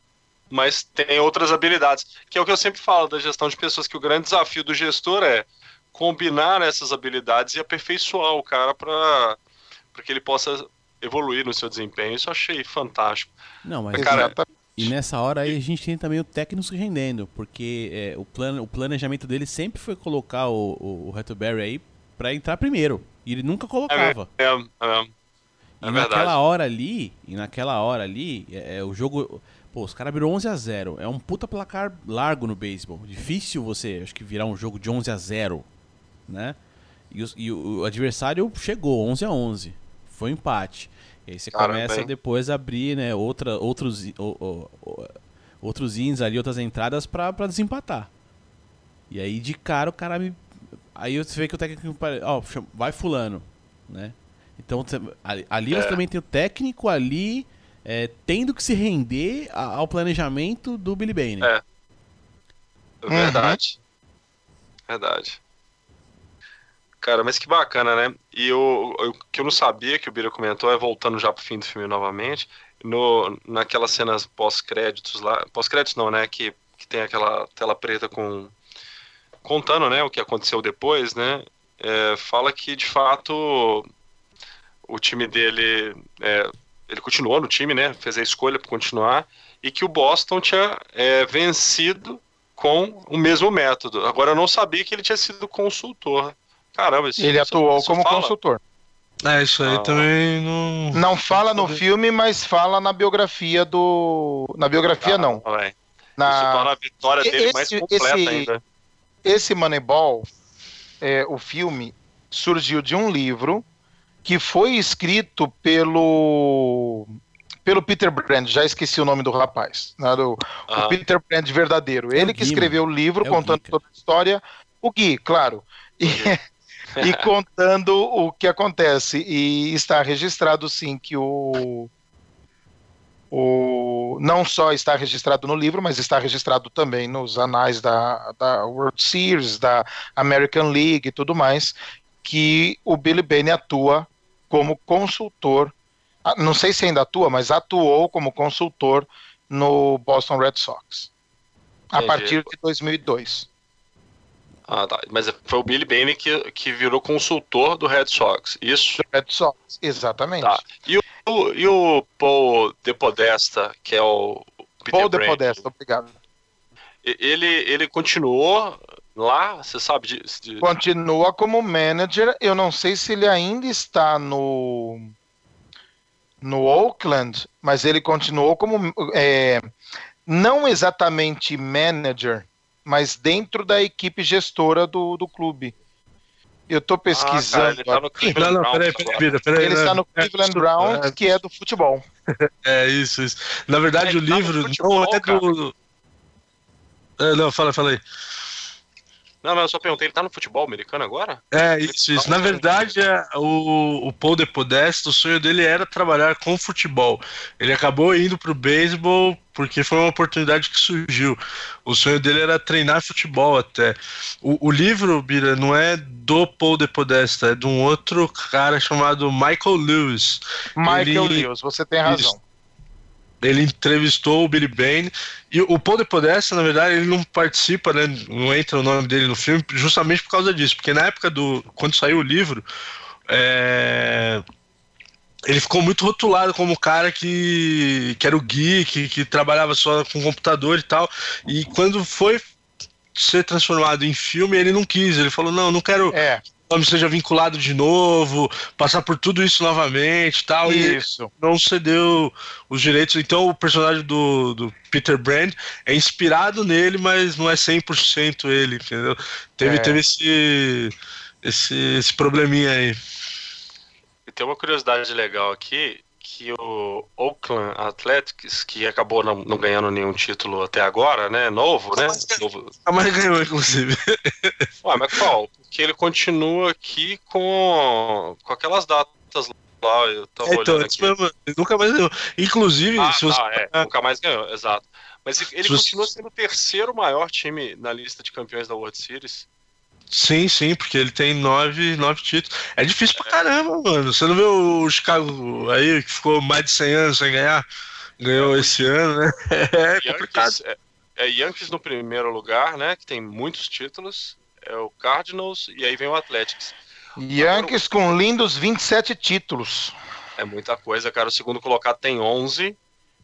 mas tem outras habilidades. Que é o que eu sempre falo da gestão de pessoas, que o grande desafio do gestor é combinar essas habilidades e aperfeiçoar o cara para que ele possa evoluir no seu desempenho. Isso eu achei fantástico. Não, mas Cara, e nessa hora aí a gente tem também o técnico se rendendo, porque é, o, plano, o planejamento dele sempre foi colocar o, o, o Hatterberry aí pra entrar primeiro. E ele nunca colocava. É, é, é, E é naquela verdade. hora ali, e naquela hora ali, é, é, o jogo. Pô, os caras viram 11 a 0 É um puta placar largo no beisebol. Difícil você, acho que, virar um jogo de 11 a 0 né? E, os- e o, o adversário chegou 11 a 11 Foi um empate. E aí você Caramba, começa hein? depois a abrir, né, outra, outros, o- o- outros ins ali, outras entradas pra desempatar. E aí de cara o cara me. Aí você vê que o técnico. Ó, vai fulano, né? Então ali, você É. também tem o técnico ali é, tendo que se render ao planejamento do Billy Bane. É. Verdade. Verdade. Cara, mas que bacana, né? E o o que eu não sabia, que o Bira comentou, é voltando já pro fim do filme novamente, no, naquelas cenas pós-créditos lá, pós-créditos não, né? Que, que tem aquela tela preta com contando, né, o que aconteceu depois, né? é, fala que de fato o time dele, é, ele continuou no time, né? Fez a escolha para continuar e que o Boston tinha é, vencido com o mesmo método. Agora eu não sabia que ele tinha sido consultor. Caramba, isso Ele isso- atuou isso como fala? consultor. É, isso aí Ah. também não. Não fala no filme, mas fala na biografia do. Na biografia, não. Ah. Isso Na... torna a vitória dele mais Esse- completa esse- ainda. Esse Moneyball, é, o filme, surgiu de um livro que foi escrito pelo. Pelo Peter Brand, já esqueci o nome do rapaz. né, do- Ah. O Peter Brand verdadeiro. É Ele que escreveu o livro É o contando Gui, toda a história. O Gui, claro. E, e contando o que acontece. E está registrado, sim, que o. O, não só está registrado no livro, mas está registrado também nos anais da, da World Series, da American League e tudo mais, que o Billy Bane atua como consultor. ah, Não sei se ainda atua, mas atuou como consultor no Boston Red Sox. A Entendi. partir de 2002. Ah, tá. Mas foi o Billy Bane que, que virou consultor do Red Sox, isso? Red Sox, exatamente. Tá. E o, e o Paul De Podesta, que é o Peter Paul de Brand, Podesta, obrigado. ele, ele continuou lá, você sabe de... de- Continua como manager. Eu não sei se ele ainda está no no Oakland, mas ele continuou como é, não exatamente manager, mas dentro da equipe gestora do, do clube. Eu tô pesquisando. ele tá no aqui. Não, não, peraí, peraí, Bira, peraí. Ele está no É, Cleveland desculpa, Browns, é, que é do futebol. É, isso, isso. Na verdade, o tá livro futebol, não é do. É, não, fala, fala aí. Não, não, eu só perguntei, ele tá no futebol americano agora? É, isso, isso. Na verdade, é, o, o Paul de Podesta, o sonho dele era trabalhar com futebol. Ele acabou indo pro beisebol porque foi uma oportunidade que surgiu. O sonho dele era treinar futebol até. O, o livro, Bira, não é do Paul de Podesta, é de um outro cara chamado Michael Lewis. Michael Ele- Lewis, você tem razão. Isso. Ele entrevistou o Billy Bane e o Paul de Podesta, na verdade, ele não participa, né? Não entra o nome dele no filme, justamente por causa disso. Porque na época do. Quando saiu o livro, é, ele ficou muito rotulado como o cara que, que era o geek, que trabalhava só com computador e tal. E quando foi ser transformado em filme, ele não quis. Ele falou: não, não quero É. nome seja vinculado de novo, passar por tudo isso novamente e tal. E Isso. não cedeu os direitos. Então o personagem do, do Peter Brand é inspirado nele, mas não é 100% ele, entendeu? Teve, É. teve esse, esse, esse probleminha aí. E tem uma curiosidade legal aqui, que o Oakland Athletics, que acabou não, não ganhando nenhum título até agora, né? Novo, né? Novo. A mais ganhou, inclusive. Ué, mas qual? Porque ele continua aqui com, com aquelas datas lá, eu tava É, então, mesmo, ele nunca mais ganhou. Inclusive, Ah, se você. tá, é, nunca mais ganhou, exato. Mas ele continua sendo o terceiro maior time na lista de campeões da World Series. Sim, sim, porque ele tem nove, nove títulos. É difícil pra caramba, mano. Você não vê o Chicago aí, que ficou mais de 100 anos sem ganhar? Ganhou esse ano, né? É complicado. Yankees, é, é Yankees no primeiro lugar, né? Que tem muitos títulos. É o Cardinals e aí vem o Athletics. Yankees com lindos 27 títulos. É muita coisa, cara. O segundo colocado tem 11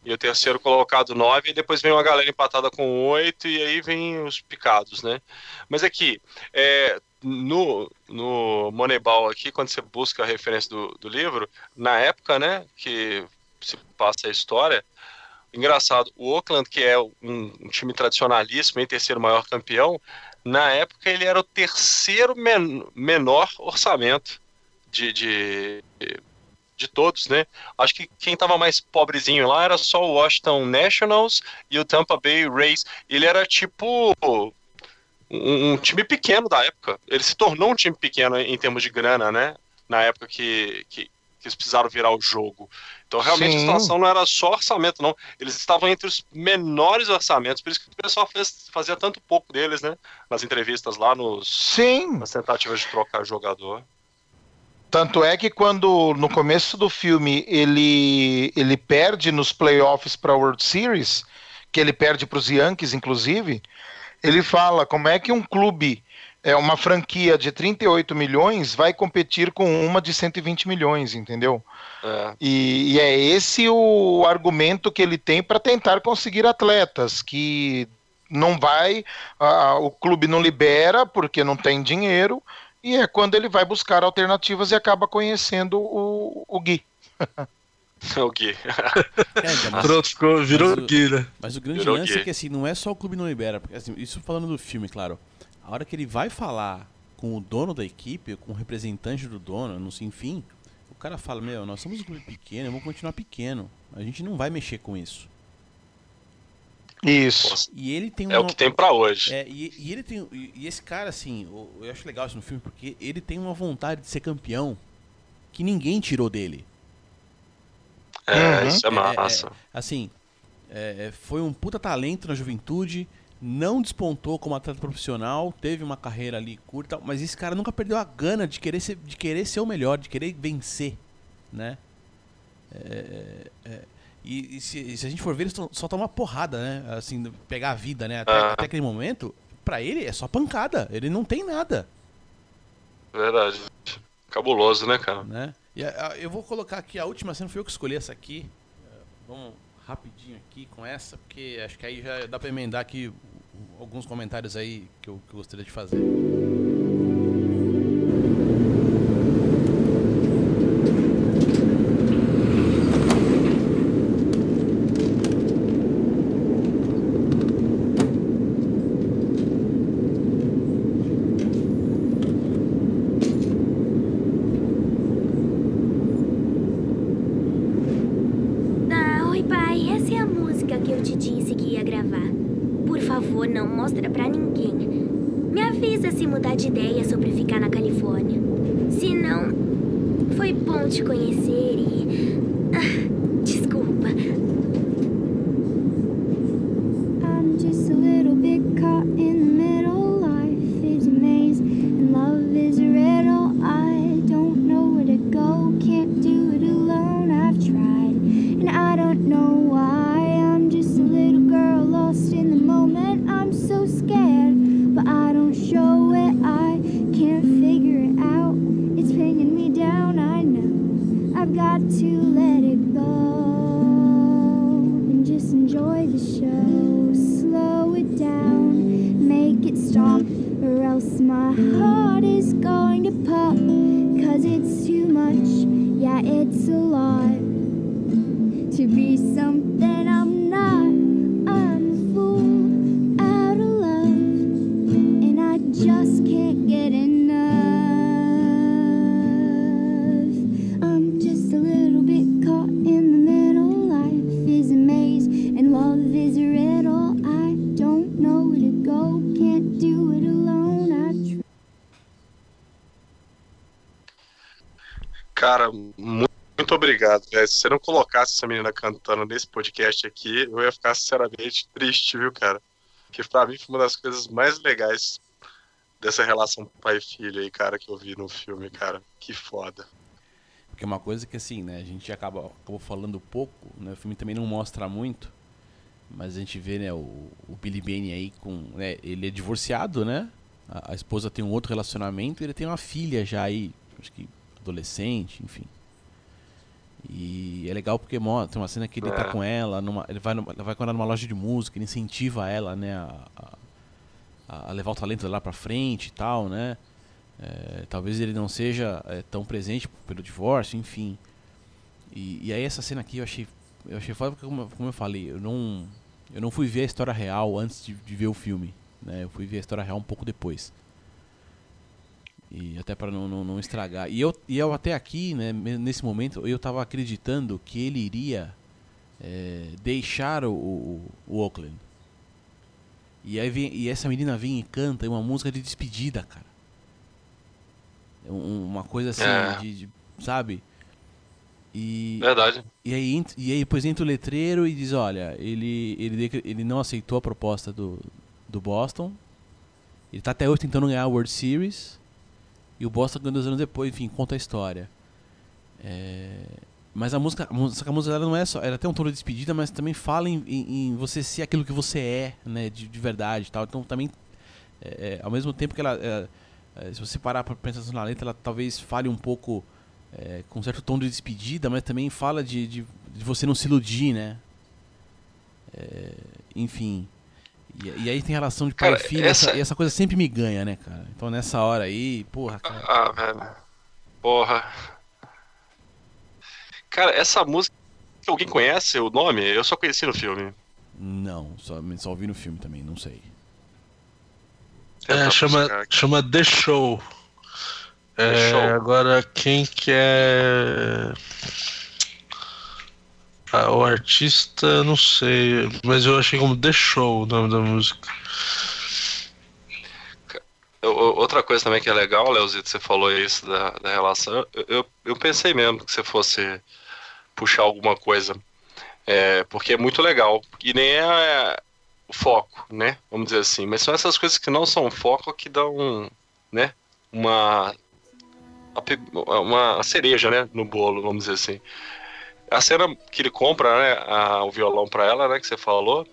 e o terceiro colocado 9 e depois vem uma galera empatada com 8 e aí vem os picados, né? Mas aqui, é, no, no Moneyball aqui, quando você busca a referência do, do livro, na época, né, que se passa a história, engraçado, o Oakland, que é um, um time tradicionalíssimo e terceiro maior campeão, na época ele era o terceiro men- menor orçamento de, de, de todos, né? Acho que quem tava mais pobrezinho lá era só o Washington Nationals e o Tampa Bay Rays. Ele era tipo um, um time pequeno da época. Ele se tornou um time pequeno em, em termos de grana, né? Na época que, que, que eles precisaram virar o jogo. Então, realmente, Sim. a situação não era só orçamento, não. Eles estavam entre os menores orçamentos, por isso que o pessoal fez- fazia tanto pouco deles, né? Nas entrevistas lá, nos, Sim. nas tentativas de trocar jogador. Tanto é que quando no começo do filme ele ele perde nos playoffs para a World Series, que ele perde para os Yankees inclusive, ele fala como é que um clube é uma franquia de 38 milhões vai competir com uma de 120 milhões, entendeu? É. E, e é esse o argumento que ele tem para tentar conseguir atletas que não vai, ah, o clube não libera porque não tem dinheiro e é quando ele vai buscar alternativas e acaba conhecendo o, o Gui. o Gui. É, então, mas- Pronto, ficou, virou mas o- Gui, né? Mas o grande Virou lance Gui. é que assim, não é só o clube não libera. Porque, assim, isso falando do filme, claro. A hora que ele vai falar com o dono da equipe, com o representante do dono, não sei, enfim, o cara fala, meu, nós somos um clube pequeno, vamos continuar pequeno. A gente não vai mexer com isso. Isso. E ele tem É o uma- que tem pra hoje. É, e, e ele tem. E, esse cara, assim, eu acho legal isso no filme, porque ele tem uma vontade de ser campeão que ninguém tirou dele. É, isso é massa. assim, é, é, foi um puta talento na juventude, não despontou como atleta profissional, teve uma carreira ali curta, mas esse cara nunca perdeu a gana de querer ser, de querer ser o melhor, de querer vencer, né? É, é, e, e se, e se a gente for ver, ele só, toma porrada, né? Assim, pegar a vida, né? Até, Ah. até aquele momento, pra ele é só pancada, ele não tem nada. Verdade. Cabuloso, né, cara? né? E a- a- eu vou colocar aqui a última cena, foi eu que escolhi essa aqui. É, Vamos rapidinho aqui com essa, porque acho que aí já dá pra emendar aqui alguns comentários aí que eu, que eu gostaria de fazer. Velho. Se você não colocasse essa menina cantando nesse podcast aqui, eu ia ficar sinceramente triste, viu, cara? Que pra mim foi uma das coisas mais legais dessa relação pai filho aí, cara, que eu vi no filme, cara. Que foda. Porque é uma coisa que assim, né, a gente acaba acabou falando pouco, né? O filme também não mostra muito, mas a gente vê, né, o, o Billy Bane aí com, né, ele é divorciado, né? A, a esposa tem um outro relacionamento, ele tem uma filha já aí, acho que adolescente, enfim. E é legal porque tem uma cena que ele tá É. com ela, numa, ele vai, numa, vai com ela numa loja de música, ele incentiva ela, né, a, a, a levar o talento lá pra frente e tal, né? É, talvez ele não seja é, tão presente pelo divórcio, enfim. E, e aí essa cena aqui eu achei, eu achei foda porque como, como eu falei, eu não, eu não fui ver a história real antes de, de ver o filme, né? Eu fui ver a história real um pouco depois. E até para não, não, não estragar. E eu, e eu até aqui, né, nesse momento, eu tava acreditando que ele iria é, deixar o, o, o Oakland. E aí vem, e essa menina vem e canta uma música de despedida, cara. É um- uma coisa assim, É. de, de- sabe? E, Verdade. E aí, e aí depois entra o letreiro e diz, olha, ele, ele, ele não aceitou a proposta do, do Boston. Ele tá até hoje tentando ganhar a World Series. E o Boston ganhou dois anos depois, enfim, conta a história. É, Mas a música, a música, a música ela não é só. Ela tem um tom de despedida, mas também fala em, em- em você ser aquilo que você é, né? De, de verdade tal. Então também. é, é, ao mesmo tempo que ela. é, é, se você parar pra pensar na letra, ela talvez fale um pouco é, com um certo tom de despedida, mas também fala de, de, de você não se iludir, né? É, enfim. E, e aí tem relação de pai Cara, e filho, essa- essa... e essa coisa sempre me ganha, né, cara? Então nessa hora aí, porra, cara. Ah, velho. Porra. Cara, essa música. Alguém conhece o nome? Eu só conheci no filme. Não, só, só ouvi no filme também, não sei. É, chama, chama The Show. É, Agora, quem que é. Ah, o artista, não sei, mas eu achei como The Show o nome da música. O- o- Outra coisa também que é legal, Leozito, você falou isso da, da relação. Eu, eu, eu pensei mesmo que você fosse puxar alguma coisa. É, porque é muito legal. E nem é. foco, né? Vamos dizer assim. Mas são essas coisas que não são foco que dão, né? Uma uma cereja, né, no bolo, vamos dizer assim. A cena que ele compra, né, a, o violão para ela, né, que você falou,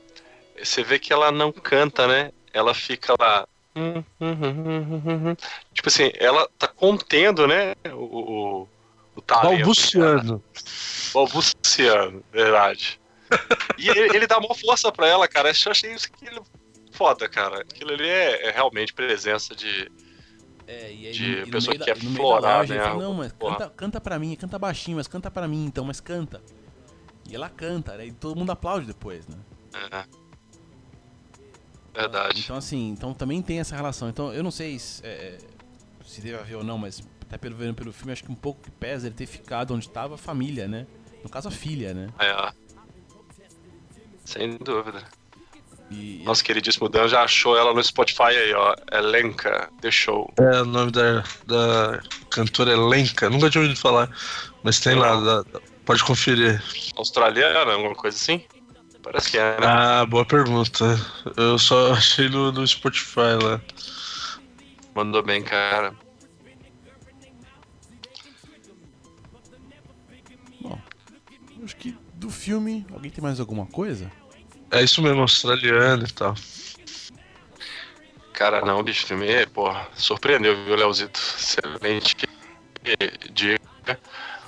você vê que ela não canta, né? Ela fica lá tipo assim, ela tá contendo, né, o, o, o talento. Balbuciano. Balbuciano, verdade. E ele, ele dá uma força pra ela, cara. Eu achei isso aquilo foda, cara. Aquilo ali é, é realmente presença de, É, e aí, de e pessoa que quer da florar, loja, né? não, mas Porra. canta, canta pra mim, canta baixinho, mas canta pra mim então, mas canta. E ela canta, né? E todo mundo aplaude depois, né? É. Verdade. Então, assim, então também tem essa relação. Então, eu não sei se, é, se deve haver ou não, mas até pelo vendo pelo filme, acho que um pouco que pesa ele ter ficado onde estava a família, né? No caso, a filha, né? É. Sem dúvida. Nosso queridíssimo Dan já achou ela no Spotify aí, ó. Elenca, The Show. É, o nome da, da cantora Lenka, nunca tinha ouvido falar, mas tem lá, da- da- pode conferir. Australiana, alguma coisa assim? Parece que é, né? Ah, boa pergunta. Eu só achei no, no Spotify lá. Mandou bem, cara. Acho que do filme, alguém tem mais alguma coisa? É isso mesmo, australiano e tal. Cara, não, bicho, filme, é, porra, surpreendeu, viu, Leozito? Excelente dica.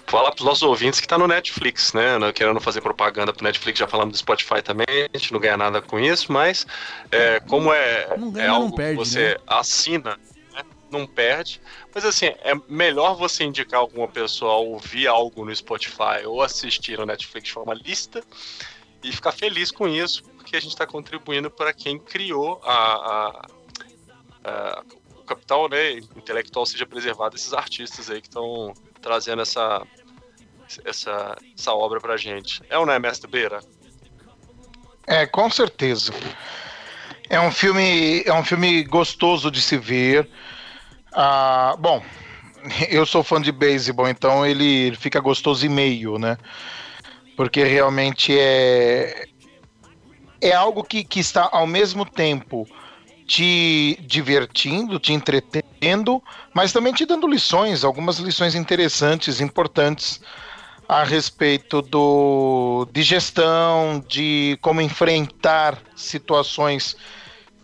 Fala pros nossos ouvintes que tá no Netflix, né? Não querendo fazer propaganda pro Netflix, já falamos do Spotify também, a gente não ganha nada com isso, mas é, como é, Não ganha, é algo perde, que você né? assina, né, não perde. Mas assim, é melhor você indicar alguma pessoa a ouvir algo no Spotify ou assistir no Netflix de forma lista e ficar feliz com isso, porque a gente está contribuindo para quem criou a, a- a- o capital né, intelectual seja preservado esses artistas aí que estão trazendo essa, essa, essa obra pra gente. É ou não é, Mestre Beira? É, com certeza. É um filme, é um filme gostoso de se ver. Ah, bom, eu sou fã de beisebol, então ele fica gostoso e meio, né? Porque realmente é é algo que, que está ao mesmo tempo te divertindo, te entretendo, mas também te dando lições, algumas lições interessantes, importantes a respeito do, de gestão, de como enfrentar situações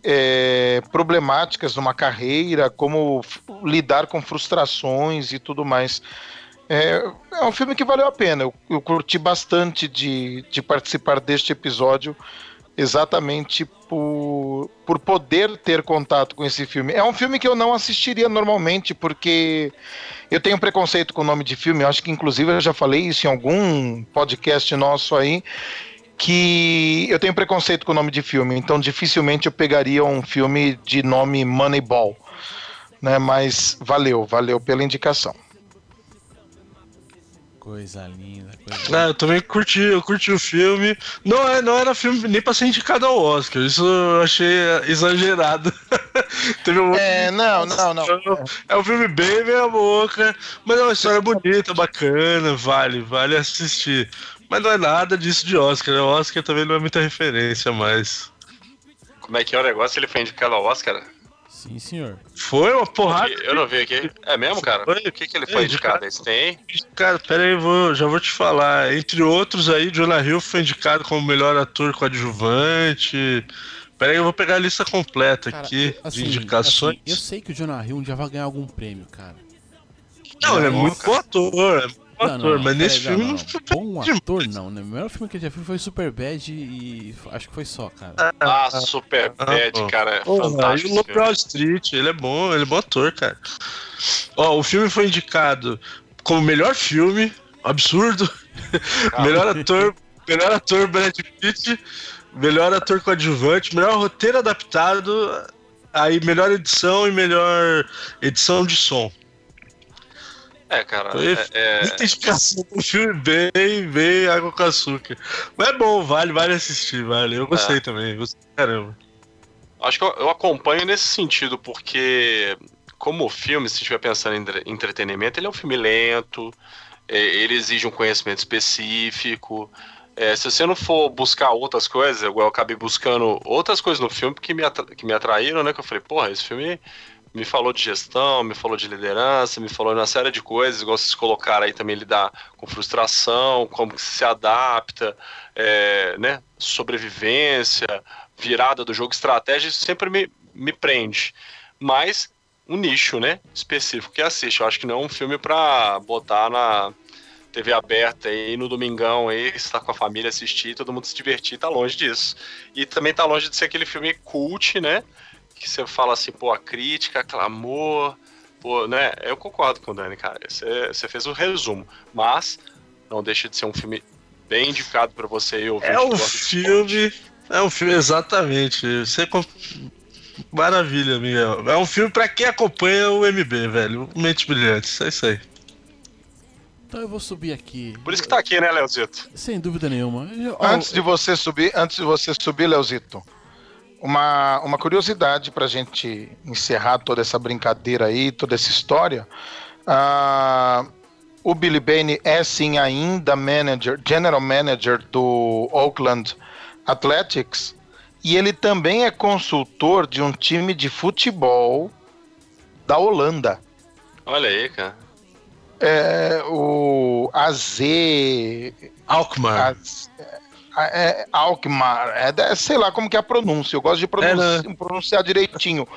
é, problemáticas numa carreira, como lidar com frustrações e tudo mais. É, é um filme que valeu a pena. Eu, eu curti bastante de, de participar deste episódio, exatamente por, por poder ter contato com esse filme. É um filme que eu não assistiria normalmente, porque eu tenho preconceito com o nome de filme. Eu acho que, inclusive, eu já falei isso em algum podcast nosso aí. Que eu tenho preconceito com o nome de filme, então dificilmente eu pegaria um filme de nome Moneyball. Né, mas valeu, valeu pela indicação. Coisa linda, coisa Ah, eu também curti, eu curti o filme. Não, é, não era filme nem pra ser indicado ao Oscar, isso eu achei exagerado. Teve um... É, não, não, não. É um filme bem meia boca, mas é uma história bonita, bacana, vale, vale assistir. Mas não é nada disso de Oscar, né? O Oscar também não é muita referência mais. Como é que é o negócio? Ele foi indicado ao Oscar? Sim, senhor. Foi uma porrada. Eu não vi aqui. É mesmo, cara? Foi. O que, que ele foi É, indicado? Esse tem? Cara, pera aí, vou, já vou te falar. Entre outros aí, Jonah Hill foi indicado como melhor ator coadjuvante. Pera aí, eu vou pegar a lista completa Cara, aqui assim, de indicações. assim, eu sei que o Jonah Hill um dia vai ganhar algum prêmio, cara. Não, ele é muito bom ator, é bom Não, ator, não, mas nesse não, filme não, não, não. foi Bom ator não, né? O melhor filme que ele já fez foi Superbad e acho que foi só, cara. Ah, Super Bad, pô. cara. É Porra, fantástico. E o Street, ele é bom, ele é bom ator, cara. Ó, o filme foi indicado como melhor filme, absurdo. melhor ator, melhor ator Brad Pitt, melhor ator coadjuvante, melhor roteiro adaptado, aí melhor edição e melhor edição de som. É, cara. Foi É, é- muita filme bem, bem água com açúcar. Mas é bom, vale, vale assistir, vale. Eu gostei É. também, gostei caramba. Acho que eu, eu acompanho nesse sentido, porque como filme, se estiver pensando em entre- entretenimento, ele é um filme lento, é, ele exige um conhecimento específico, É, se você não for buscar outras coisas, igual eu acabei buscando outras coisas no filme que me, atra- que me atraíram, né? Que eu falei, porra, esse filme me falou de gestão, me falou de liderança, me falou de uma série de coisas, igual vocês colocaram aí também lidar com frustração, como que se adapta, é, né? Sobrevivência, virada do jogo, estratégia, isso sempre me, me prende. Mas um nicho, né? Específico que assiste. Eu acho que não é um filme pra botar na TV aberta aí no domingão aí, estar com a família assistir, todo mundo se divertir, tá longe disso. E também tá longe de ser aquele filme cult, né? Que você fala assim, pô, a crítica, clamor, pô, né? Eu concordo com o Dani, cara. Você, você fez o resumo. Mas não deixa de ser um filme bem indicado pra você aí ouvir. É um filme. É um filme, exatamente. Você Maravilha, Miguel. É um filme pra quem acompanha o MB, velho. Mentes Brilhantes, é isso aí. Então eu vou subir aqui. Por isso que tá aqui, né, Leozito? Sem dúvida nenhuma. Eu- Antes de você subir, antes de você subir, Leozito, uma, uma curiosidade pra gente encerrar toda essa brincadeira aí, toda essa história. Ah, o Billy Bane é sim ainda manager, general manager do Oakland Athletics e ele também é consultor de um time de futebol da Holanda. Olha aí, cara. É, o AZ. Alkmaar. Az- é, é, Alkmaar. É, é, sei lá como que é a pronúncia. Eu gosto de pronunci- É, pronunciar direitinho.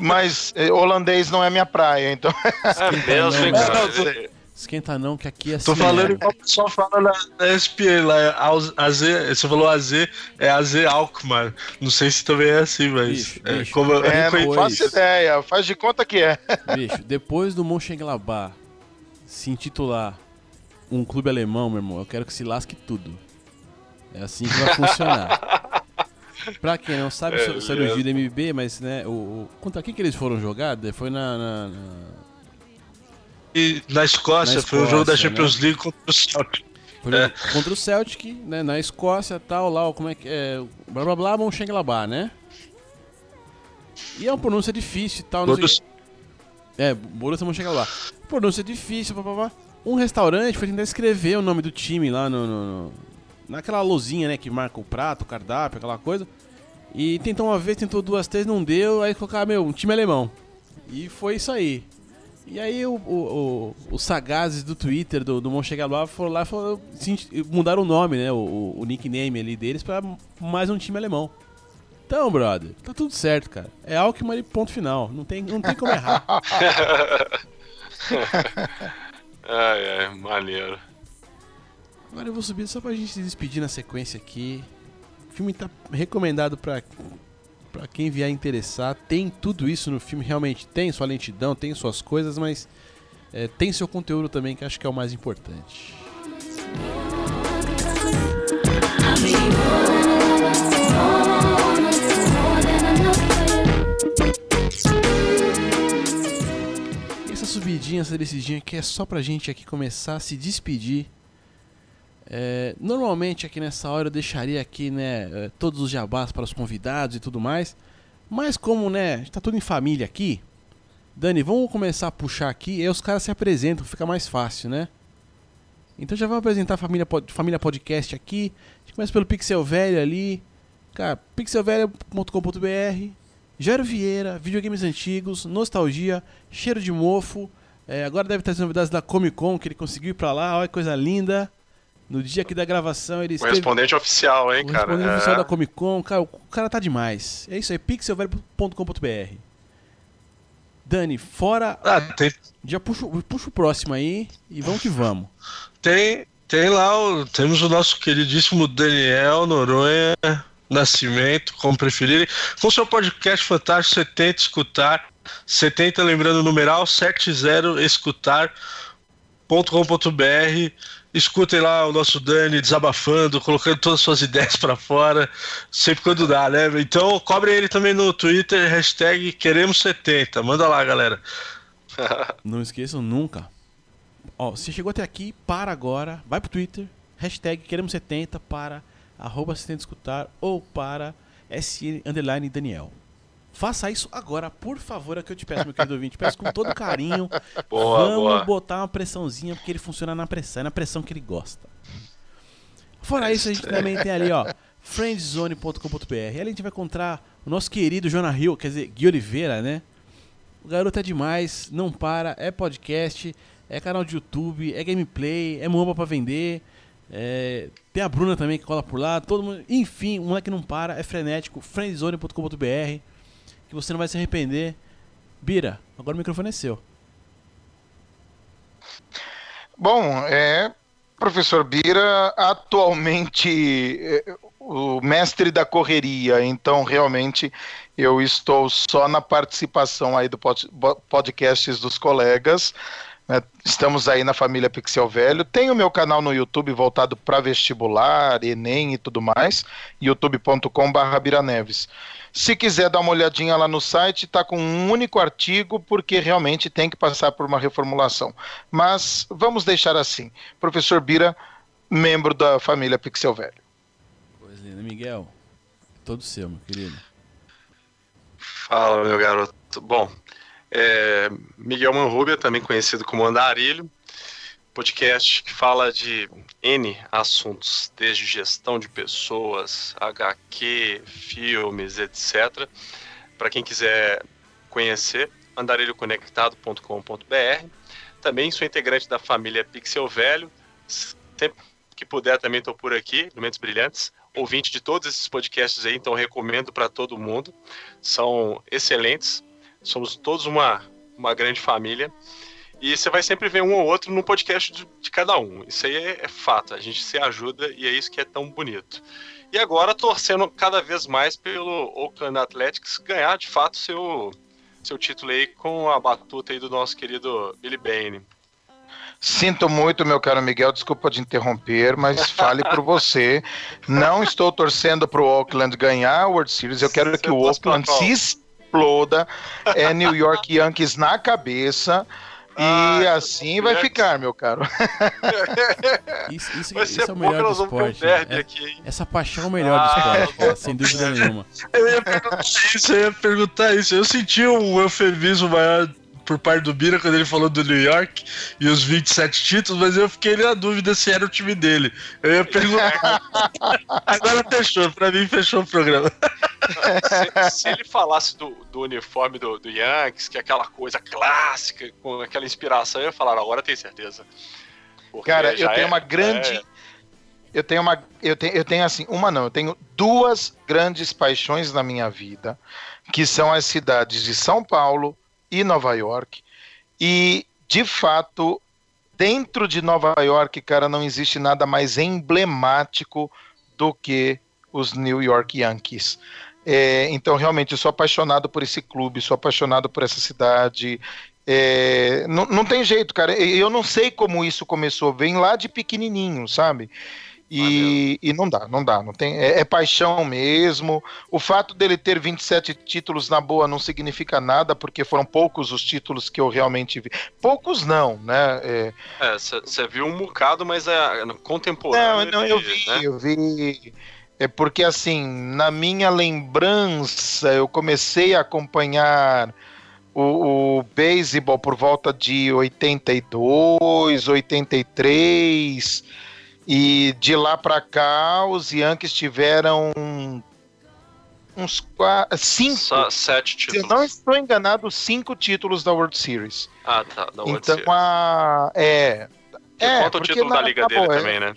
mas é, holandês não é minha praia, então. É mesmo, hein, cara? Esquenta não, que aqui é Tô assim falando mesmo. igual o pessoal fala na, na SPA lá. é Az- AZ, você falou AZ, é AZ Alkmaar. Não sei se também é assim, mas. Bicho, é, bicho. como eu É, não reconhe- faço ideia. Faz de conta que é. Bicho, depois do Mönchengladbach se intitular um clube alemão, meu irmão, eu quero que se lasque tudo. É assim que vai funcionar. pra quem não sabe, É, do mesmo. do MB, mas né, o, o, contra quem que eles foram jogar? Foi na- na- na E na Escócia, Na foi o jogo da Escócia, Champions né? League contra o Celtic. Foi É. contra o Celtic, né, na Escócia tal, lá, como é que é, blá blá blá, Mönchengladbach, né? E é uma pronúncia difícil e tal, não Borussia-. É, Borussia Mönchengladbach. Pronúncia difícil, papapá. Um restaurante foi tentar escrever o nome do time lá no, no- no- naquela luzinha, né, que marca o prato, o cardápio, aquela coisa. E tentou uma vez, tentou duas, três, não deu, aí colocar, meu, um time alemão. E foi isso aí. E aí o, o- o- os sagazes do Twitter do, do Mönchengladbach foram lá e falaram- sim, mudaram o nome, né? O, o- nickname ali deles pra mais um time alemão. Então, brother, tá tudo certo, cara. É Alckmin e ponto final. Não tem, não tem como errar. ai, ai, maneiro. Agora eu vou subir só pra gente se despedir na sequência aqui. O filme tá recomendado pra, pra quem vier interessar. Tem tudo isso no filme, realmente tem sua lentidão, tem suas coisas, mas é, tem seu conteúdo também, que acho que é o mais importante. Essa subidinha, essa descidinha aqui é só pra gente aqui começar a se despedir. É, normalmente aqui nessa hora eu deixaria aqui, né, é, todos os jabás para os convidados e tudo mais. Mas como, né, a gente tá tudo em família aqui, Dani, vamos começar a puxar aqui aí os caras se apresentam, fica mais fácil, né? Então já vamos apresentar a família, família podcast aqui. A gente começa pelo Pixel Velho ali. Cara, pixelvelho.com.br. Jairo Vieira, videogames antigos, nostalgia, cheiro de mofo. É, agora deve ter as novidades da Comic Con, que ele conseguiu ir pra lá, olha que coisa linda. No dia aqui da gravação, ele Correspondente oficial, hein, o cara? correspondente É. oficial da Comic Con, cara, o cara tá demais. É isso aí, pixelvelho.com.br. Dani, fora. Ah, tem. Já puxa, o- puxa o próximo aí e vamos que vamos. Tem, tem lá, o, temos o nosso queridíssimo Daniel Noronha Nascimento, como preferirem, com seu podcast fantástico 70 Escutar, 70 lembrando o numeral 70 escutar.com.br. Escutem lá o nosso Dani desabafando, colocando todas as suas ideias pra fora, sempre quando dá, né? Então cobrem ele também no Twitter, hashtag queremos 70. Manda lá, galera. Não esqueçam nunca. Ó, se chegou até aqui, para agora, vai pro Twitter, hashtag queremos 70 para arroba 70 escutar ou para SN underline Daniel. Faça isso agora, por favor, é que eu te peço, meu querido ouvinte. Peço com todo carinho. Boa, Vamos boa. botar uma pressãozinha, porque ele funciona na pressão, é na pressão que ele gosta. Fora isso, a gente também tem ali, ó, friendzone.com.br. Ali a gente vai encontrar o nosso querido Jonah Hill, quer dizer, Gui Oliveira, né? O garoto é demais, não para, é podcast, é canal de YouTube, é gameplay, é MOBA pra vender. é, tem a Bruna também que cola por lá, todo mundo, enfim, o moleque não para, é frenético, friendzone.com.br, que você não vai se arrepender. Bira, agora o microfone é seu. Bom, é professor Bira atualmente é, o mestre da correria, então realmente eu estou só na participação aí do pod- podcasts dos colegas. né? Estamos aí na família Pixel Velho. Tem o meu canal no YouTube voltado para vestibular, Enem e tudo mais, youtube.com.br Biraneves. Se quiser dar uma olhadinha lá no site, está com um único artigo, porque realmente tem que passar por uma reformulação. Mas vamos deixar assim. Professor Bira, membro da família Pixel Velho. Coisa linda. Miguel, todo seu, meu querido. Fala, meu garoto. Bom, é, Miguel Manrubia, também conhecido como Andarilho, podcast que fala de N assuntos, desde gestão de pessoas, HQ, filmes, etc. Para quem quiser conhecer, andarilhoconectado.com.br. Também sou integrante da família Pixel Velho. Sempre que puder, também estou por aqui, no Mentes Brilhantes. Ouvinte de todos esses podcasts aí, então recomendo para todo mundo. São excelentes. Somos todos uma, uma grande família. E você vai sempre ver um ou outro no podcast de, de cada um. Isso aí é, é fato. A gente se ajuda e é isso que é tão bonito. E agora torcendo cada vez mais pelo Oakland Athletics ganhar de fato seu, seu título aí com a batuta aí do nosso querido Billy Bane. Sinto muito, meu caro Miguel, desculpa de interromper, mas fale por você. Não estou torcendo para o Oakland ganhar a World Series. Eu quero que o Oakland se exploda. É New York Yankees na cabeça. E assim vai ficar, meu caro. Isso, isso, Vai isso ser é o melhor do um esporte. né? É- aqui, hein? essa paixão é o melhor do Ah, esporte, cara, sem dúvida nenhuma. Eu ia perguntar isso, eu ia perguntar isso. Eu senti um eufemismo maior por parte do Bira quando ele falou do New York e os 27 títulos, mas eu fiquei na dúvida se era o time dele. Eu ia perguntar. Agora fechou, pra mim fechou o programa. se, se ele falasse do, do uniforme do, do Yankees, que é aquela coisa clássica, com aquela inspiração, eu ia falar, agora tem certeza. Porque Cara, eu tenho é- uma grande. é- Eu tenho uma. Eu tenho, eu tenho assim, uma não, eu tenho duas grandes paixões na minha vida, que são as cidades de São Paulo e Nova York. E, de fato, dentro de Nova York, cara, não existe nada mais emblemático do que os New York Yankees. É, então, realmente, eu sou apaixonado por esse clube, sou apaixonado por essa cidade. É, não, não tem jeito, cara. Eu não sei como isso começou. Vem lá de pequenininho, sabe? E, e não dá, não dá. Não tem, é, é paixão mesmo. O fato dele ter 27 títulos na boa não significa nada, porque foram poucos os títulos que eu realmente vi. Poucos não, né? É, É, você viu um bocado, mas é não, contemporâneo. não, ele, eu vi, né? eu vi. É porque assim, na minha lembrança, eu comecei a acompanhar o, o beisebol por volta de 82, 83, e de lá pra cá os Yankees tiveram uns qua- cinco. Só sete Se títulos. não estou enganado, cinco títulos da World Series. Ah, tá. Da World então, Series. a, é, é, conta o porque título da liga na dele é- também, né?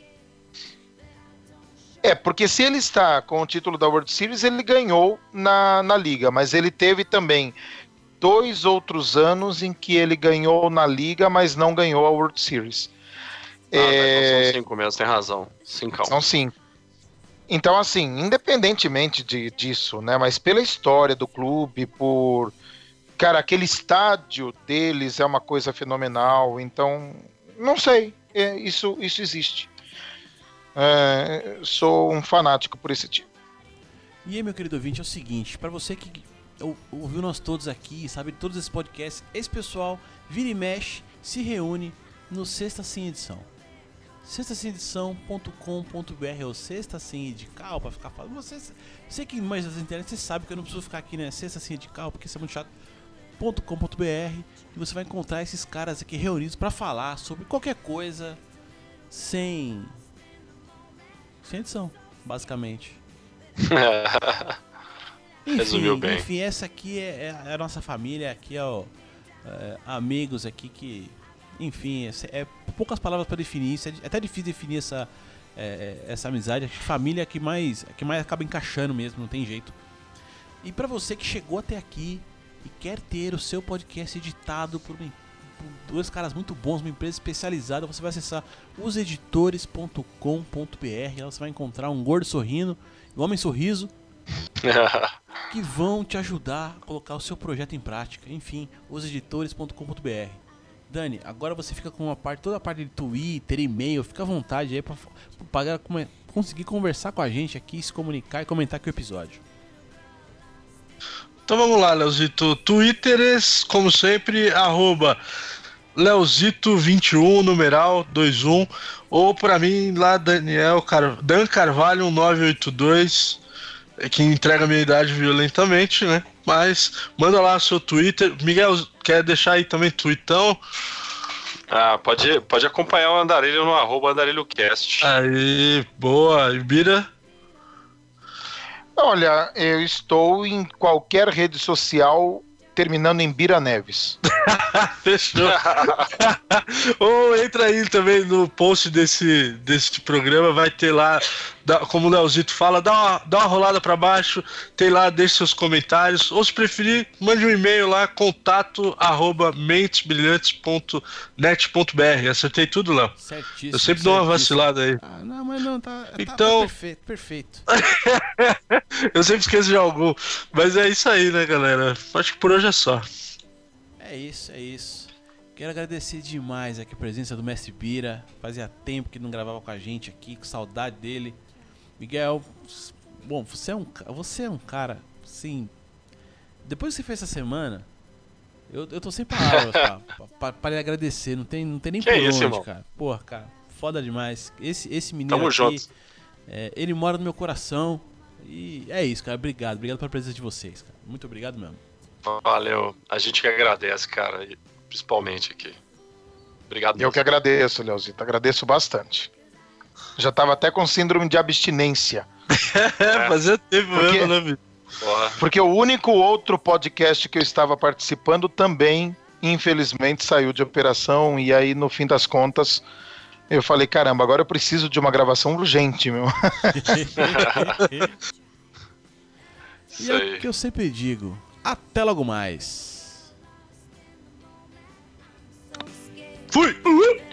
É, porque se ele está com o título da World Series, ele ganhou na, na liga, mas ele teve também dois outros anos em que ele ganhou na liga, mas não ganhou a World Series. Ah, tá, É, então são cinco mesmo, tem razão. Cinco. São cinco. Então, assim, independentemente de, disso, né? Mas pela história do clube, por. Cara, aquele estádio deles é uma coisa fenomenal. Então, não sei. é, isso, isso existe. É, sou um fanático por esse time. E aí, meu querido ouvinte, é o seguinte, pra você que ou- ouviu nós todos aqui, sabe, de todos esses podcasts, esse pessoal vira e mexe, se reúne no Sexta Sem Edição. sextasemedição.com.br ou sexta sem edical pra ficar falando. Você, você que mais das internet, você sabe que eu não preciso ficar aqui, né? Sexta sem edical, porque isso é muito chato. .com.br e você vai encontrar esses caras aqui reunidos pra falar sobre qualquer coisa sem sem edição, basicamente. Resumiu bem. Enfim, essa aqui é, é a nossa família, aqui é, o, é, amigos aqui que, enfim, é, é poucas palavras para definir isso. É até difícil definir essa, é, é, essa amizade. Acho que família é que mais, que mais acaba encaixando mesmo, não tem jeito. E para você que chegou até aqui e quer ter o seu podcast editado por, uma, por dois caras muito bons, uma empresa especializada, você vai acessar oseditores.com.br. Lá você vai encontrar um gordo sorrindo, um homem sorriso que vão te ajudar a colocar o seu projeto em prática. Enfim, oseditores.com.br. Dani, agora você fica com uma parte, toda a parte de Twitter, e-mail, fica à vontade aí para conseguir conversar com a gente aqui, se comunicar e comentar aqui o episódio. Então vamos lá, Leozito. Twitters, como sempre, arroba Leozito21, numeral 21. Ou para mim, lá, Daniel Car... Dan Carvalho 982, que entrega a minha idade violentamente, né? Mas manda lá seu Twitter. Miguel, quer deixar aí também tweetão? Ah, pode, pode acompanhar o Andarilho no arroba AndarilhoCast. Aí, boa. Ibira? Olha, eu estou em qualquer rede social terminando em Bira Neves. Fechou. Ou entra aí também no post desse, desse programa, vai ter lá, como o Leozito fala, dá uma, dá uma rolada para baixo, tem lá, deixe seus comentários, ou se preferir, mande um e-mail lá, contato arroba mentesbrilhantes.net.br. Acertei tudo, Léo? Certíssimo. Eu sempre dou uma vacilada aí. Ah, não, mas não, tá, então... tá, tá perfeito, perfeito. Eu sempre esqueço de algum. Mas é isso aí, né, galera? Acho que por hoje é só. É isso, é isso. Quero agradecer demais aqui a presença do Mestre Bira. Fazia tempo que não gravava com a gente aqui, com saudade dele. Miguel, bom, você é um, você é um cara, sim. Depois que você fez essa semana, eu, eu tô sem palavras pra, pra, pra, lhe agradecer. Não tem, não tem nem que por é onde, isso, irmão? cara. Porra, cara, foda demais. Esse, esse menino Tamo aqui, junto. é, ele mora no meu coração. E é isso, cara. Obrigado, obrigado pela presença de vocês, cara. Muito obrigado mesmo. Valeu. A gente que agradece, cara. Principalmente aqui. Obrigado. Eu que agradeço, Leozito. Agradeço bastante. Já tava até com síndrome de abstinência. É, fazia tempo Porque- mesmo, né, bicho? Porque o único outro podcast que eu estava participando também, infelizmente, saiu de operação. E aí, no fim das contas, eu falei: caramba, agora eu preciso de uma gravação urgente, meu. E Isso é o aí. que eu sempre digo. Até logo mais. Fui! It's